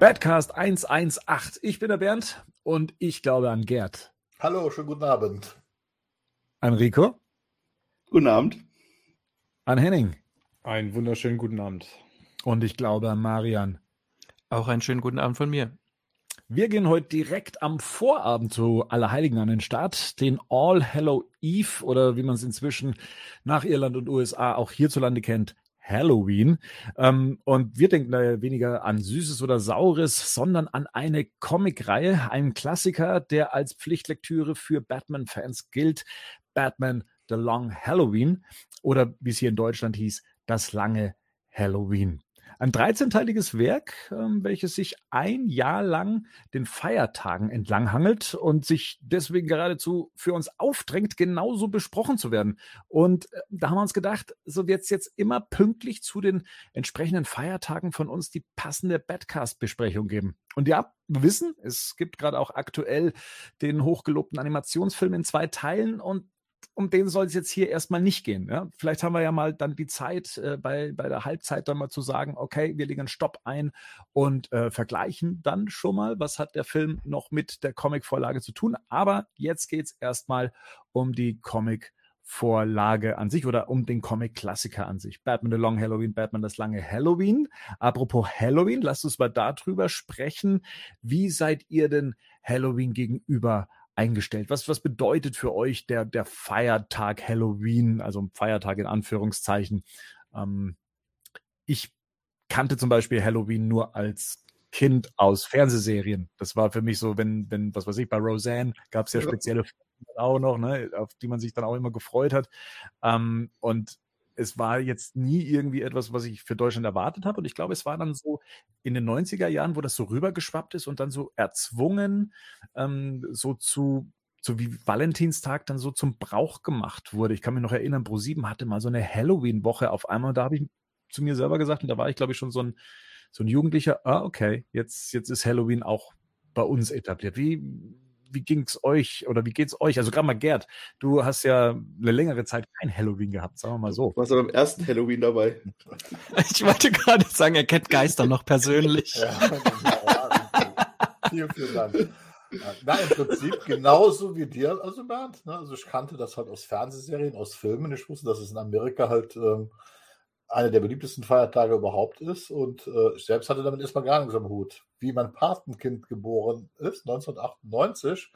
Badcast 118. Ich bin der Bernd und ich glaube an Gerd. Hallo, schönen guten Abend. An Rico. Guten Abend. An Henning. Einen wunderschönen guten Abend. Und ich glaube an Marian. Auch einen schönen guten Abend von mir. Wir gehen heute direkt am Vorabend zu Allerheiligen an den Start, den All Hallow Eve oder wie man es inzwischen nach Irland und USA auch hierzulande kennt, Halloween. Ähm, und wir denken da weniger an Süßes oder Saures, sondern an eine Comicreihe, einen Klassiker, der als Pflichtlektüre für Batman-Fans gilt. Batman The Long Halloween oder wie es hier in Deutschland hieß, das lange Halloween. Ein 13-teiliges Werk, ähm, welches sich ein Jahr lang den Feiertagen entlanghangelt und sich deswegen geradezu für uns aufdrängt, genauso besprochen zu werden. Und äh, da haben wir uns gedacht, so wird es jetzt immer pünktlich zu den entsprechenden Feiertagen von uns die passende Badcast-Besprechung geben. Und ja, wir wissen, es gibt gerade auch aktuell den hochgelobten Animationsfilm in zwei Teilen und um den soll es jetzt hier erstmal nicht gehen. Ja? Vielleicht haben wir ja mal dann die Zeit, äh, bei, bei der Halbzeit dann mal zu sagen, okay, wir legen einen Stopp ein und äh, vergleichen dann schon mal, was hat der Film noch mit der Comic-Vorlage zu tun. Aber jetzt geht es erstmal um die Comic- Vorlage an sich oder um den Comic-Klassiker an sich. Batman The Long Halloween, Batman das lange Halloween. Apropos Halloween, lasst uns mal darüber sprechen. Wie seid ihr denn Halloween gegenüber eingestellt? Was, was bedeutet für euch der, der Feiertag Halloween, also ein Feiertag in Anführungszeichen? Ähm, ich kannte zum Beispiel Halloween nur als Kind aus Fernsehserien. Das war für mich so, wenn, wenn, was weiß ich, bei Roseanne gab es ja spezielle auch noch, ne, auf die man sich dann auch immer gefreut hat. Ähm, und es war jetzt nie irgendwie etwas, was ich für Deutschland erwartet habe. Und ich glaube, es war dann so in den 90er Jahren, wo das so rübergeschwappt ist und dann so erzwungen, ähm, so zu, so wie Valentinstag dann so zum Brauch gemacht wurde. Ich kann mich noch erinnern, Pro7 hatte mal so eine Halloween-Woche auf einmal. Und da habe ich zu mir selber gesagt, und da war ich, glaube ich, schon so ein, so ein Jugendlicher, ah, okay, jetzt, jetzt ist Halloween auch bei uns etabliert. Wie, wie ging es euch oder wie geht es euch? Also gerade mal Gerd, du hast ja eine längere Zeit kein Halloween gehabt, sagen wir mal so. Du warst aber beim ersten Halloween dabei. Ich wollte gerade sagen, er kennt Geister noch persönlich. Ja, vielen, vielen Dank. Na, im Prinzip genauso wie dir, also Bernd. Ne? Also ich kannte das halt aus Fernsehserien, aus Filmen. Ich wusste, dass es in Amerika halt ähm, einer der beliebtesten Feiertage überhaupt ist. Und äh, ich selbst hatte damit erstmal gar nichts am Hut. Wie mein Patenkind geboren ist, 1998,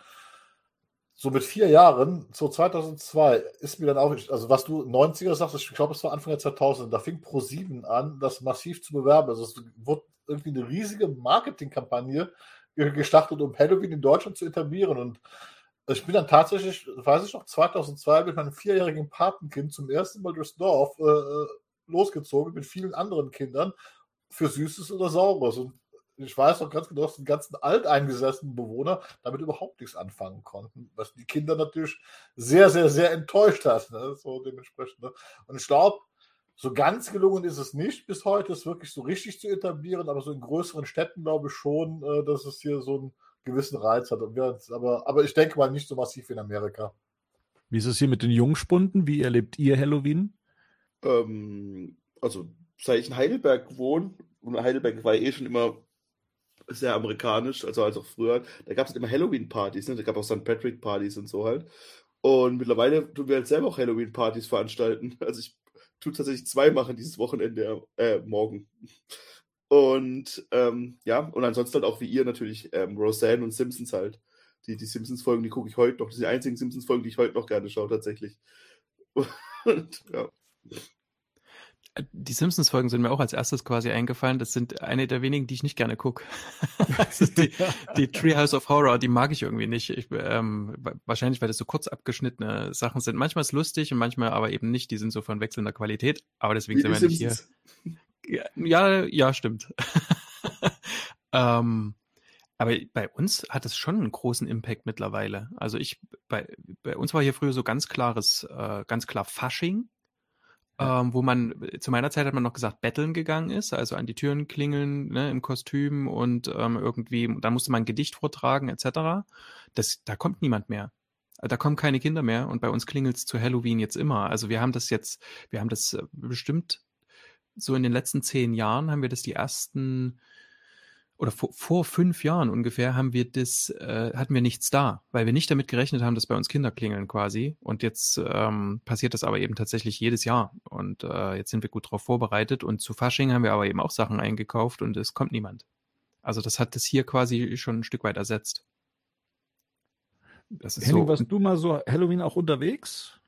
so mit vier Jahren, so 2002, ist mir dann auch, also was du 90er sagst, ich glaube, es war Anfang der 2000, da fing Pro7 an, das massiv zu bewerben. Also es wurde irgendwie eine riesige Marketingkampagne gestartet, um Halloween in Deutschland zu etablieren. Und ich bin dann tatsächlich, weiß ich noch, 2002 mit meinem vierjährigen Patenkind zum ersten Mal durchs Dorf äh, losgezogen mit vielen anderen Kindern für Süßes oder Saures. Und ich weiß noch ganz genau, dass die ganzen alteingesessenen Bewohner damit überhaupt nichts anfangen konnten. Was die Kinder natürlich sehr, sehr, sehr enttäuscht hat. Ne? So dementsprechend. Ne? Und ich glaube, so ganz gelungen ist es nicht bis heute, es wirklich so richtig zu etablieren, aber so in größeren Städten glaube ich schon, äh, dass es hier so einen gewissen Reiz hat. aber, aber ich denke mal nicht so massiv wie in Amerika. Wie ist es hier mit den Jungspunden? Wie erlebt ihr Halloween? Ähm, also, seit ich in Heidelberg wohne, und Heidelberg war eh schon immer sehr amerikanisch, also als auch früher, da gab es halt immer Halloween-Partys, ne? da gab es auch St. Patrick-Partys und so halt. Und mittlerweile tun wir halt selber auch Halloween-Partys veranstalten. Also ich tue tatsächlich zwei machen dieses Wochenende, äh, morgen. Und ähm, ja, und ansonsten halt auch wie ihr natürlich ähm, Roseanne und Simpsons halt. Die, die Simpsons-Folgen, die gucke ich heute noch. Das sind die einzigen Simpsons-Folgen, die ich heute noch gerne schaue, tatsächlich. Und ja. Die Simpsons-Folgen sind mir auch als erstes quasi eingefallen. Das sind eine der wenigen, die ich nicht gerne gucke. die, die Treehouse of Horror, die mag ich irgendwie nicht. Ich, ähm, wahrscheinlich, weil das so kurz abgeschnittene Sachen sind. Manchmal ist lustig und manchmal aber eben nicht. Die sind so von wechselnder Qualität. Aber deswegen Wie sind wir nicht hier. Ja, ja, stimmt. ähm, aber bei uns hat es schon einen großen Impact mittlerweile. Also ich, bei, bei uns war hier früher so ganz klares, äh, ganz klar Fasching ähm, wo man, zu meiner Zeit hat man noch gesagt, betteln gegangen ist, also an die Türen klingeln ne, im Kostüm und ähm, irgendwie, da musste man ein Gedicht vortragen etc. Das, da kommt niemand mehr. Da kommen keine Kinder mehr und bei uns klingelt es zu Halloween jetzt immer. Also wir haben das jetzt, wir haben das äh, bestimmt so in den letzten zehn Jahren haben wir das die ersten oder vor, vor fünf Jahren ungefähr haben wir das, äh, hatten wir nichts da, weil wir nicht damit gerechnet haben, dass bei uns Kinder klingeln quasi. Und jetzt ähm, passiert das aber eben tatsächlich jedes Jahr. Und äh, jetzt sind wir gut darauf vorbereitet. Und zu Fasching haben wir aber eben auch Sachen eingekauft und es kommt niemand. Also das hat das hier quasi schon ein Stück weit ersetzt. Das ist Henning, so. warst du mal so Halloween auch unterwegs?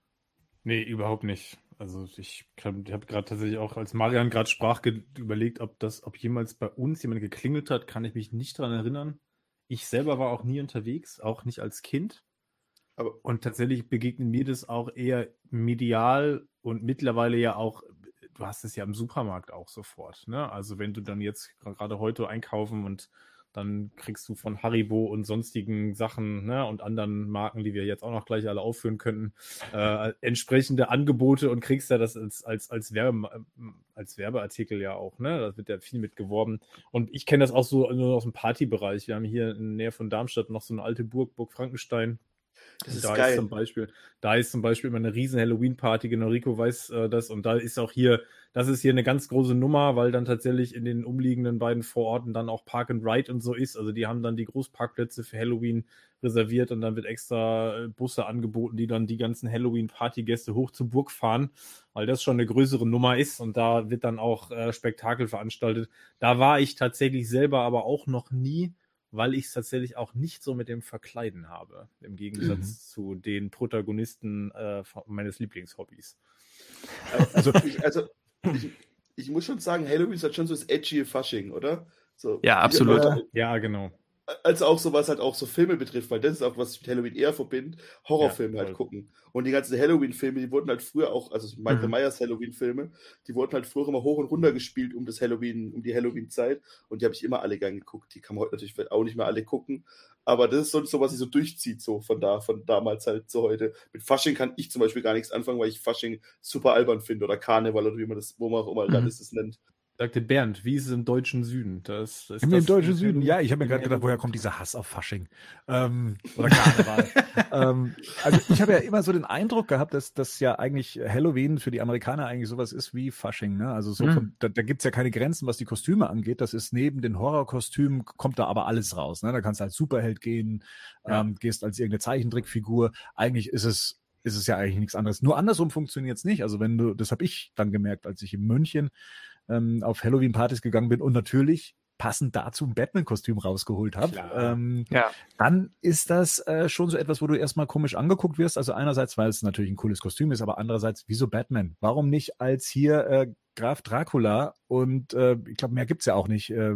Nee, überhaupt nicht. Also ich, ich habe gerade tatsächlich auch, als Marian gerade sprach, überlegt, ob das, ob jemals bei uns jemand geklingelt hat, kann ich mich nicht daran erinnern. Ich selber war auch nie unterwegs, auch nicht als Kind. Aber und tatsächlich begegnet mir das auch eher medial und mittlerweile ja auch, du hast es ja im Supermarkt auch sofort. Ne? Also wenn du dann jetzt gerade heute einkaufen und dann kriegst du von Haribo und sonstigen Sachen ne, und anderen Marken, die wir jetzt auch noch gleich alle aufführen könnten, äh, entsprechende Angebote und kriegst ja das als, als, als, Werbe, als Werbeartikel ja auch. Ne? Da wird ja viel mit geworben. Und ich kenne das auch so nur aus dem Partybereich. Wir haben hier in der Nähe von Darmstadt noch so eine alte Burg, Burg Frankenstein. Das ist da geil. Ist zum Beispiel, da ist zum Beispiel immer eine riesen Halloween-Party, genau Rico weiß äh, das. Und da ist auch hier, das ist hier eine ganz große Nummer, weil dann tatsächlich in den umliegenden beiden Vororten dann auch Park and Ride und so ist. Also die haben dann die Großparkplätze für Halloween reserviert und dann wird extra äh, Busse angeboten, die dann die ganzen Halloween-Partygäste hoch zur Burg fahren, weil das schon eine größere Nummer ist und da wird dann auch äh, Spektakel veranstaltet. Da war ich tatsächlich selber aber auch noch nie weil ich es tatsächlich auch nicht so mit dem Verkleiden habe, im Gegensatz mhm. zu den Protagonisten äh, meines Lieblingshobbys. Also, ich, also ich, ich, muss schon sagen, Halloween ist halt schon so das edgy Fasching, oder? So, ja, absolut. Ja, genau als auch so was halt auch so Filme betrifft, weil das ist auch was ich mit Halloween eher verbinde, Horrorfilme ja, halt gucken. Und die ganzen Halloween-Filme, die wurden halt früher auch, also Michael mhm. Myers Halloween-Filme, die wurden halt früher immer hoch und runter gespielt um das Halloween, um die Halloween-Zeit. Und die habe ich immer alle gern geguckt. Die kann man heute natürlich auch nicht mehr alle gucken. Aber das ist sonst so, was sich so durchzieht, so von da, von damals halt zu heute. Mit Fasching kann ich zum Beispiel gar nichts anfangen, weil ich Fasching super albern finde oder Karneval oder wie man das, wo man auch immer mhm. das nennt sagte Bernd, wie ist es im deutschen Süden? Das, ist Im das deutschen Süden, ja, ich habe mir gerade gedacht, woher kommt dieser Hass auf Fasching? Ähm, oder Karneval. ähm, also ich habe ja immer so den Eindruck gehabt, dass das ja eigentlich Halloween für die Amerikaner eigentlich sowas ist wie Fasching. Ne? Also so mhm. von, da, da gibt ja keine Grenzen, was die Kostüme angeht. Das ist neben den Horrorkostümen, kommt da aber alles raus. Ne? Da kannst du als Superheld gehen, ja. ähm, gehst als irgendeine Zeichentrickfigur. Eigentlich ist es ist es ja eigentlich nichts anderes. Nur andersrum funktioniert es nicht. Also wenn du, das habe ich dann gemerkt, als ich in München ähm, auf Halloween-Partys gegangen bin und natürlich passend dazu ein Batman-Kostüm rausgeholt habe, ähm, ja. dann ist das äh, schon so etwas, wo du erstmal komisch angeguckt wirst. Also einerseits, weil es natürlich ein cooles Kostüm ist, aber andererseits, wieso Batman? Warum nicht als hier äh, Graf Dracula? Und äh, ich glaube, mehr gibt's ja auch nicht. Äh,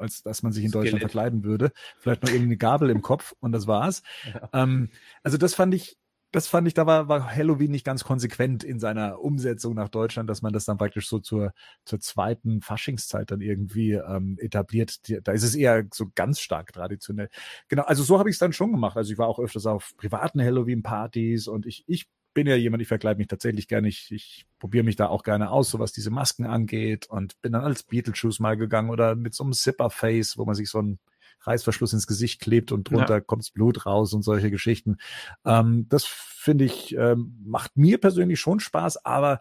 als dass man sich in Deutschland Skelett. verkleiden würde. Vielleicht noch irgendeine Gabel im Kopf und das war's. Ja. Ähm, also das fand ich das fand ich, da war, war Halloween nicht ganz konsequent in seiner Umsetzung nach Deutschland, dass man das dann praktisch so zur, zur zweiten Faschingszeit dann irgendwie ähm, etabliert. Da ist es eher so ganz stark traditionell. Genau, also so habe ich es dann schon gemacht. Also ich war auch öfters auf privaten Halloween-Partys und ich, ich bin ja jemand, ich verkleide mich tatsächlich gerne. Ich, ich probiere mich da auch gerne aus, so was diese Masken angeht und bin dann als Beetlejuice mal gegangen oder mit so einem Zipper-Face, wo man sich so ein Reißverschluss ins Gesicht klebt und drunter ja. kommt's Blut raus und solche Geschichten. Ähm, das finde ich, ähm, macht mir persönlich schon Spaß, aber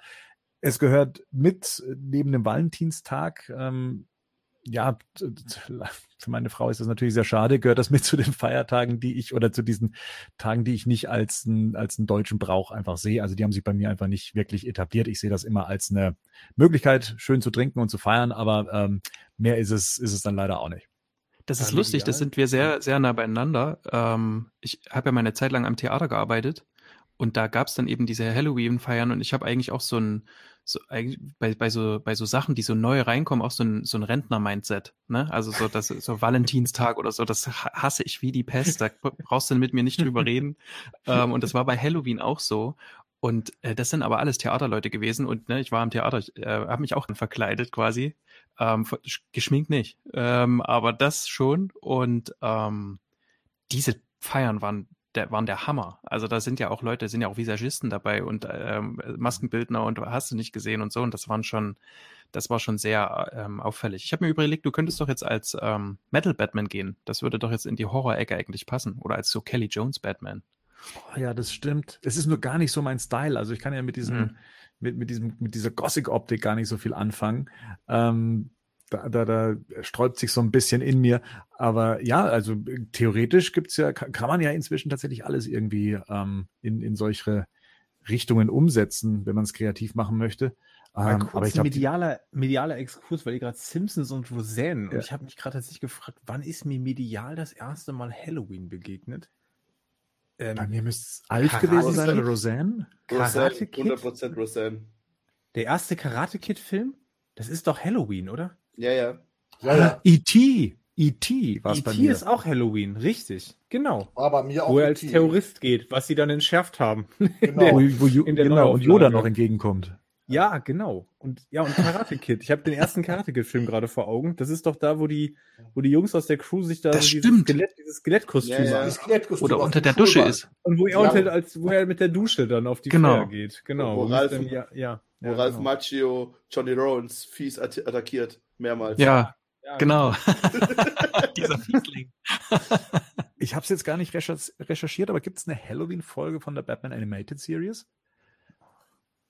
es gehört mit neben dem Valentinstag, ähm, ja, für meine Frau ist das natürlich sehr schade, gehört das mit zu den Feiertagen, die ich oder zu diesen Tagen, die ich nicht als, ein, als einen deutschen Brauch einfach sehe. Also die haben sich bei mir einfach nicht wirklich etabliert. Ich sehe das immer als eine Möglichkeit, schön zu trinken und zu feiern, aber ähm, mehr ist es, ist es dann leider auch nicht. Das ist lustig, das sind wir sehr, sehr nah beieinander. Ähm, ich habe ja meine Zeit lang am Theater gearbeitet und da gab es dann eben diese Halloween-Feiern und ich habe eigentlich auch so ein, so, bei, bei, so, bei so Sachen, die so neu reinkommen, auch so ein, so ein Rentner-Mindset. Ne? Also so, das, so Valentinstag oder so, das hasse ich wie die Pest. Da brauchst du mit mir nicht drüber reden. ähm, und das war bei Halloween auch so. Und äh, das sind aber alles Theaterleute gewesen und ne, ich war im Theater, ich äh, habe mich auch verkleidet quasi. Ähm, geschminkt nicht, ähm, aber das schon. Und ähm, diese Feiern waren der, waren der Hammer. Also da sind ja auch Leute, sind ja auch Visagisten dabei und ähm, Maskenbildner und hast du nicht gesehen und so. Und das waren schon, das war schon sehr ähm, auffällig. Ich habe mir überlegt, du könntest doch jetzt als ähm, Metal Batman gehen. Das würde doch jetzt in die Horror-Ecke eigentlich passen. Oder als so Kelly Jones Batman. Oh, ja, das stimmt. Es ist nur gar nicht so mein Style. Also ich kann ja mit diesem, mhm. Mit, mit diesem, mit dieser Gothic-Optik gar nicht so viel anfangen. Ähm, da, da, da sträubt sich so ein bisschen in mir. Aber ja, also theoretisch gibt's ja, kann, kann man ja inzwischen tatsächlich alles irgendwie ähm, in, in solche Richtungen umsetzen, wenn man es kreativ machen möchte. Ähm, aber ich glaube, medialer, medialer Exkurs, weil ihr gerade Simpsons und Roseanne ja. und ich habe mich gerade tatsächlich gefragt, wann ist mir medial das erste Mal Halloween begegnet? Ähm, Bei mir müsste es Alf Karate gewesen sein oder Roseanne? Karate Kid? 100% Roseanne. Der erste Karate Kid Film? Das ist doch Halloween, oder? Ja, ja. ja, ja. E.T. E.T. war es bei mir. ist auch Halloween, richtig. Genau. War bei mir auch. Wo er als Terrorist geht, was sie dann entschärft haben. Genau. wo, wo, genau und Yoda noch entgegenkommt. Ja, genau. Und ja, und Karate Kid. Ich habe den ersten Karate Kid-Film gerade vor Augen. Das ist doch da, wo die, wo die Jungs aus der Crew sich da das so dieses, Skelett, dieses Skelettkostüm ja, ja. Skelettkostüm Oder unter der Dusche ist. Und wo er, unter, als, wo er mit der Dusche dann auf die genau. Feuer geht. Genau. Wo, wo Ralf, dann, ja, ja, wo Ralf genau. Macchio Johnny Rollins fies attackiert. Mehrmals. Ja, ja genau. Dieser Fiesling. ich habe es jetzt gar nicht recherchiert, aber gibt es eine Halloween-Folge von der Batman Animated Series?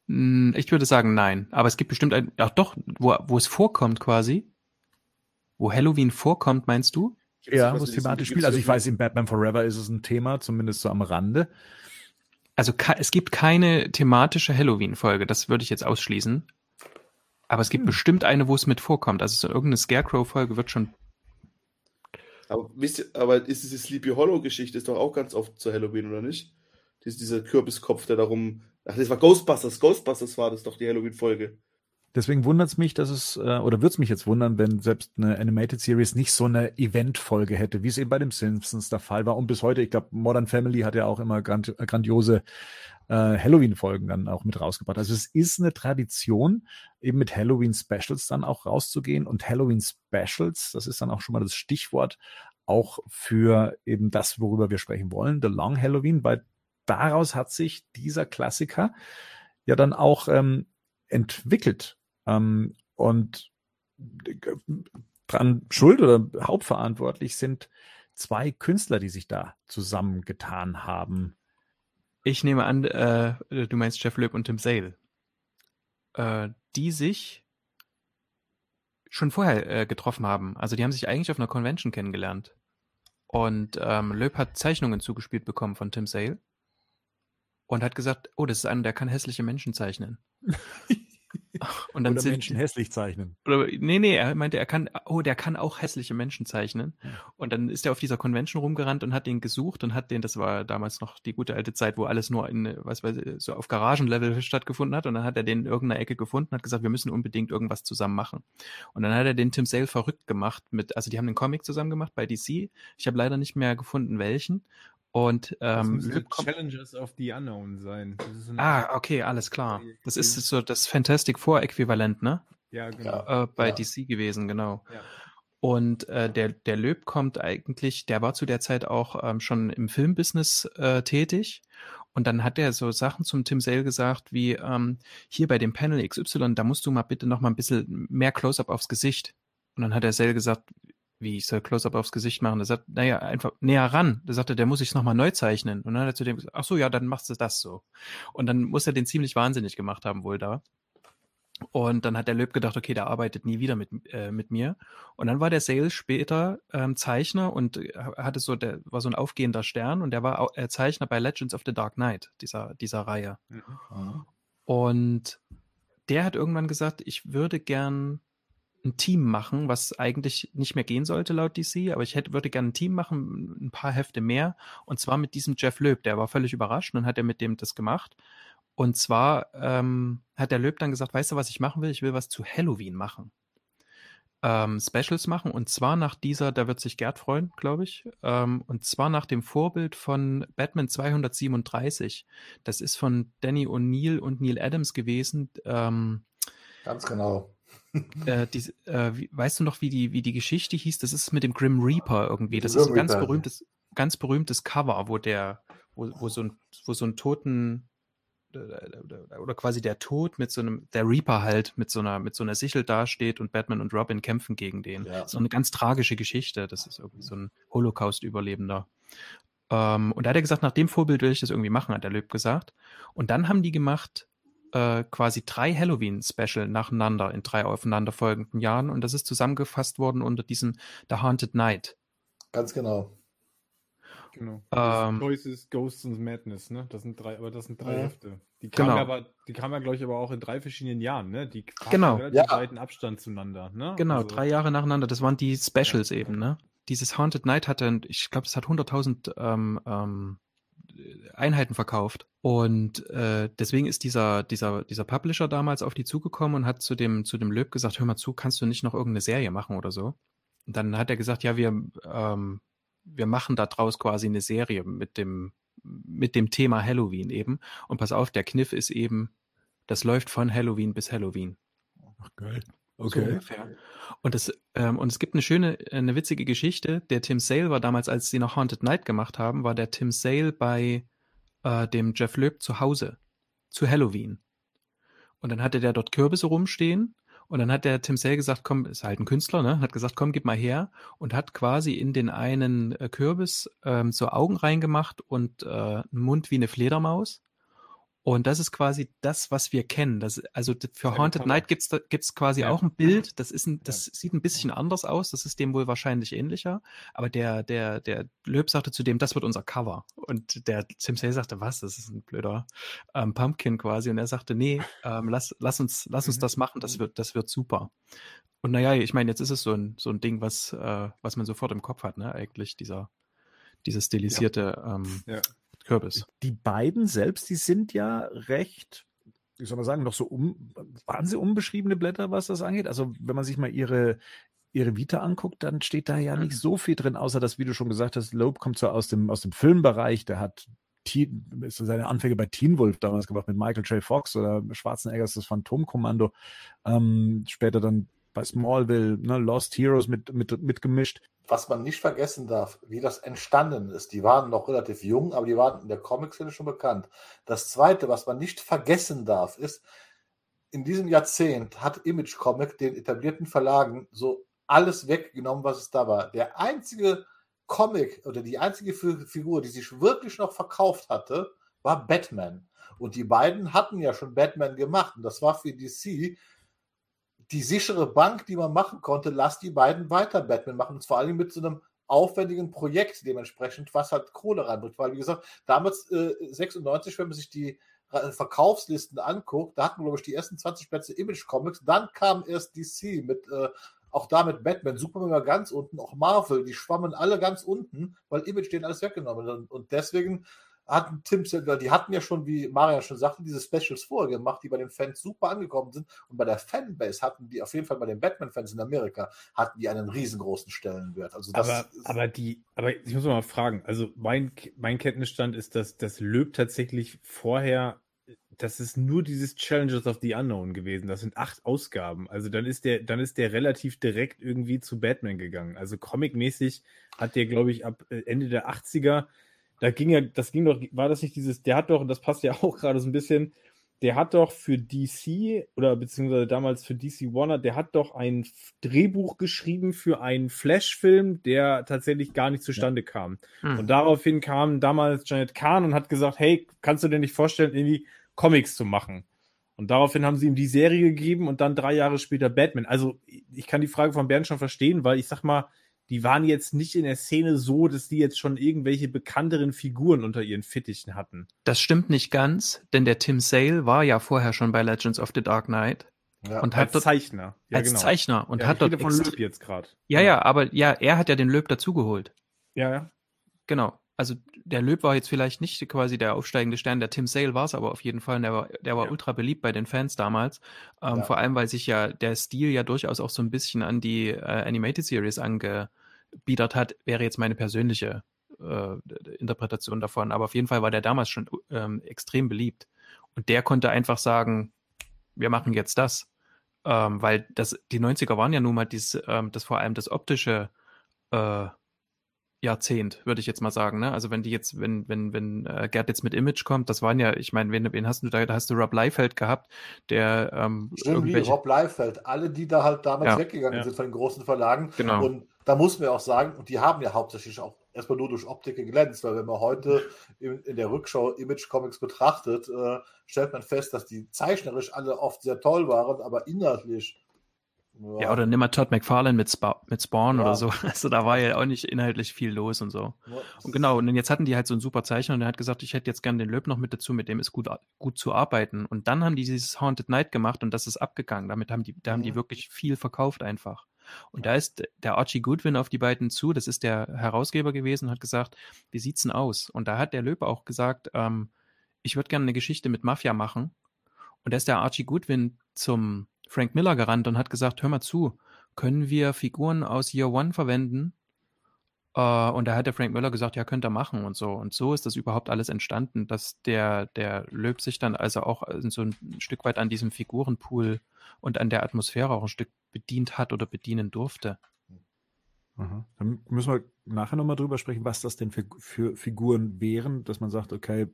Hm, ich würde sagen, nein. Aber es gibt bestimmt ein, ach doch, wo, wo es vorkommt quasi. Wo Halloween vorkommt, meinst du? Ja, wo es thematisch spielt. Also ich weiß, in Batman Forever ist es ein Thema, zumindest so am Rande. Also es gibt keine thematische Halloween-Folge, das würde ich jetzt ausschließen. Aber es gibt hm. bestimmt eine, wo es mit vorkommt. Also so irgendeine Scarecrow-Folge wird schon. Aber, wisst ihr, aber ist diese Sleepy Hollow-Geschichte ist doch auch ganz oft zu Halloween, oder nicht? Dies, dieser Kürbiskopf, der darum Ach, das war Ghostbusters. Ghostbusters war das doch die Halloween-Folge. Deswegen wundert es mich, dass es, äh, oder würde es mich jetzt wundern, wenn selbst eine Animated Series nicht so eine Event-Folge hätte, wie es eben bei den Simpsons der Fall war. Und bis heute, ich glaube, Modern Family hat ja auch immer grand, grandiose äh, Halloween-Folgen dann auch mit rausgebracht. Also es ist eine Tradition, eben mit Halloween-Specials dann auch rauszugehen. Und Halloween-Specials, das ist dann auch schon mal das Stichwort, auch für eben das, worüber wir sprechen wollen, The Long Halloween, weil daraus hat sich dieser Klassiker ja dann auch ähm, entwickelt. Ähm, und dran schuld oder hauptverantwortlich sind zwei Künstler, die sich da zusammengetan haben. Ich nehme an, äh, du meinst Jeff Loeb und Tim Sale, äh, die sich schon vorher äh, getroffen haben. Also die haben sich eigentlich auf einer Convention kennengelernt. Und ähm, Loeb hat Zeichnungen zugespielt bekommen von Tim Sale und hat gesagt, oh, das ist einer, der kann hässliche Menschen zeichnen. Und dann oder sind, Menschen hässlich zeichnen. Oder, nee, nee, er meinte, er kann, oh, der kann auch hässliche Menschen zeichnen. Und dann ist er auf dieser Convention rumgerannt und hat den gesucht und hat den, das war damals noch die gute alte Zeit, wo alles nur in, was weiß ich, so auf Garagenlevel stattgefunden hat. Und dann hat er den in irgendeiner Ecke gefunden, hat gesagt, wir müssen unbedingt irgendwas zusammen machen. Und dann hat er den Tim Sale verrückt gemacht mit, also die haben den Comic zusammen gemacht bei DC. Ich habe leider nicht mehr gefunden, welchen. Und ähm, das Challengers of the Unknown sein. ah, okay, alles klar. Das ist so das Fantastic Four Äquivalent, ne? Ja, genau. Äh, bei ja. DC gewesen, genau. Ja. Und äh, der, der Löb kommt eigentlich, der war zu der Zeit auch ähm, schon im Filmbusiness äh, tätig. Und dann hat er so Sachen zum Tim Sale gesagt, wie ähm, hier bei dem Panel XY, da musst du mal bitte noch mal ein bisschen mehr Close-up aufs Gesicht. Und dann hat der Sale gesagt, wie ich soll Close-Up aufs Gesicht machen? Er sagt, naja, einfach näher ran. Da sagte, der muss ich nochmal neu zeichnen. Und dann hat er zu dem gesagt, ach so, ja, dann machst du das so. Und dann muss er den ziemlich wahnsinnig gemacht haben, wohl da. Und dann hat der Löb gedacht, okay, der arbeitet nie wieder mit, äh, mit mir. Und dann war der Sales später ähm, Zeichner und äh, hatte so, der war so ein aufgehender Stern und der war äh, Zeichner bei Legends of the Dark Knight, dieser, dieser Reihe. Mhm. Und der hat irgendwann gesagt, ich würde gern ein Team machen, was eigentlich nicht mehr gehen sollte laut DC, aber ich hätte, würde gerne ein Team machen, ein paar Hefte mehr, und zwar mit diesem Jeff Löb, der war völlig überrascht und dann hat er mit dem das gemacht. Und zwar ähm, hat der Löb dann gesagt, weißt du, was ich machen will? Ich will was zu Halloween machen. Ähm, Specials machen und zwar nach dieser, da wird sich Gerd freuen, glaube ich, ähm, und zwar nach dem Vorbild von Batman 237. Das ist von Danny O'Neill und Neil Adams gewesen. Ähm, Ganz genau äh, die, äh, wie, weißt du noch, wie die, wie die Geschichte hieß? Das ist mit dem Grim Reaper irgendwie. Das ist ein ganz berühmtes, ganz berühmtes Cover, wo der, wo, wo so ein, wo so ein toten oder quasi der Tod mit so einem, der Reaper halt mit so einer, mit so einer Sichel dasteht und Batman und Robin kämpfen gegen den. Ja. So eine ganz tragische Geschichte. Das ist irgendwie so ein Holocaust-Überlebender. Ähm, und da hat er gesagt, nach dem Vorbild will ich das irgendwie machen, hat der Löb gesagt. Und dann haben die gemacht äh, quasi drei Halloween-Special nacheinander in drei aufeinanderfolgenden Jahren und das ist zusammengefasst worden unter diesem The Haunted Night. Ganz genau. Genau. Ähm, Choices, Ghosts und Madness, ne? Das sind drei, aber das sind drei Ja. Hefte. Die kamen Genau. aber, die kamen ja, glaube ich, aber auch in drei verschiedenen Jahren, ne? Die Genau. relativ Ja. weiten Abstand zueinander, ne? Genau, Also- drei Jahre nacheinander. Das waren die Specials eben, ne? Dieses Haunted Night hatte, ich glaube, das hat 100.000 ähm, ähm, Einheiten verkauft. Und äh, deswegen ist dieser, dieser, dieser Publisher damals auf die zugekommen und hat zu dem, zu dem Löb gesagt, hör mal zu, kannst du nicht noch irgendeine Serie machen oder so? Und dann hat er gesagt, ja, wir, ähm, wir machen da draus quasi eine Serie mit dem, mit dem Thema Halloween eben. Und pass auf, der Kniff ist eben, das läuft von Halloween bis Halloween. Ach, geil. So Okay. ungefähr. Und, das, ähm, und es gibt eine schöne, eine witzige Geschichte. Der Tim Sale war damals, als sie noch Haunted Night gemacht haben, war der Tim Sale bei äh, dem Jeff Loeb zu Hause zu Halloween. Und dann hatte der dort Kürbisse rumstehen und dann hat der Tim Sale gesagt, komm, ist halt ein Künstler, ne? Hat gesagt, komm, gib mal her und hat quasi in den einen äh, Kürbis ähm, so Augen reingemacht und äh, einen Mund wie eine Fledermaus. Und das ist quasi das, was wir kennen. Das, also für Haunted. Night gibt's da, gibt's quasi Ja. auch ein Bild. Das ist ein, das sieht ein bisschen anders aus. Das ist dem wohl wahrscheinlich ähnlicher. Aber der, der, der Löb sagte zu dem, das wird unser Cover. Und der Tim Sale sagte, was? Das ist ein blöder ähm, Pumpkin quasi. Und er sagte, nee, ähm, lass, lass uns, lass uns Mhm. das machen. Das wird, das wird super. Und naja, ich meine, jetzt ist es so ein, so ein Ding, was, äh, was man sofort im Kopf hat, ne? Eigentlich dieser, dieser stilisierte ähm, Ja. Kürbis. Die beiden selbst, die sind ja recht, wie soll man sagen, noch so um, waren sie unbeschriebene Blätter, was das angeht? Also, wenn man sich mal ihre, ihre Vita anguckt, dann steht da ja nicht so viel drin, außer dass, wie du schon gesagt hast, Loeb kommt so aus dem, aus dem Filmbereich, der hat Teen, ist seine Anfänge bei Teen Wolf damals gemacht mit Michael J. Fox oder Schwarzeneggers das Phantomkommando, ähm, später dann bei Smallville, ne, Lost Heroes mit, mit, mitgemischt. Was man nicht vergessen darf, wie das entstanden ist. Die waren noch relativ jung, aber die waren in der Comic-Szene schon bekannt. Das Zweite, was man nicht vergessen darf, ist, in diesem Jahrzehnt hat Image Comic den etablierten Verlagen so alles weggenommen, was es da war. Der einzige Comic oder die einzige Fi- Figur, die sich wirklich noch verkauft hatte, war Batman. Und die beiden hatten ja schon Batman gemacht. Und das war für DC die sichere Bank, die man machen konnte, lass die beiden weiter Batman machen. Und vor allem mit so einem aufwendigen Projekt dementsprechend, was halt Kohle reinbringt. Weil, wie gesagt, damals äh, 96, wenn man sich die äh, Verkaufslisten anguckt, da hatten glaube ich, die ersten 20 Plätze Image Comics. Dann kam erst DC mit, äh, auch da mit Batman, Superman war ganz unten, auch Marvel, die schwammen alle ganz unten, weil Image denen alles weggenommen hat. Und deswegen hatten Tim Sandler, die hatten ja schon, wie Marian schon sagte, diese Specials vorher gemacht, die bei den Fans super angekommen sind. Und bei der Fanbase hatten die, auf jeden Fall bei den Batman-Fans in Amerika, hatten die einen riesengroßen Stellenwert. Also das Aber, aber die, aber ich muss mal fragen, also mein, mein Kenntnisstand ist, dass das Löb tatsächlich vorher, das ist nur dieses Challenges of the Unknown gewesen. Das sind acht Ausgaben. Also dann ist der, dann ist der relativ direkt irgendwie zu Batman gegangen. Also comicmäßig hat der, glaube ich, ab Ende der 80er, da ging ja, das ging doch, war das nicht dieses, der hat doch, und das passt ja auch gerade so ein bisschen, der hat doch für DC oder beziehungsweise damals für DC Warner, der hat doch ein Drehbuch geschrieben für einen Flash-Film, der tatsächlich gar nicht zustande kam. Hm. Und daraufhin kam damals Janet Kahn und hat gesagt, hey, kannst du dir nicht vorstellen, irgendwie Comics zu machen? Und daraufhin haben sie ihm die Serie gegeben und dann drei Jahre später Batman. Also ich kann die Frage von Bernd schon verstehen, weil ich sag mal, die waren jetzt nicht in der Szene so, dass die jetzt schon irgendwelche bekannteren Figuren unter ihren Fittichen hatten. Das stimmt nicht ganz, denn der Tim Sale war ja vorher schon bei Legends of the Dark Knight ja. und hat Als dort Zeichner. Ja, als genau. Zeichner und ja, hat ich dort rede von Löb jetzt gerade. Ja, ja, aber ja, er hat ja den Löb dazugeholt. Ja, ja. Genau. Also der Löb war jetzt vielleicht nicht quasi der aufsteigende Stern, der Tim Sale war es aber auf jeden Fall. Der war, der war Ja. ultra beliebt bei den Fans damals. Ähm, Ja. Vor allem, weil sich ja der Stil ja durchaus auch so ein bisschen an die äh, Animated Series angebiedert hat, wäre jetzt meine persönliche äh, Interpretation davon. Aber auf jeden Fall war der damals schon ähm, extrem beliebt. Und der konnte einfach sagen, wir machen jetzt das. Ähm, weil das, die 90er waren ja nun mal dies, ähm, das vor allem das optische äh, Jahrzehnt, würde ich jetzt mal sagen. Ne? Also wenn die jetzt, wenn, wenn, wenn äh, Gerd jetzt mit Image kommt, das waren ja, ich meine, wen, wen hast du da, da hast du Rob Liefeld gehabt, der ähm, irgendwelche, Rob Liefeld, alle, die da halt damals Ja. weggegangen Ja. sind von den großen Verlagen. Genau. Und da muss man auch sagen, und die haben ja hauptsächlich auch erstmal nur durch Optik geglänzt, weil wenn man heute in, in der Rückschau Image Comics betrachtet, äh, stellt man fest, dass die zeichnerisch alle oft sehr toll waren, aber inhaltlich ja, ja oder nimm mal Todd McFarlane mit, Spa mit Spawn Ja. oder so. Also da war ja auch nicht inhaltlich viel los und so. Ja, Und genau, und jetzt hatten die halt so einen super Zeichner und der hat gesagt, ich hätte jetzt gern den Löb noch mit dazu, mit dem ist gut, gut zu arbeiten. Und dann haben die dieses Haunted Night gemacht und das ist abgegangen. Damit haben die, da haben die Mhm. wirklich viel verkauft einfach. Und da ist der Archie Goodwin auf die beiden zu, das ist der Herausgeber gewesen und hat gesagt, wie sieht's denn aus? Und da hat der Löb auch gesagt, ähm, ich würde gerne eine Geschichte mit Mafia machen. Und da ist der Archie Goodwin zum Frank Miller gerannt und hat gesagt, hör mal zu, können wir Figuren aus Year One verwenden? Äh, und da hat der Frank Miller gesagt, ja, könnt ihr machen und so. Und so ist das überhaupt alles entstanden, dass der, der Löb sich dann also auch so ein Stück weit an diesem Figurenpool und an der Atmosphäre auch ein Stück bedient hat oder bedienen durfte. Aha. Dann müssen wir nachher nochmal drüber sprechen, was das denn für, für Figuren wären, dass man sagt, okay,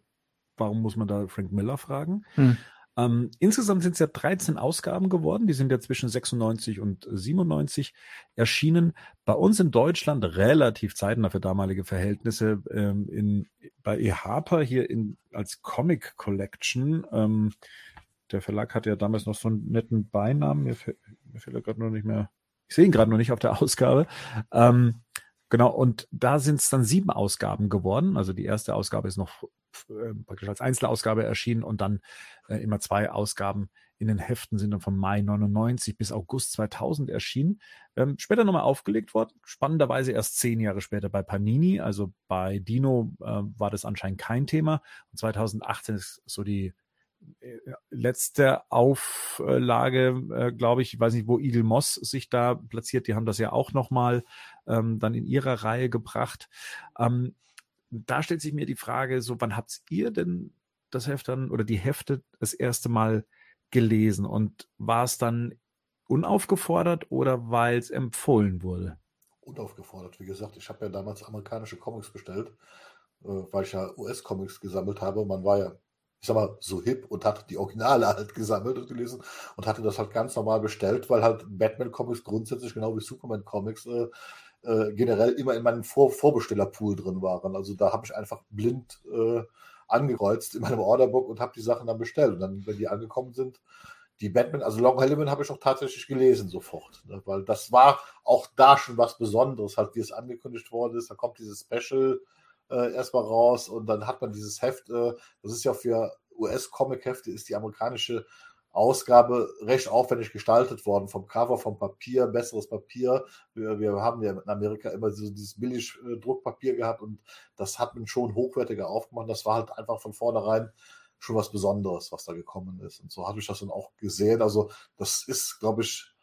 warum muss man da Frank Miller fragen? Hm. Ähm, insgesamt sind es ja 13 Ausgaben geworden, die sind ja zwischen 96 und 97 erschienen. Bei uns in Deutschland relativ zeitnah für damalige Verhältnisse ähm, in, bei E. Harper hier in, als Comic Collection. Ähm, der Verlag hatte ja damals noch so einen netten Beinamen, mir, fällt- er gerade noch nicht mehr, ich sehe ihn gerade noch nicht auf der Ausgabe. Ähm, genau, und da sind es dann sieben Ausgaben geworden. Also die erste Ausgabe ist noch äh, praktisch als Einzelausgabe erschienen und dann äh, immer zwei Ausgaben in den Heften sind dann von Mai 99 bis August 2000 erschienen. Ähm, später nochmal aufgelegt worden, spannenderweise erst zehn Jahre später bei Panini. Also bei Dino äh, war das anscheinend kein Thema. Und 2018 ist so die letzte Auflage, äh, glaube ich, ich weiß nicht, wo Eagle Moss sich da platziert, die haben das ja auch nochmal ähm, dann in ihrer Reihe gebracht. Ähm, da stellt sich mir die Frage, so wann habt ihr denn das Heft dann oder die Hefte das erste Mal gelesen und war es dann unaufgefordert oder weil es empfohlen wurde? unaufgefordert. Wie gesagt, ich habe ja damals amerikanische Comics bestellt, äh, weil ich ja US-Comics gesammelt habe. Man war ja, ich sag mal, so hip und hat die Originale halt gesammelt und gelesen und hatte das halt ganz normal bestellt, weil halt Batman-Comics grundsätzlich genau wie Superman-Comics äh, äh, generell immer in meinem Vor Vorbestellerpool drin waren. Also da habe ich einfach blind äh, angekreuzt in meinem Orderbook und habe die Sachen dann bestellt. Und dann, wenn die angekommen sind, die Batman, also Long Halloween habe ich auch tatsächlich gelesen sofort, ne? weil das war auch da schon was Besonderes, halt wie es angekündigt worden ist. Da kommt dieses Special äh, erstmal raus und dann hat man dieses Heft. Äh, das ist ja für US-Comic-Hefte ist die amerikanische Ausgabe recht aufwendig gestaltet worden, vom Cover, vom Papier, besseres Papier. Wir, wir haben ja in Amerika immer so dieses billig äh, Druckpapier gehabt und das hat man schon hochwertiger aufgemacht. Das war halt einfach von vornherein schon was Besonderes, was da gekommen ist. Und so habe ich das dann auch gesehen. Also das ist, glaube ich,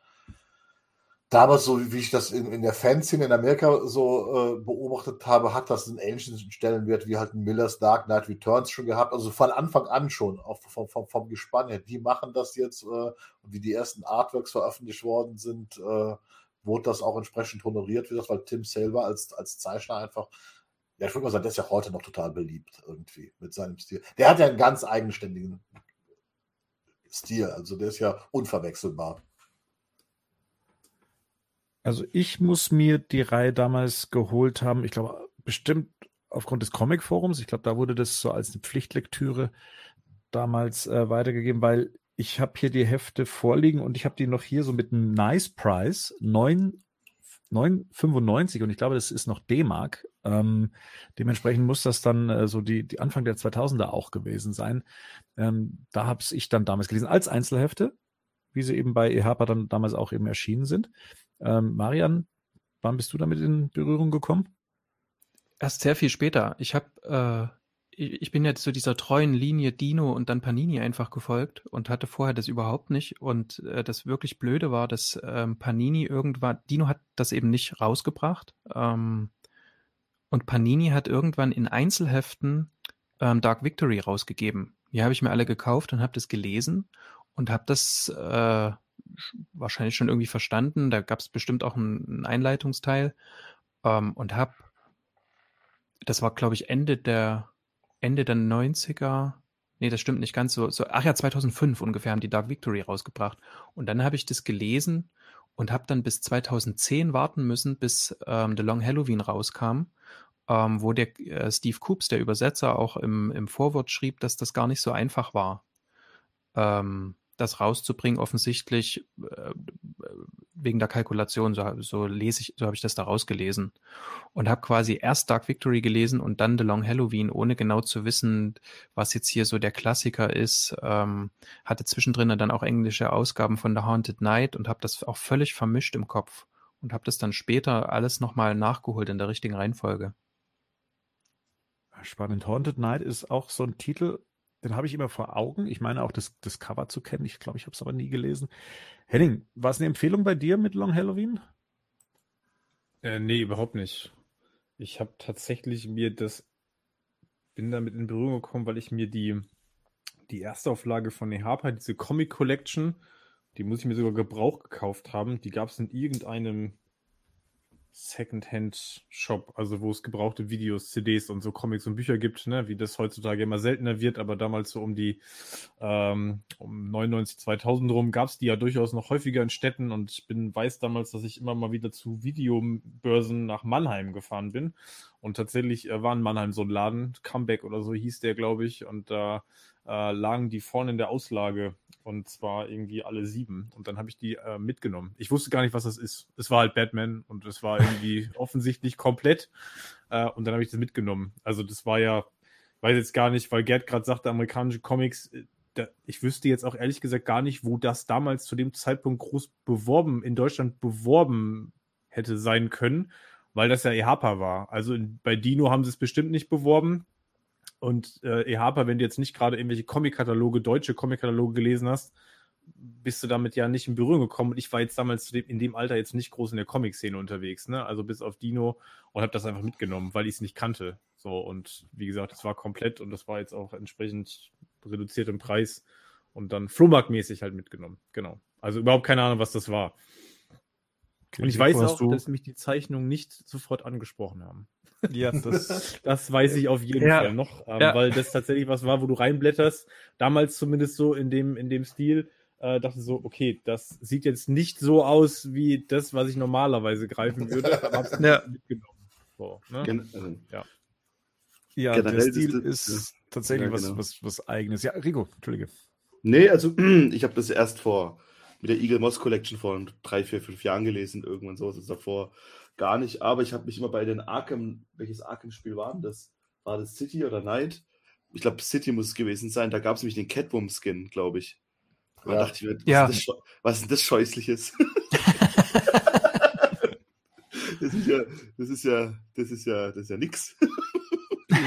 damals, so wie ich das in, in der Fanszene in Amerika so äh, beobachtet habe, hat das einen ähnlichen Stellenwert wie halt Miller's Dark Knight Returns schon gehabt. Also von Anfang an schon, auch vom, vom, vom Gespann her. Die machen das jetzt äh, wie die ersten Artworks veröffentlicht worden sind, äh, wurde das auch entsprechend honoriert, wie das, weil Tim selber als, als Zeichner einfach ja, ich würde mal sagen, der ist ja heute noch total beliebt irgendwie mit seinem Stil. Der hat ja einen ganz eigenständigen Stil, also der ist ja unverwechselbar. Also ich muss mir die Reihe damals geholt haben, ich glaube bestimmt aufgrund des Comic-Forums, ich glaube, da wurde das so als eine Pflichtlektüre damals äh, weitergegeben, weil ich habe hier die Hefte vorliegen und ich habe die noch hier so mit einem Nice Price, 9 9,95 und ich glaube, das ist noch D-Mark. Ähm, dementsprechend muss das dann äh, so die, die Anfang der 2000er auch gewesen sein. Ähm, da habe ich dann damals gelesen als Einzelhefte, wie sie eben bei EHPA dann damals auch eben erschienen sind. Ähm, Marian, wann bist du damit in Berührung gekommen? Erst sehr viel später. Ich habe, äh, ich, bin jetzt zu dieser treuen Linie Dino und dann Panini einfach gefolgt und hatte vorher das überhaupt nicht. Und äh, das wirklich Blöde war, dass ähm, Panini irgendwann, Dino hat das eben nicht rausgebracht. Ähm, und Panini hat irgendwann in Einzelheften ähm, Dark Victory rausgegeben. Die habe ich mir alle gekauft und habe das gelesen und habe das äh, wahrscheinlich schon irgendwie verstanden. Da gab es bestimmt auch einen, Einleitungsteil ähm, und habe, das war glaube ich Ende der Ende der 90er. Nee, das stimmt nicht ganz so. so. Ach ja, 2005 ungefähr haben die Dark Victory rausgebracht. Und dann habe ich das gelesen und habe dann bis 2010 warten müssen, bis ähm, The Long Halloween rauskam. ähm, wo der äh, Steve Coops, der Übersetzer, auch im, im Vorwort schrieb, dass das gar nicht so einfach war, ähm, das rauszubringen, offensichtlich äh, wegen der Kalkulation, so, so lese ich, so habe ich das da rausgelesen. Und habe quasi erst Dark Victory gelesen und dann The Long Halloween, ohne genau zu wissen, was jetzt hier so der Klassiker ist. Ähm, hatte zwischendrin dann auch englische Ausgaben von The Haunted Night und habe das auch völlig vermischt im Kopf und habe das dann später alles nochmal nachgeholt in der richtigen Reihenfolge. Spannend. Haunted Night ist auch so ein Titel, den habe ich immer vor Augen. Ich meine auch das, das Cover zu kennen. Ich glaube, ich habe es aber nie gelesen. Henning, war es eine Empfehlung bei dir mit Long Halloween? Äh, nee, überhaupt nicht. Ich habe tatsächlich mir das, bin damit in Berührung gekommen, weil ich mir die, die erste Auflage von Nehapa, diese Comic Collection, die muss ich mir sogar Gebrauch gekauft haben. Die gab es in irgendeinem Secondhand-Shop, also wo es gebrauchte Videos, CDs und so Comics und Bücher gibt, ne, wie das heutzutage immer seltener wird, aber damals so um die ähm, um 99, 2000 rum gab es die ja durchaus noch häufiger in Städten und ich bin weiß damals, dass ich immer mal wieder zu Videobörsen nach Mannheim gefahren bin. Und tatsächlich äh, war in Mannheim so ein Laden, Comeback oder so hieß der, glaube ich, und da äh, lagen die vorne in der Auslage und zwar irgendwie alle sieben. Und dann habe ich die äh, mitgenommen. Ich wusste gar nicht, was das ist. Es war halt Batman und es war irgendwie offensichtlich komplett. Äh, und dann habe ich das mitgenommen. Also das war ja, weiß jetzt gar nicht, weil Gerd gerade sagte, amerikanische Comics, äh, da, ich wüsste jetzt auch ehrlich gesagt gar nicht, wo das damals zu dem Zeitpunkt groß beworben, in Deutschland beworben hätte sein können, weil das ja EHPA war. Also in, bei Dino haben sie es bestimmt nicht beworben. Und äh, EHPA, wenn du jetzt nicht gerade irgendwelche Comic-Kataloge, deutsche Comic-Kataloge gelesen hast, bist du damit ja nicht in Berührung gekommen. Und ich war jetzt damals in dem Alter jetzt nicht groß in der Comic-Szene unterwegs, ne? Also bis auf Dino und habe das einfach mitgenommen, weil ich es nicht kannte. So, und wie gesagt, es war komplett und das war jetzt auch entsprechend reduziert im Preis und dann Flohmarktmäßig halt mitgenommen. Genau. Also überhaupt keine Ahnung, was das war. Und ich weiß auch, dass mich die Zeichnungen nicht sofort angesprochen haben. Ja, das, das weiß ich auf jeden ja. Fall noch, ähm, ja. weil das tatsächlich was war, wo du reinblätterst. Damals zumindest so in dem, in dem Stil. Äh, dachte so, okay, das sieht jetzt nicht so aus wie das, was ich normalerweise greifen würde. Aber hab's ja. mitgenommen. So, ne? Gen ja. Ja, Generell der Stil ist, ist tatsächlich ja, genau. was, was, was eigenes. Ja, Rico, Entschuldige. Nee, also ich habe das erst vor mit der Eagle Moss Collection vor drei, vier, fünf Jahren gelesen, irgendwann so. Das davor gar nicht, aber ich habe mich immer bei den Arkham, welches Arkham-Spiel war das? War das City oder Night? Ich glaube, City muss es gewesen sein. Da gab es nämlich den Catwoman-Skin, glaube ich. Da ja. dachte ich mir, was, ja. ist das, was ist denn das Scheußliches? das ist ja, das ist ja, das ist ja, das ist ja nix.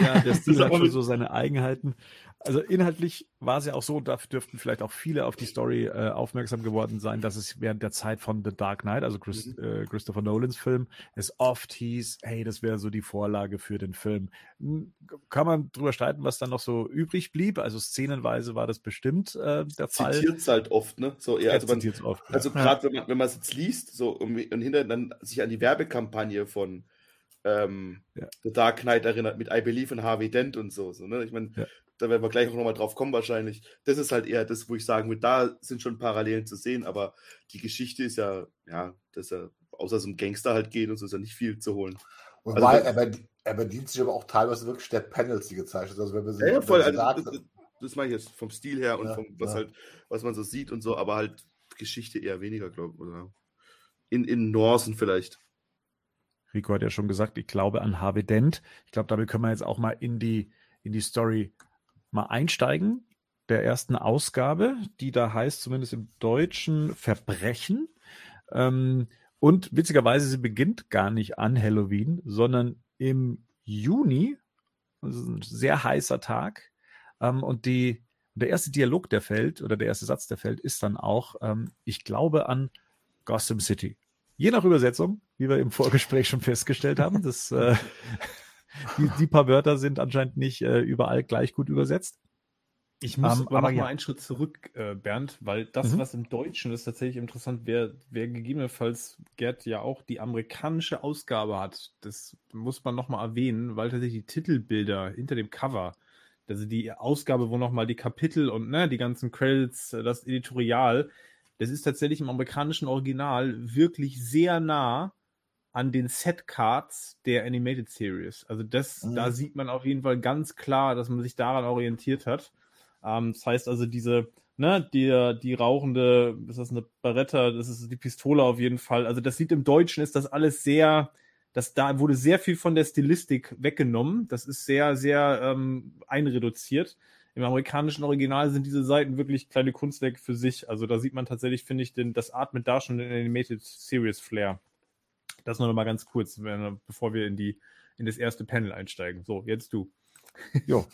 Ja, der Stil hat schon so seine Eigenheiten. Also inhaltlich war es ja auch so, dafür dürften vielleicht auch viele auf die Story äh, aufmerksam geworden sein, dass es während der Zeit von The Dark Knight, also Chris, mhm. äh, Christopher Nolans Film, es oft hieß, hey, das wäre so die Vorlage für den Film. Kann man drüber streiten, was dann noch so übrig blieb? Also szenenweise war das bestimmt äh, der Fall. Zitiert es halt oft, ne? So, eher, also man, oft, also ja. gerade wenn man wenn man es jetzt liest, so und, und hinterher dann sich an die Werbekampagne von ähm, ja. The Dark Knight erinnert mit I Believe in Harvey Dent und so. so ne? Ich meine, ja. da werden wir gleich auch nochmal drauf kommen wahrscheinlich. Das ist halt eher das, wo ich sagen würde, da sind schon Parallelen zu sehen, aber die Geschichte ist ja, ja, dass er außer so einem Gangster halt geht und so ist ja nicht viel zu holen. Und also, weil er, er bedient sich aber auch teilweise wirklich der Panels, die gezeichnet Also wenn wir sie, ja, voll, also, sagt, das, das meine ich jetzt vom Stil her und ja, vom, was halt, was man so sieht und so, aber halt Geschichte eher weniger, glaube ich. Oder in, in Nuancen vielleicht. Rico hat ja schon gesagt, ich glaube an Harvey Dent. Ich glaube, damit können wir jetzt auch mal in die, in die Story mal einsteigen. Der ersten Ausgabe, die da heißt, zumindest im Deutschen, Verbrechen. Ähm, und witzigerweise, sie beginnt gar nicht an Halloween, sondern im Juni. Das ist ein sehr heißer Tag. Ähm, und die, der erste Dialog, der fällt, oder der erste Satz, der fällt, ist dann auch, ähm, ich glaube an Gotham City. Je nach Übersetzung, wie wir im Vorgespräch schon festgestellt haben, dass äh, die, die, paar Wörter sind anscheinend nicht äh, überall gleich gut übersetzt. Ich muss um, ähm, aber, aber noch ja. mal einen Schritt zurück, äh, Bernd, weil das, mhm. was im Deutschen ist, tatsächlich interessant, wer, wer gegebenenfalls Gerd ja auch die amerikanische Ausgabe hat, das muss man noch mal erwähnen, weil tatsächlich die Titelbilder hinter dem Cover, also die Ausgabe, wo noch mal die Kapitel und ne, die ganzen Credits, das Editorial, das ist tatsächlich im amerikanischen Original wirklich sehr nah an den Setcards der Animated Series. Also das, Mhm. da sieht man auf jeden Fall ganz klar, dass man sich daran orientiert hat. Ähm, das heißt also diese, ne, die, die rauchende, ist das eine Beretta, das ist die Pistole auf jeden Fall. Also das sieht im Deutschen ist das alles sehr, das da wurde sehr viel von der Stilistik weggenommen. Das ist sehr, sehr ähm, einreduziert. Im amerikanischen Original sind diese Seiten wirklich kleine Kunstwerke für sich. Also da sieht man tatsächlich, finde ich, den, das atmet da schon den Animated Series Flair. Das noch mal ganz kurz, wenn- bevor wir in die in das erste Panel einsteigen. So, jetzt du. Jo.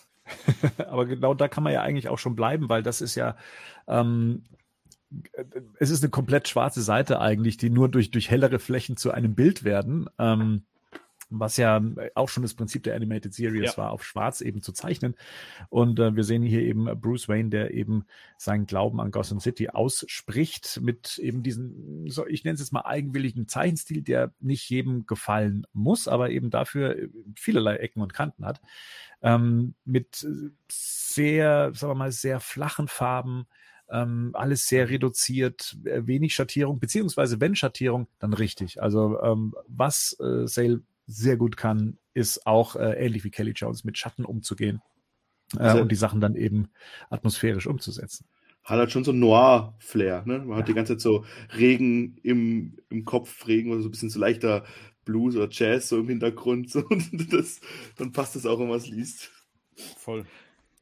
Aber genau da kann man ja eigentlich auch schon bleiben, weil das ist ja, ähm, es ist eine komplett schwarze Seite eigentlich, die nur durch, durch hellere Flächen zu einem Bild werden. Ähm, was ja auch schon das Prinzip der Animated Series Ja. war, auf schwarz eben zu zeichnen. Und äh, wir sehen hier eben Bruce Wayne, der eben seinen Glauben an Gotham City ausspricht mit eben diesem, so, ich nenne es jetzt mal eigenwilligen Zeichenstil, der nicht jedem gefallen muss, aber eben dafür vielerlei Ecken und Kanten hat. Ähm, mit sehr, sagen wir mal, sehr flachen Farben, ähm, alles sehr reduziert, äh, wenig Schattierung, beziehungsweise wenn Schattierung, dann richtig. Also ähm, was äh, Sale sehr gut kann, ist auch äh, ähnlich wie Kelly Jones mit Schatten umzugehen äh, Also- und die Sachen dann eben atmosphärisch umzusetzen. Hat halt schon so ein Noir-Flair, ne? Man hat die ganze Zeit so Regen im, im Kopf, Regen oder so ein bisschen so leichter Blues oder Jazz so im Hintergrund. So. Und das, dann passt das auch, wenn man es liest. Voll.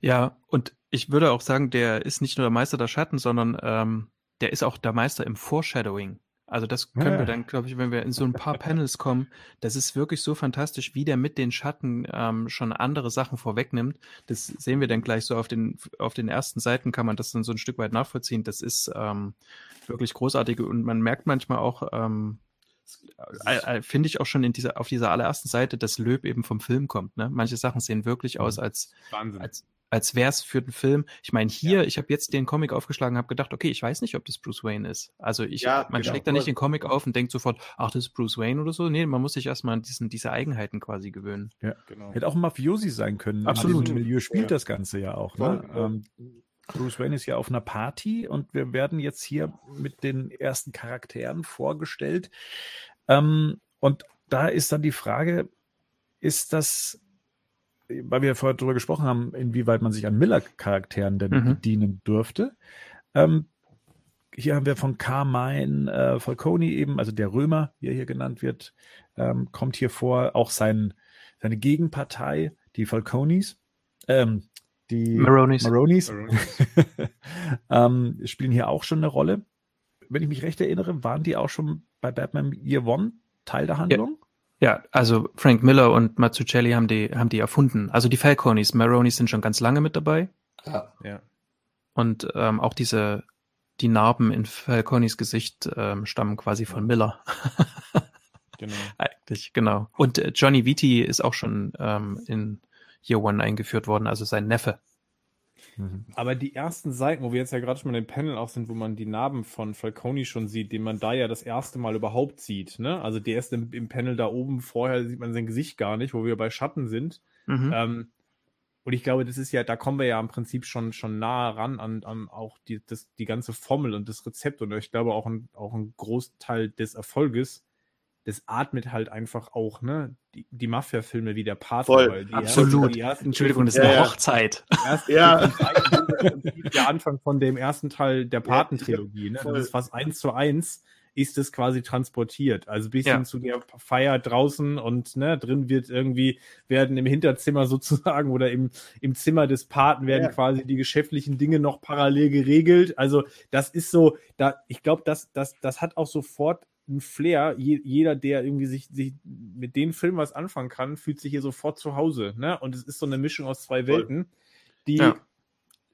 Ja, und ich würde auch sagen, der ist nicht nur der Meister der Schatten, sondern ähm, der ist auch der Meister im Foreshadowing. Also das können Ja. wir dann, glaube ich, wenn wir in so ein paar Panels kommen, das ist wirklich so fantastisch, wie der mit den Schatten ähm, schon andere Sachen vorwegnimmt. Das sehen wir dann gleich so auf den, auf den ersten Seiten kann man das dann so ein Stück weit nachvollziehen. Das ist ähm, wirklich großartig und man merkt manchmal auch, ähm, äh, äh, finde ich auch schon in dieser, auf dieser allerersten Seite, dass Löb eben vom Film kommt. Ne? Manche Sachen sehen wirklich aus, als, Wahnsinn. als, als wäre es für den Film. Ich meine, hier, ich habe jetzt den Comic aufgeschlagen, habe gedacht, okay, ich weiß nicht, ob das Bruce Wayne ist. Also ich, Ja, man genau. schlägt da nicht den Comic auf und denkt sofort, ach, das ist Bruce Wayne oder so. Nee, man muss sich erstmal an diesen, diese Eigenheiten quasi gewöhnen. genau. Hätte auch ein Mafiosi sein können. Absolut. Diesem Milieu spielt Ja. das Ganze ja auch. Ne? Voll, voll. Ähm, Bruce Wayne ist ja auf einer Party und wir werden jetzt hier mit den ersten Charakteren vorgestellt. Ähm, und da ist dann die Frage, ist das, weil wir vorher darüber gesprochen haben, inwieweit man sich an Miller-Charakteren denn Mhm. bedienen dürfte. Ähm, hier haben wir von Carmine äh, Falcone eben, also der Römer, wie er hier genannt wird, ähm, kommt hier vor, auch sein, seine Gegenpartei, die Falconis, ähm, die Maronis. Maronis ähm, spielen hier auch schon eine Rolle. Wenn ich mich recht erinnere, waren die auch schon bei Batman Year One Teil der Handlung? Ja, also Frank Miller und Mazzucchelli haben die, haben die erfunden. Also die Falconis, Maronis sind schon ganz lange mit dabei. Ja. Ja. Und ähm, auch diese, die Narben in Falconis Gesicht ähm, stammen quasi von Miller. Genau. Eigentlich, genau. Und äh, Johnny Vitti ist auch schon ähm, in Year One eingeführt worden, also sein Neffe. Mhm. Aber die ersten Seiten, wo wir jetzt ja gerade schon mal im Panel auch sind, wo man die Narben von Falcone schon sieht, den man da ja das erste Mal überhaupt sieht, ne? Also der ist im, im Panel da oben, vorher sieht man sein Gesicht gar nicht, wo wir bei Schatten sind. Mhm. Ähm, und ich glaube, das ist ja, da kommen wir ja im Prinzip schon, schon nah ran an, an auch die, das, die ganze Formel und das Rezept. Und ich glaube auch ein, auch ein Großteil des Erfolges, das atmet halt einfach auch, ne? Die, die Mafia-Filme wie der Pate. Voll, weil die absolut. Ersten, die ersten Entschuldigung, das ist eine ja. Hochzeit. ersten Ja. der Anfang von dem ersten Teil der Patentrilogie. Ne? voll. Das ist fast eins zu eins ist es quasi transportiert. Also bis Ja. hin zu der Feier draußen und ne, drin wird irgendwie, werden im Hinterzimmer sozusagen oder im, im Zimmer des Paten werden Ja. quasi die geschäftlichen Dinge noch parallel geregelt. Also das ist so, da, ich glaube, das, das, das hat auch sofort ein Flair. Je, jeder, der irgendwie sich, sich mit den Filmen was anfangen kann, fühlt sich hier sofort zu Hause. Ne? Und es ist so eine Mischung aus zwei Voll. Welten, die Ja.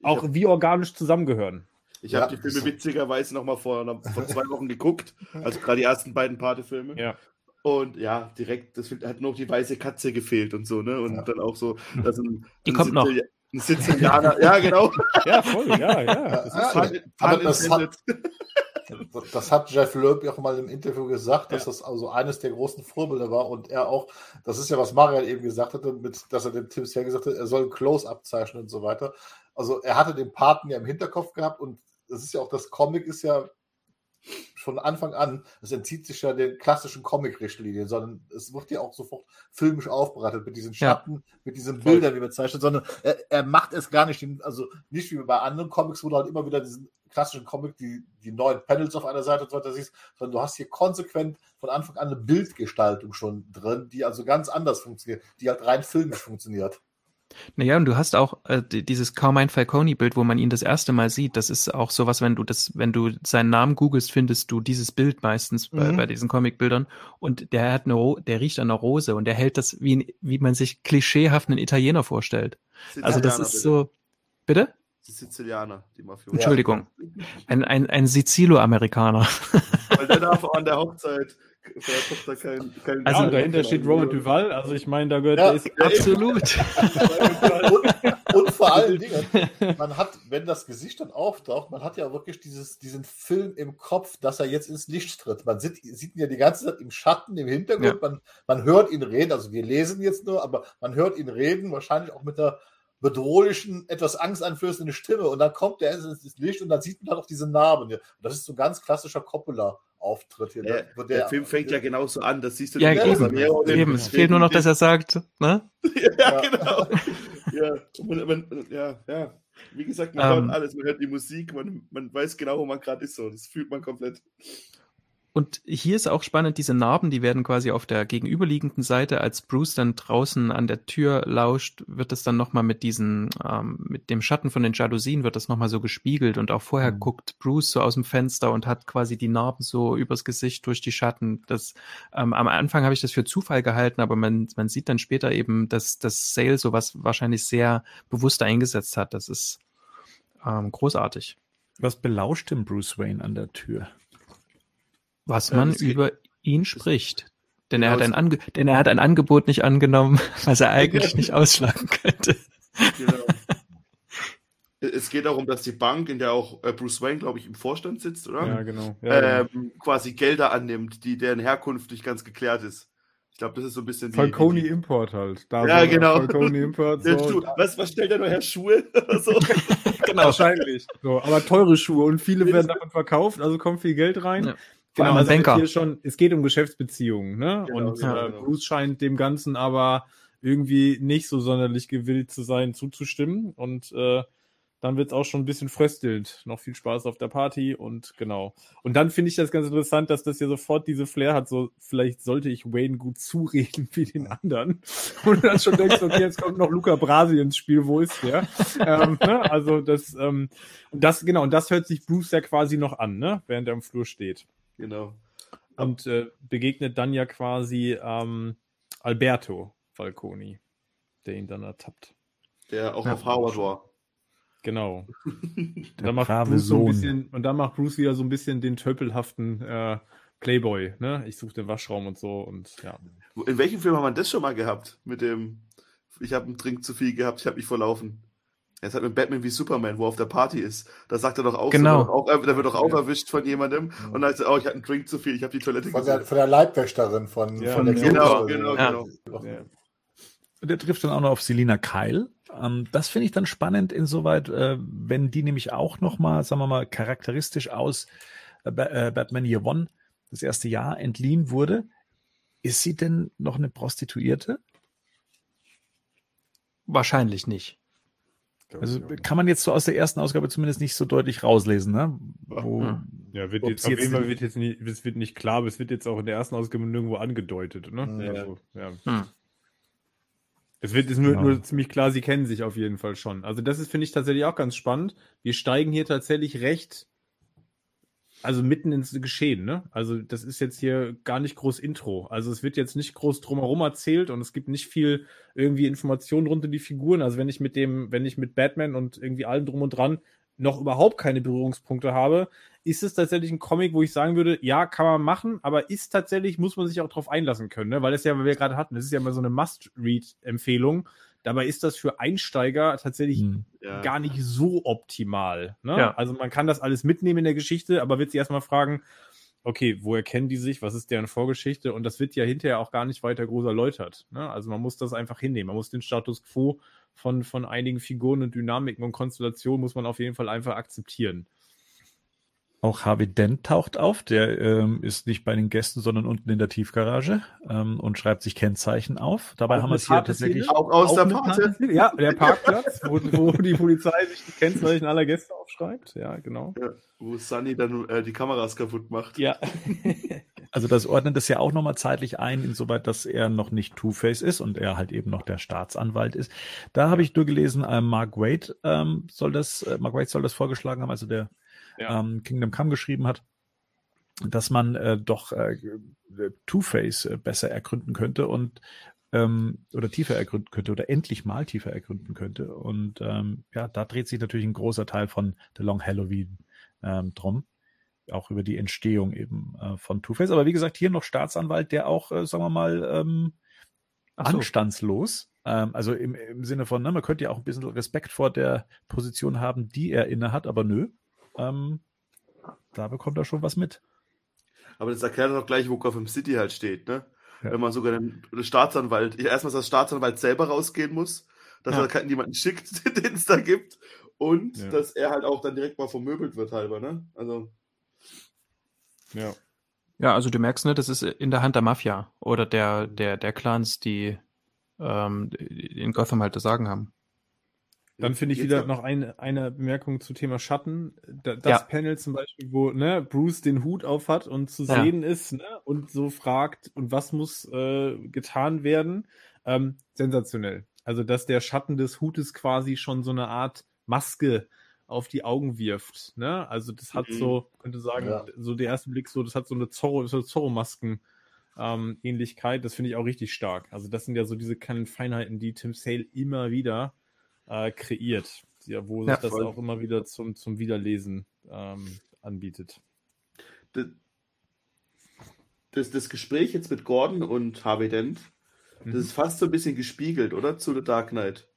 auch wie organisch zusammengehören. Ich Ja, habe die Filme witzigerweise noch mal vor, vor zwei Wochen geguckt, also gerade die ersten beiden Pate-Filme. Ja. Und ja, direkt, das hat nur noch die weiße Katze gefehlt und so, ne? Und Ja. dann auch so, dass ein, Die ein kommt noch. Ein Sizilianer, ja, genau. Ja, voll, ja, ja. Das aber pun das intended. Das hat Jeff Loeb ja auch mal im Interview gesagt, dass Ja. das also eines der großen Vorbilder war und er auch, das ist ja, was Marian eben gesagt hatte, mit, dass er dem Tim Sale gesagt hat, er soll ein Close-Up zeichnen und so weiter. Also er hatte den Paten ja im Hinterkopf gehabt und das ist ja auch, das Comic ist ja von Anfang an, es entzieht sich ja den klassischen Comic-Richtlinien, sondern es wird ja auch sofort filmisch aufbereitet mit diesen Schatten, ja. mit diesen Bildern, wie wir zeichnen, sondern er, er, macht es gar nicht, also nicht wie bei anderen Comics, wo du halt immer wieder diesen klassischen Comic, die, die neuen Panels auf einer Seite und so weiter siehst, sondern du hast hier konsequent von Anfang an eine Bildgestaltung schon drin, die also ganz anders funktioniert, die halt rein filmisch funktioniert. Naja, und du hast auch äh, dieses Carmine Falcone-Bild, wo man ihn das erste Mal sieht. Das ist auch sowas, wenn du das, wenn du seinen Namen googelst, findest du dieses Bild meistens mhm. bei, bei, diesen Comic-Bildern. Und der hat eine, der riecht an einer Rose und der hält das wie, wie man sich klischeehaft einen Italiener vorstellt. Also das ist bitte. so. Bitte? Die Sizilianer, die Mafia. Entschuldigung. Ein, ein, ein Sizilo-Amerikaner. Weil der darf an der Hochzeit kein, kein also dahinter steht Robert Duval, also ich meine, da gehört ja, ist absolut. und, und, vor allen Dingen, man hat, wenn das Gesicht dann auftaucht, man hat ja wirklich dieses, diesen Film im Kopf, dass er jetzt ins Licht tritt. Man sieht, sieht ihn ja die ganze Zeit im Schatten, im Hintergrund, ja. man, man hört ihn reden, also wir lesen jetzt nur, aber man hört ihn reden, wahrscheinlich auch mit der bedrohlichen, etwas angsteinflößende Stimme und dann kommt er ins Licht und dann sieht man auch diese Narben. Das ist so ein ganz klassischer Coppola-Auftritt hier. Der, der, der, Film fängt ja genauso an, das siehst du ja, eben, eben. Es fehlt nur noch, dass er sagt, ne? ja, ja, genau. ja, man, man, ja, ja. Wie gesagt, man um, hört ähm. alles, man hört die Musik, man, man weiß genau, wo man gerade ist. So. Das fühlt man komplett. Und hier ist auch spannend, diese Narben, die werden quasi auf der gegenüberliegenden Seite, als Bruce dann draußen an der Tür lauscht, wird das dann nochmal mit diesen, ähm, mit dem Schatten von den Jalousien wird das nochmal so gespiegelt und auch vorher mhm. guckt Bruce so aus dem Fenster und hat quasi die Narben so übers Gesicht durch die Schatten. Das, ähm, am Anfang habe ich das für Zufall gehalten, aber man, man sieht dann später eben, dass das Sale sowas wahrscheinlich sehr bewusst eingesetzt hat. Das ist ähm, großartig. Was belauscht denn Bruce Wayne an der Tür? Was man äh, über ihn spricht. Denn er, hat ein Ange denn er hat ein Angebot nicht angenommen, was er eigentlich nicht ausschlagen könnte. Genau. Es geht darum, dass die Bank, in der auch äh, Bruce Wayne, glaube ich, im Vorstand sitzt, oder? Ja, genau. Ja, ähm, genau. Quasi Gelder annimmt, die deren Herkunft nicht ganz geklärt ist. Ich glaube, das ist so ein bisschen. Falcone die, die, Import halt. Da ja, genau. Falcone Import. So. was, was stellt er nur her? Schuhe? so. genau. Wahrscheinlich. So, aber teure Schuhe und viele werden davon verkauft, also kommt viel Geld rein. Ja. Genau, also Banker. Hier schon, es geht um Geschäftsbeziehungen, ne? Genau, und genau, äh, genau. Bruce scheint dem Ganzen aber irgendwie nicht so sonderlich gewillt zu sein, zuzustimmen. Und äh, dann wird es auch schon ein bisschen fröstelnd. Noch viel Spaß auf der Party und genau. Und dann finde ich das ganz interessant, dass das ja sofort diese Flair hat, so vielleicht sollte ich Wayne gut zureden wie den anderen. Und du dann schon denkst, okay, jetzt kommt noch Luca Brasi ins Spiel, wo ist der? ähm, ne? Also das, ähm, und das, genau, und das hört sich Bruce ja quasi noch an, ne? Während er im Flur steht. Genau. Und äh, begegnet dann ja quasi ähm, Alberto Falconi, der ihn dann ertappt. Der auch ja, auf Harvard war. Genau. dann macht Bruce so ein bisschen, und dann macht Bruce wieder so ein bisschen den tölpelhaften äh, Playboy, ne? Ich suche den Waschraum und so und ja. In welchem Film hat man das schon mal gehabt? Mit dem, ich habe einen Trink zu viel gehabt, ich habe mich verlaufen. Er ist halt mit Batman wie Superman, wo er auf der Party ist. Da sagt er doch auch, genau. so, auch da wird doch auch erwischt von jemandem. Mhm. Und dann sagt er, oh, ich hatte einen Drink zu viel, ich habe die Toilette von der, von der Leibwächterin, von, ja, von der Genau, genau, ja. genau. Ja. Und der trifft dann auch noch auf Selina Kyle. Ähm, das finde ich dann spannend insoweit, äh, wenn die nämlich auch nochmal, sagen wir mal, charakteristisch aus äh, äh, Batman Year One, das erste Jahr, entliehen wurde. Ist sie denn noch eine Prostituierte? Wahrscheinlich nicht. Also kann man jetzt so aus der ersten Ausgabe zumindest nicht so deutlich rauslesen, ne? Wo, ja, wird jetzt, auf jeden Fall wird jetzt nicht, es wird nicht klar, aber es wird jetzt auch in der ersten Ausgabe nirgendwo angedeutet, ne? Ja. Also, ja. Hm. Es wird ist nur, genau. nur ziemlich klar, sie kennen sich auf jeden Fall schon. Also das ist, finde ich, tatsächlich auch ganz spannend. Wir steigen hier tatsächlich recht also mitten ins Geschehen, ne? Also das ist jetzt hier gar nicht groß Intro. Also es wird jetzt nicht groß drumherum erzählt und es gibt nicht viel irgendwie Informationen rund um die Figuren. Also wenn ich mit dem, wenn ich mit Batman und irgendwie allem drum und dran noch überhaupt keine Berührungspunkte habe, ist es tatsächlich ein Comic, wo ich sagen würde, ja, kann man machen, aber ist tatsächlich, muss man sich auch drauf einlassen können, ne? Weil es ja, wie wir gerade hatten, das ist ja immer so eine Must-Read-Empfehlung. Dabei ist das für Einsteiger tatsächlich hm. ja. gar nicht so optimal. Ne? Ja. Also man kann das alles mitnehmen in der Geschichte, aber wird sich erstmal fragen, okay, woher kennen die sich, was ist deren Vorgeschichte? Und das wird ja hinterher auch gar nicht weiter groß erläutert. Ne? Also man muss das einfach hinnehmen. Man muss den Status quo von, von einigen Figuren und Dynamiken und Konstellationen muss man auf jeden Fall einfach akzeptieren. Auch Harvey Dent taucht auf. Der ähm, ist nicht bei den Gästen, sondern unten in der Tiefgarage ähm, und schreibt sich Kennzeichen auf. Dabei Auch haben wir es hier tatsächlich. Auch aus Auch der. Pate? Ja, der Parkplatz, wo, wo die Polizei sich die Kennzeichen aller Gäste aufschreibt. Ja, genau. Ja, wo Sunny dann äh, die Kameras kaputt macht. Ja. Also das ordnet es ja auch nochmal zeitlich ein, insoweit, dass er noch nicht Two-Face ist und er halt eben noch der Staatsanwalt ist. Da habe ich nur gelesen, äh, Mark Wade ähm, soll das, äh, Mark Wade soll das vorgeschlagen haben, also der Ja. ähm, Kingdom Come geschrieben hat, dass man äh, doch äh, Two-Face äh, besser ergründen könnte und ähm, oder tiefer ergründen könnte oder endlich mal tiefer ergründen könnte. Und ähm, ja, da dreht sich natürlich ein großer Teil von The Long Halloween ähm, drum. Auch über die Entstehung eben äh, von Two-Face. Aber wie gesagt, hier noch Staatsanwalt, der auch, äh, sagen wir mal, ähm, so. anstandslos. Ähm, also im, im Sinne von, ne, man könnte ja auch ein bisschen Respekt vor der Position haben, die er inne hat, aber nö. Ähm, da bekommt er schon was mit. Aber das erklärt doch gleich, wo Gotham City halt steht, ne? Ja. Wenn man sogar den, Staatsanwalt, erstmal, dass der Staatsanwalt selber rausgehen muss, dass Ja. er keinen- jemanden schickt, den es da gibt, und Ja. dass er halt auch dann direkt mal vermöbelt wird, halber, ne? Also, ja. Ja, also du merkst, ne, das ist in der Hand der Mafia oder der, der, der Clans, die ähm, in Gotham halt das Sagen haben. Dann finde ich Jetzt wieder noch- eine, eine Bemerkung zu Thema Schatten. Da, das Ja. Panel zum Beispiel, wo ne, Bruce den Hut auf hat und zu Ja. sehen ist ne, und so fragt, und was muss äh, getan werden. Ähm, sensationell. Also, dass der Schatten des Hutes quasi schon so eine Art Maske auf die Augen wirft. Ne? Also, das hat Mhm. so, könnte sagen, Ja. so der erste Blick, so, das hat so eine Zorro, so Zorro-Masken. Ähm, Ähnlichkeit, das finde ich auch richtig stark. Also, das sind ja so diese kleinen Feinheiten, die Tim Sale immer wieder äh, kreiert, ja, wo Ja, sich das voll. auch immer wieder zum, zum Wiederlesen ähm, anbietet. das, das, das Gespräch jetzt mit Gordon und Harvey Dent, Mhm. das ist fast so ein bisschen gespiegelt, oder? Zu The Dark Knight.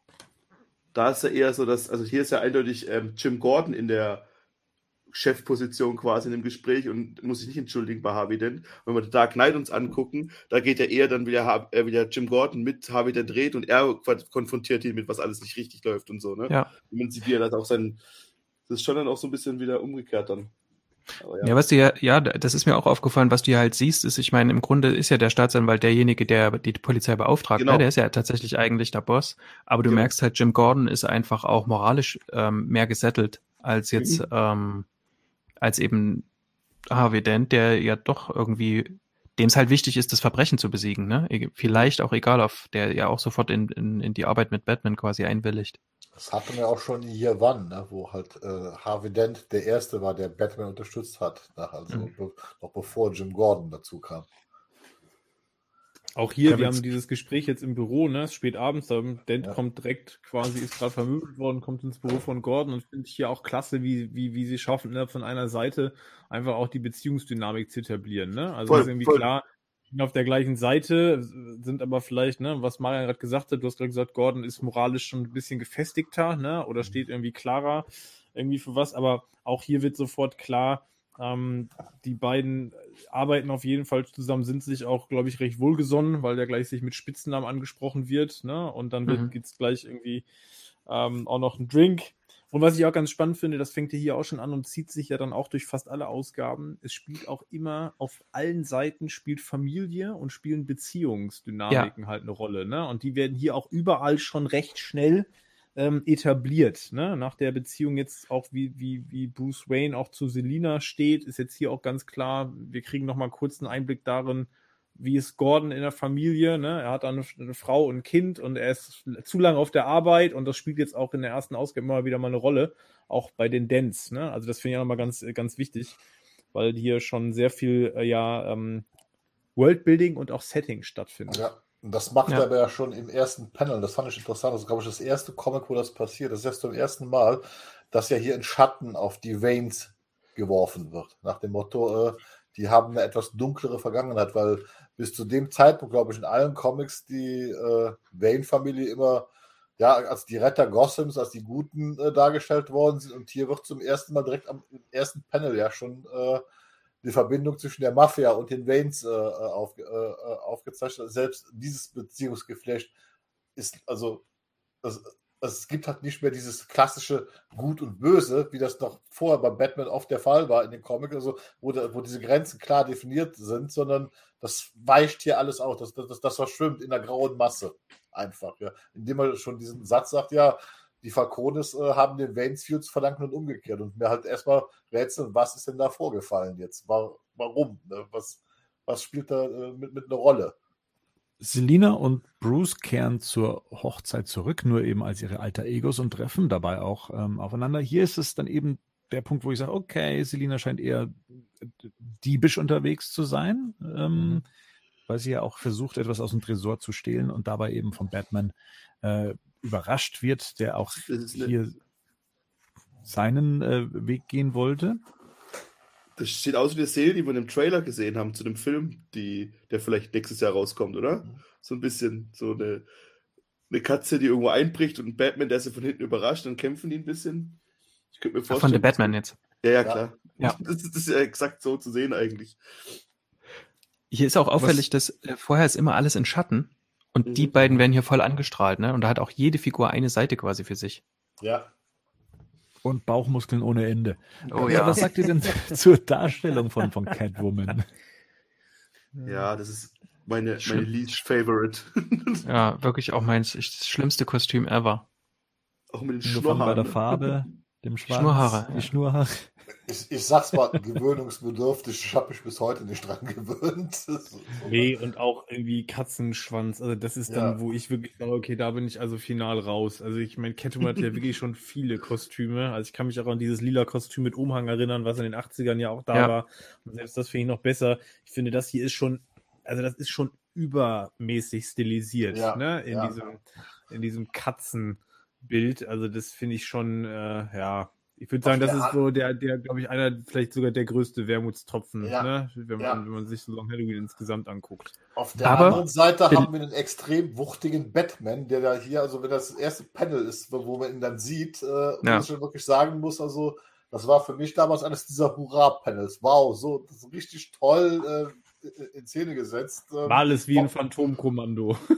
Da ist ja eher so, dass, also hier ist ja eindeutig ähm, Jim Gordon in der Chefposition quasi in dem Gespräch und muss sich nicht entschuldigen bei Harvey Dent. Wenn wir The Dark Knight uns angucken, da geht ja eher dann wieder, Har- äh, wieder Jim Gordon mit Harvey Dent redet und er konfrontiert ihn mit, was alles nicht richtig läuft und so, ne? Ja. Und man sieht, wie er das auch sein, das ist schon dann auch so ein bisschen wieder umgekehrt dann. Aber Ja, was du ja, ja, das ist mir auch aufgefallen, was du ja halt siehst, ist, ich meine, im Grunde ist ja der Staatsanwalt derjenige, der die Polizei beauftragt. Genau. Ne? Der ist ja tatsächlich eigentlich der Boss. Aber du Genau. merkst halt, Jim Gordon ist einfach auch moralisch ähm, mehr gesettelt als jetzt, ähm, als eben Harvey Dent, der ja doch irgendwie, dem es halt wichtig ist, das Verbrechen zu besiegen. Ne? E- Vielleicht auch egal auf, der ja auch sofort in, in, in die Arbeit mit Batman quasi einwilligt. Das hatten wir auch schon in Year One, ne, wo halt äh, Harvey Dent der Erste war, der Batman unterstützt hat. Ne, also Mhm. be noch bevor Jim Gordon dazu kam. Auch hier, wir haben dieses Gespräch jetzt im Büro, ne? Es ist spät abends, da Dent Ja. kommt direkt quasi, ist gerade vermöbelt worden, kommt ins Büro von Gordon und finde ich hier auch klasse, wie, wie, wie sie schaffen, innerhalb von einer Seite einfach auch die Beziehungsdynamik zu etablieren, ne? Also Voll, ist irgendwie voll. klar, sind auf der gleichen Seite, sind aber vielleicht, ne, was Marian gerade gesagt hat, du hast gerade gesagt, Gordon ist moralisch schon ein bisschen gefestigter, ne? Oder steht irgendwie klarer irgendwie für was, aber auch hier wird sofort klar, ähm, die beiden arbeiten auf jeden Fall zusammen, sind sich auch, glaube ich, recht wohlgesonnen, weil der gleich sich mit Spitzennamen angesprochen wird. Ne? Und dann Mhm. gibt's gleich irgendwie ähm, auch noch einen Drink. Und was ich auch ganz spannend finde, das fängt ja hier auch schon an und zieht sich ja dann auch durch fast alle Ausgaben. Es spielt auch immer auf allen Seiten spielt Familie und spielen Beziehungsdynamiken halt eine Rolle. Ne? Und die werden hier auch überall schon recht schnell ähm, etabliert. Ne? Nach der Beziehung jetzt auch, wie, wie, wie Bruce Wayne auch zu Selina steht, ist jetzt hier auch ganz klar, wir kriegen nochmal kurz einen Einblick darin, wie ist Gordon in der Familie. Ne? Er hat eine, eine Frau und ein Kind und er ist zu lange auf der Arbeit und das spielt jetzt auch in der ersten Ausgabe immer wieder mal eine Rolle, auch bei den Dents. Ne? Also das finde ich auch nochmal ganz, ganz wichtig, weil hier schon sehr viel äh, ja, ähm, Worldbuilding und auch Setting stattfindet. Ja, das macht Ja. er aber ja schon im ersten Panel. Das fand ich interessant. Das ist, glaube ich, das erste Comic, wo das passiert. Das ist erst zum ersten Mal, dass ja hier in Schatten auf die Waynes geworfen wird. Nach dem Motto, äh, die haben eine etwas dunklere Vergangenheit, weil bis zu dem Zeitpunkt, glaube ich, in allen Comics die äh, Wayne-Familie immer ja, als die Retter Gothams, als die Guten äh, dargestellt worden sind. Und hier wird zum ersten Mal direkt am ersten Panel ja schon äh, die Verbindung zwischen der Mafia und den Waynes äh, auf, äh, aufgezeichnet. Selbst dieses Beziehungsgeflecht ist, also, also es gibt halt nicht mehr dieses klassische Gut und Böse, wie das noch vorher bei Batman oft der Fall war in den Comics, also wo, da, wo diese Grenzen klar definiert sind, sondern das weicht hier alles auf, das, das, das verschwimmt in der grauen Masse einfach, ja. Indem er schon diesen Satz sagt, ja, die Falcones äh, haben den Waynesfields verdankt und umgekehrt und mir halt erstmal rätseln, was ist denn da vorgefallen jetzt? War, warum? Ne? Was, was spielt da äh, mit, mit einer Rolle? Selina und Bruce kehren zur Hochzeit zurück, nur eben als ihre alter Egos und treffen dabei auch ähm, aufeinander. Hier ist es dann eben der Punkt, wo ich sage, okay, Selina scheint eher diebisch unterwegs zu sein, ähm, mhm. weil sie ja auch versucht, etwas aus dem Tresor zu stehlen und dabei eben von Batman äh, überrascht wird, der auch hier seinen äh, Weg gehen wollte. Das sieht aus wie eine Szene, die wir im Trailer gesehen haben zu dem Film, die, der vielleicht nächstes Jahr rauskommt, oder? So ein bisschen so eine, eine Katze, die irgendwo einbricht und ein Batman, der sie von hinten überrascht, dann kämpfen die ein bisschen. Ich könnte mir vorstellen. Von der Batman jetzt. Ja, ja, klar. Ja. Das, das, ist ja exakt so zu sehen eigentlich. Hier ist auch auffällig, Was? dass äh, vorher ist immer alles in Schatten und mhm. die beiden werden hier voll angestrahlt, ne? Und da hat auch jede Figur eine Seite quasi für sich. Ja und Bauchmuskeln ohne Ende. Oh ja. Was sagt ihr denn zur Darstellung von, von Catwoman? Ja, das ist meine, meine least favorite. ja, wirklich auch mein das schlimmste Kostüm ever. Auch mit den Schnurrhaaren. bei der Farbe, dem Schwanz, Schnurrhaare. Die Schnurhaare ich, ich sag's mal, gewöhnungsbedürftig. Ich habe mich bis heute nicht dran gewöhnt. So nee, und auch irgendwie Katzenschwanz. Also das ist dann, ja. wo ich wirklich sage, okay, da bin ich also final raus. Also ich meine, Catwoman hat ja wirklich schon viele Kostüme. Also ich kann mich auch an dieses lila Kostüm mit Umhang erinnern, was in den 80ern ja auch da ja. war. Und selbst das finde ich noch besser. Ich finde, das hier ist schon, also das ist schon übermäßig stilisiert, ja. ne? In diesem, in diesem Katzenbild. Also das finde ich schon, äh, ja, ich würde sagen, das ist so der, der, glaube ich, einer, vielleicht sogar der größte Wermutstropfen, ja. ne? wenn, man, ja. wenn man sich so Long Halloween insgesamt anguckt. Auf der Aber anderen Seite haben wir einen extrem wuchtigen Batman, der da hier, also wenn das, das erste Panel ist, wo man ihn dann sieht, äh, ja. ich schon wirklich sagen muss, also das war für mich damals eines dieser Hurra-Panels. Wow, so richtig toll äh, in Szene gesetzt. Ähm, war alles wie ein Phantomkommando.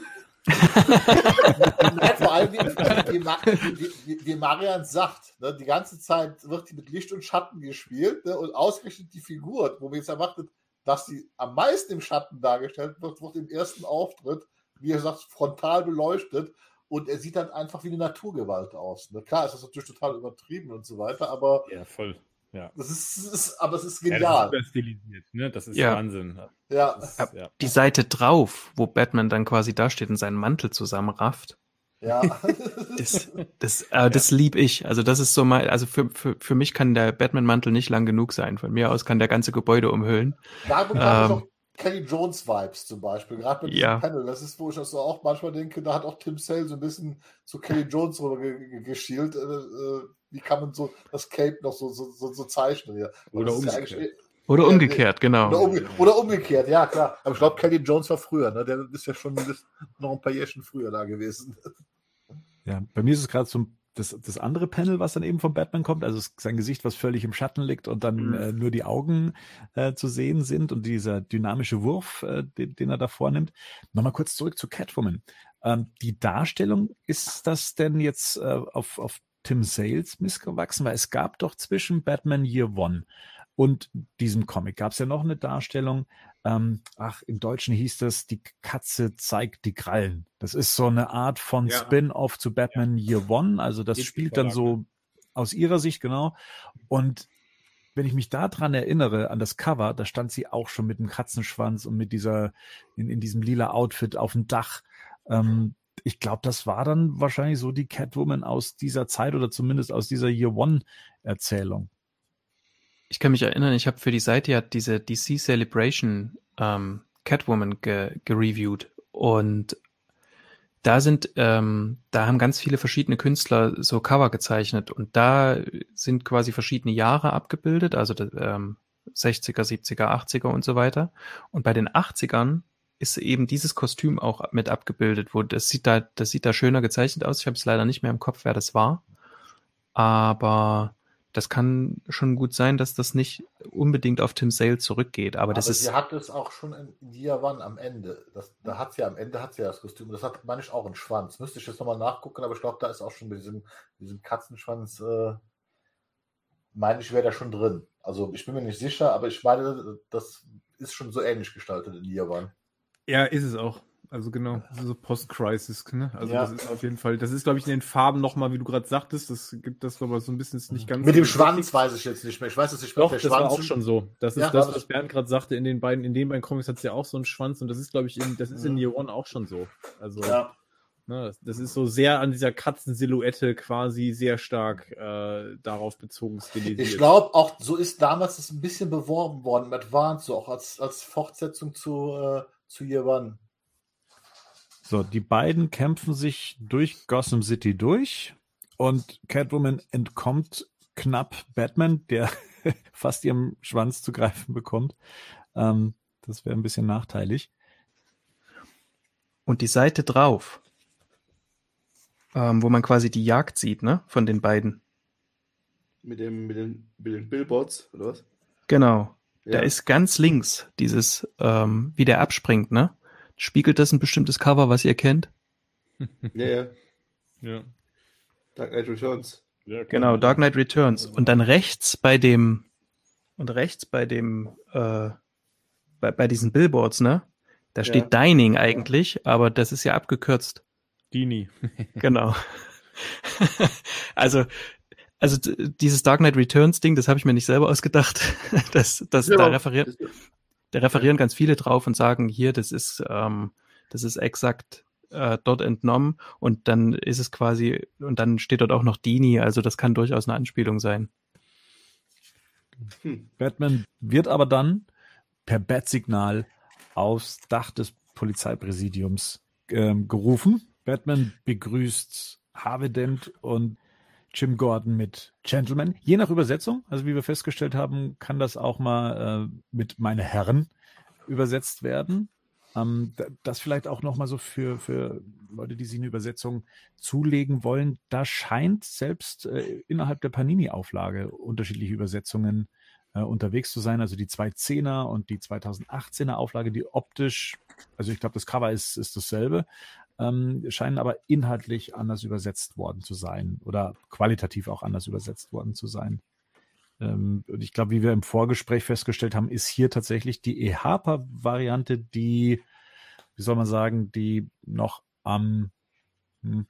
vor allem, wie, wie, wie, Marian sagt, ne, die ganze Zeit wird die mit Licht und Schatten gespielt ne, und ausgerechnet die Figur, wo wir jetzt erwartet, dass sie am meisten im Schatten dargestellt wird, wird im ersten Auftritt, wie er sagt, frontal beleuchtet und er sieht dann einfach wie eine Naturgewalt aus. Ne? Klar, ist das natürlich total übertrieben und so weiter, aber ja, voll. Ja. Das ist, ist, aber es ist genial. Ja, das ist stilisiert, ne? Das ist ja. Wahnsinn. Ja. Ist, ja. Die Seite drauf, wo Batman dann quasi da steht und seinen Mantel zusammenrafft. Ja. das, das, äh, das lieb ich. Also das ist so mal, also für, für, für mich kann der Batman-Mantel nicht lang genug sein. Von mir aus kann der ganze Gebäude umhüllen. Da ähm, auch Kelly Jones Vibes zum Beispiel, gerade mit diesem ja. Panel. Das ist, wo ich das so auch manchmal denke, da hat auch Tim Sale so ein bisschen zu Kelly Jones rüber geschielt. Äh, äh, wie kann man so das Cape noch so, so, so, so zeichnen? Ja. Oder umgekehrt. Ja oder umgekehrt, genau. Oder, umge oder, umgekehrt, ja, klar. Aber ich glaube, Kelly Jones war früher, ne? Der ist ja schon noch ein paar Jährchen früher da gewesen. Ja, bei mir ist es gerade so das, das andere Panel, was dann eben von Batman kommt, also sein Gesicht, was völlig im Schatten liegt und dann mhm. äh, nur die Augen äh, zu sehen sind und dieser dynamische Wurf, äh, den, den, er da vornimmt. Nochmal kurz zurück zu Catwoman. Ähm, die Darstellung, ist das denn jetzt äh, auf, auf Tim Sales missgewachsen? Weil es gab doch zwischen Batman Year One und diesem Comic gab es ja noch eine Darstellung. Ähm, ach, im Deutschen hieß das, die Katze zeigt die Krallen. Das ist so eine Art von ja. Spin-off zu Batman ja. Year One. Also das spielt dann so aus ihrer Sicht, genau. Und wenn ich mich daran erinnere, an das Cover, da stand sie auch schon mit dem Katzenschwanz und mit dieser, in, in diesem lila Outfit auf dem Dach. Ähm, ich glaube, das war dann wahrscheinlich so die Catwoman aus dieser Zeit oder zumindest aus dieser Year One Erzählung. Ich kann mich erinnern, ich habe für die Seite ja diese DC Celebration ähm, Catwoman ge gereviewt und da sind, ähm, da haben ganz viele verschiedene Künstler so Cover gezeichnet und da sind quasi verschiedene Jahre abgebildet, also ähm, 60er, 70er, 80er und so weiter. Und bei den 80ern ist eben dieses Kostüm auch mit abgebildet, wo das sieht da, das sieht da schöner gezeichnet aus. Ich habe es leider nicht mehr im Kopf, wer das war. Aber Das kann schon gut sein, dass das nicht unbedingt auf Tim Sale zurückgeht, aber, das Aber ist sie hat es auch schon in Year One am Ende. Das, da hat sie am Ende hat sie ja das Kostüm. Das hat manchmal auch einen Schwanz. Müsste ich jetzt nochmal nachgucken, aber ich glaube, da ist auch schon mit diesem, diesem Katzenschwanz, äh, meine ich, wäre da schon drin. Also ich bin mir nicht sicher, aber ich meine, das ist schon so ähnlich gestaltet in One. Ja, ist es auch. Also genau, das ist so Post-Crisis, ne? Also Ja. das ist auf jeden Fall, das ist, glaube ich, in den Farben nochmal, wie du gerade sagtest, das gibt das aber so ein bisschen ist nicht ganz. Mit dem Schwanz richtig. weiß ich jetzt nicht mehr. Ich weiß es nicht mehr. Doch, das war auch schon so. Das ist Ja, das, was Bernd gerade sagte, in den beiden, in den beiden Comics hat es ja auch so einen Schwanz und das ist, glaube ich, in, das ist in Mhm. Year One auch schon so. Also, Ja. ne, das, das ist so sehr an dieser Katzensilhouette quasi sehr stark äh, darauf bezogen stilisiert. Ich glaube auch, so ist damals das ein bisschen beworben worden im Advance, so auch als, als Fortsetzung zu, äh, zu Year One. So, die beiden kämpfen sich durch Gotham City durch und Catwoman entkommt knapp Batman, der fast ihrem Schwanz zu greifen bekommt. Ähm, das wäre ein bisschen nachteilig. und die Seite drauf, ähm, wo man quasi die Jagd sieht, ne, von den beiden. Mit, dem, mit, den, mit den Billboards, oder was? Genau. Da Ja. ist ganz links dieses, ähm, wie der abspringt, ne? Spiegelt das ein bestimmtes Cover, was ihr kennt? Ja, ja. ja. Dark Knight Returns. Ja, Genau, Dark Knight Returns. Und dann rechts bei dem, und rechts bei dem, äh, bei, bei diesen Billboards, ne? Da steht Dining eigentlich, aber das ist ja abgekürzt. Dini. Genau. also, also dieses Dark Knight Returns Ding, das habe ich mir nicht selber ausgedacht. Das, das, Ja, da, aber- referiert, da referieren ganz viele drauf und sagen, hier, das ist, ähm, das ist exakt äh, dort entnommen und dann ist es quasi, und dann steht dort auch noch Dini, also das kann durchaus eine Anspielung sein. Hm. Batman wird aber dann per Bat-Signal aufs Dach des Polizeipräsidiums ähm, gerufen. Batman begrüßt Harvey Dent und Jim Gordon mit Gentleman. Je nach Übersetzung, also wie wir festgestellt haben, kann das auch mal äh, mit meine Herren übersetzt werden. Ähm, da- das vielleicht auch noch mal so für, für Leute, die sich eine Übersetzung zulegen wollen. Da scheint selbst äh, innerhalb der Panini-Auflage unterschiedliche Übersetzungen äh, unterwegs zu sein. Also die 210er und die 2018er Auflage, die optisch, also ich glaube, das Cover ist, ist dasselbe, ähm, scheinen aber inhaltlich anders übersetzt worden zu sein oder qualitativ auch anders übersetzt worden zu sein. Ähm, und ich glaube, wie wir im Vorgespräch festgestellt haben, ist hier tatsächlich die EHPA-Variante, die, wie soll man sagen, die noch am hm,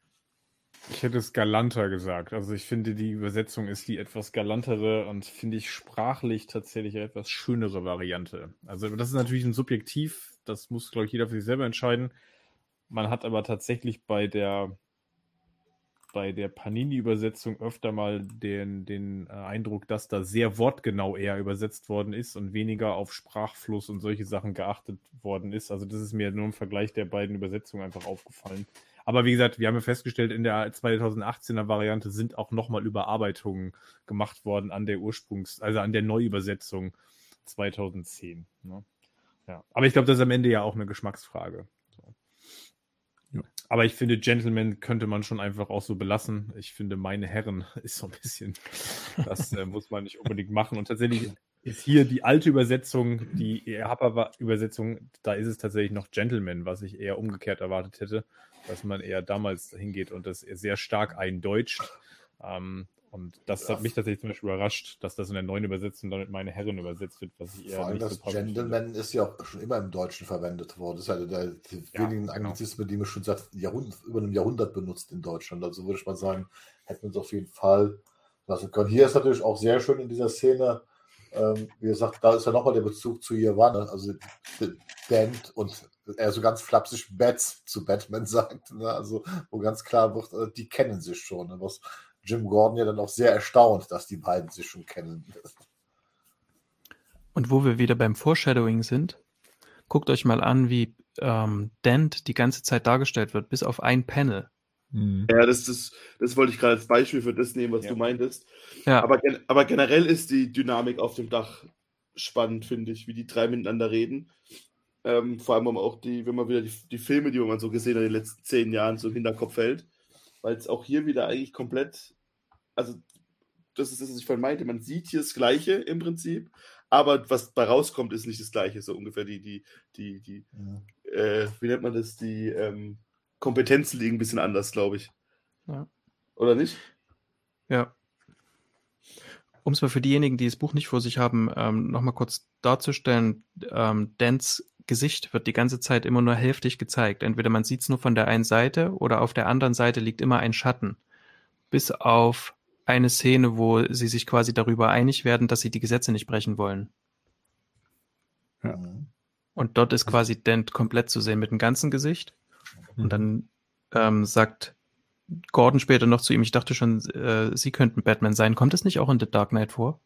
Ich hätte es galanter gesagt. Also ich finde, die Übersetzung ist die etwas galantere und finde ich sprachlich tatsächlich etwas schönere Variante. Also das ist natürlich ein Subjektiv, das muss, glaube ich, jeder für sich selber entscheiden. Man hat aber tatsächlich bei der bei der Panini-Übersetzung öfter mal den, den äh, Eindruck, dass da sehr wortgenau eher übersetzt worden ist und weniger auf Sprachfluss und solche Sachen geachtet worden ist. Also das ist mir nur im Vergleich der beiden Übersetzungen einfach aufgefallen. Aber wie gesagt, wir haben ja festgestellt, in der 2018er Variante sind auch nochmal Überarbeitungen gemacht worden an der Ursprungs-, also an der Neuübersetzung 2010. Ne? Ja. Aber ich glaube, das ist am Ende ja auch eine Geschmacksfrage. Aber ich finde, Gentleman könnte man schon einfach auch so belassen. Ich finde, meine Herren ist so ein bisschen, das äh, muss man nicht unbedingt machen. Und tatsächlich ist hier die alte Übersetzung, die EHPA-Übersetzung, da ist es tatsächlich noch Gentleman, was ich eher umgekehrt erwartet hätte, dass man eher damals hingeht und das sehr stark eindeutscht. Ähm, und das hat mich tatsächlich zum Beispiel überrascht, dass das in der neuen Übersetzung damit meine Herren übersetzt wird, was ich eher Vor allem nicht das so passend finde. Gentleman ist ja auch schon immer im Deutschen verwendet worden. Das ist ja der, Ja, wenigen genau. Anglizismen, die man schon seit über einem Jahrhundert benutzt in Deutschland. Also würde ich mal sagen, hätten wir uns auf jeden Fall lassen können. Hier ist natürlich auch sehr schön in dieser Szene, ähm, wie gesagt, da ist ja nochmal der Bezug zu Yavanne, also D- Dent und er so ganz flapsig Bats zu Batman sagt, ne? also wo ganz klar wird, äh, die kennen sich schon. Ne? Was Jim Gordon ja dann auch sehr erstaunt, dass die beiden sich schon kennen. Und wo wir wieder beim Foreshadowing sind, guckt euch mal an, wie ähm, Dent die ganze Zeit dargestellt wird, bis auf ein Panel. hm. Ja, das, das, das wollte ich gerade als Beispiel für das nehmen, was Ja. du meintest. Ja, Aber, gen aber generell ist die Dynamik auf dem Dach spannend, finde ich, wie die drei miteinander reden. Ähm, vor allem auch die, wenn man wieder die, die Filme, die man so gesehen hat in den letzten zehn Jahren, so im Hinterkopf hält. Weil es auch hier wieder eigentlich komplett, also das ist das, was ich vorhin meinte. Man sieht hier das Gleiche im Prinzip, aber was bei rauskommt, ist nicht das Gleiche. So ungefähr die, die, die, die, Ja. äh, wie nennt man das? Die ähm, Kompetenzen liegen ein bisschen anders, glaube ich. Ja. Oder nicht? Ja. Um es mal für diejenigen, die das Buch nicht vor sich haben, ähm, nochmal kurz darzustellen, ähm, Dans Gesicht wird die ganze Zeit immer nur hälftig gezeigt. Entweder man sieht es nur von der einen Seite oder auf der anderen Seite liegt immer ein Schatten. Bis auf eine Szene, wo sie sich quasi darüber einig werden, dass sie die Gesetze nicht brechen wollen. Ja. Und dort ist quasi Dent komplett zu sehen mit dem ganzen Gesicht. Und dann ähm, sagt Gordon später noch zu ihm, ich dachte schon, äh, sie könnten Batman sein. Kommt es nicht auch in The Dark Knight vor?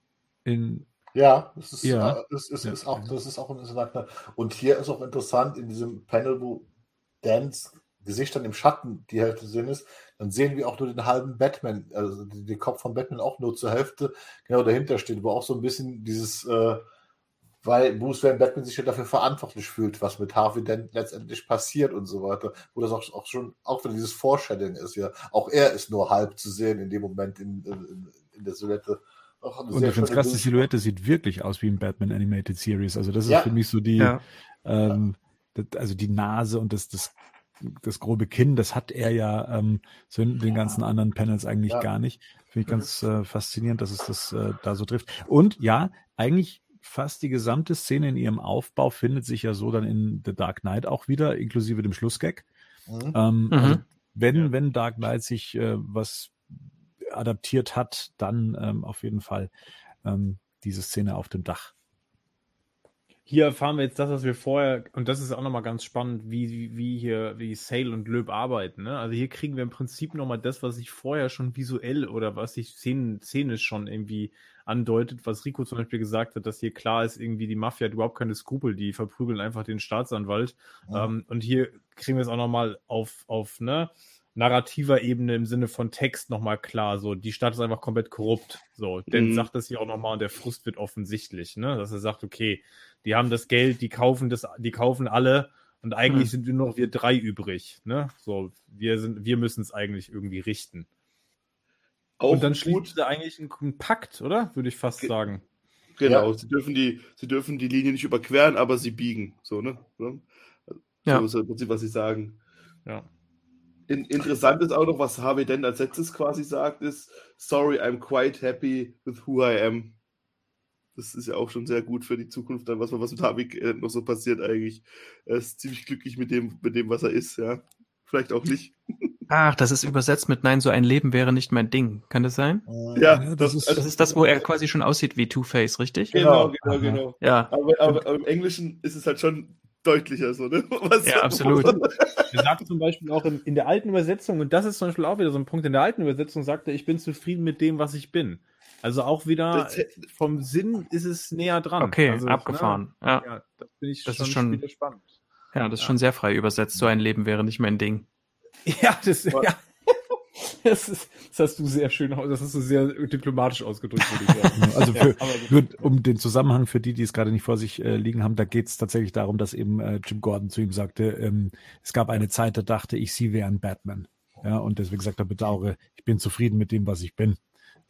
in, Ja, das ist, Ja. äh, das ist, Ja. ist auch, das ist auch interessant. Und hier ist auch interessant in diesem Panel, wo Dans Gesicht dann im Schatten die Hälfte sehen ist, dann sehen wir auch nur den halben Batman, also den Kopf von Batman auch nur zur Hälfte genau dahinter steht, wo auch so ein bisschen dieses, äh, weil Bruce Wayne Batman sich ja dafür verantwortlich fühlt, was mit Harvey Dent letztendlich passiert und so weiter, wo das auch, auch schon auch wieder dieses Foreshadowing ist ja. Auch er ist nur halb zu sehen in dem Moment in, in, in der Silhouette. Auch eine und sehr ich finde krass, die Silhouette sieht wirklich aus wie ein Batman Animated Series. Also das ist Ja. für mich so die, Ja. ähm, das, also die Nase und das, das, das grobe Kinn, das hat er ja ähm, so in den ganzen anderen Panels eigentlich Ja. gar nicht. Finde ich ganz äh, faszinierend, dass es das äh, da so trifft. Und ja, eigentlich fast die gesamte Szene in ihrem Aufbau findet sich ja so dann in The Dark Knight auch wieder, inklusive dem Schlussgag. Mhm. Ähm, Mhm. also wenn, wenn Dark Knight sich äh, was adaptiert hat, dann ähm, auf jeden Fall ähm, diese Szene auf dem Dach. Hier erfahren wir jetzt das, was wir vorher, und das ist auch nochmal ganz spannend, wie, wie, hier, wie Sale und Löb arbeiten. Ne? Also hier kriegen wir im Prinzip nochmal das, was ich vorher schon visuell oder was sich szenisch schon irgendwie andeutet, was Rico zum Beispiel gesagt hat, dass hier klar ist, irgendwie die Mafia hat überhaupt keine Skrupel, die verprügeln einfach den Staatsanwalt. Ja. Ähm, und hier kriegen wir es auch nochmal auf, auf ne, narrativer Ebene im Sinne von Text nochmal klar. So, die Stadt ist einfach komplett korrupt. So, denn Mhm. sagt das hier auch nochmal und der Frust wird offensichtlich, ne? Dass er sagt, okay, die haben das Geld, die kaufen das, die kaufen alle und eigentlich Hm. sind nur noch wir drei übrig, ne? So, wir sind, wir müssen es eigentlich irgendwie richten. Auch und dann gut, schließt er eigentlich einen, einen Pakt, oder? Würde ich fast Ge- sagen. Genau, Ja. sie dürfen die, sie dürfen die Linie nicht überqueren, aber sie biegen. So, ne? So Ja. ist im Prinzip, was sie sagen. Ja. In, interessant ist auch noch, was Harvey Dent als letztes quasi sagt, ist, sorry, I'm quite happy with who I am. Das ist ja auch schon sehr gut für die Zukunft, dann was, was mit Harvey äh, noch so passiert eigentlich. Er ist ziemlich glücklich mit dem, mit dem, was er ist, ja. Vielleicht auch nicht. Ach, das ist übersetzt mit Nein, so ein Leben wäre nicht mein Ding. Kann das sein? Mhm. Ja, Ja, das das, ist- also, Das ist das, wo er quasi schon aussieht wie Two-Face, richtig? genau, Genau. genau, Aha. genau. Ja. Aber, aber, aber im Englischen ist es halt schon deutlicher so, ne? Was, Ja, absolut. Er sagte zum Beispiel auch in, in der alten Übersetzung, und das ist zum Beispiel auch wieder so ein Punkt, in der alten Übersetzung sagte er, ich bin zufrieden mit dem, was ich bin. Also auch wieder Das vom Sinn ist es näher dran. Okay, also, abgefahren. Ne, Ja. ja, das finde ich Das schon, ist schon- spannend. ja, das ist Ja. schon sehr frei übersetzt. So ein Leben wäre nicht mein Ding. Ja, das, ja. Das, ist, das hast du sehr schön, das hast du sehr diplomatisch ausgedrückt, würde ich sagen. Also Ja, für, gut. nur um den Zusammenhang für die, die es gerade nicht vor sich äh, liegen haben, da geht es tatsächlich darum, dass eben äh, Jim Gordon zu ihm sagte, ähm, es gab eine Zeit, da dachte ich, sie wären Batman. Ja, und deswegen sagt er, bedauere, ich bin zufrieden mit dem, was ich bin.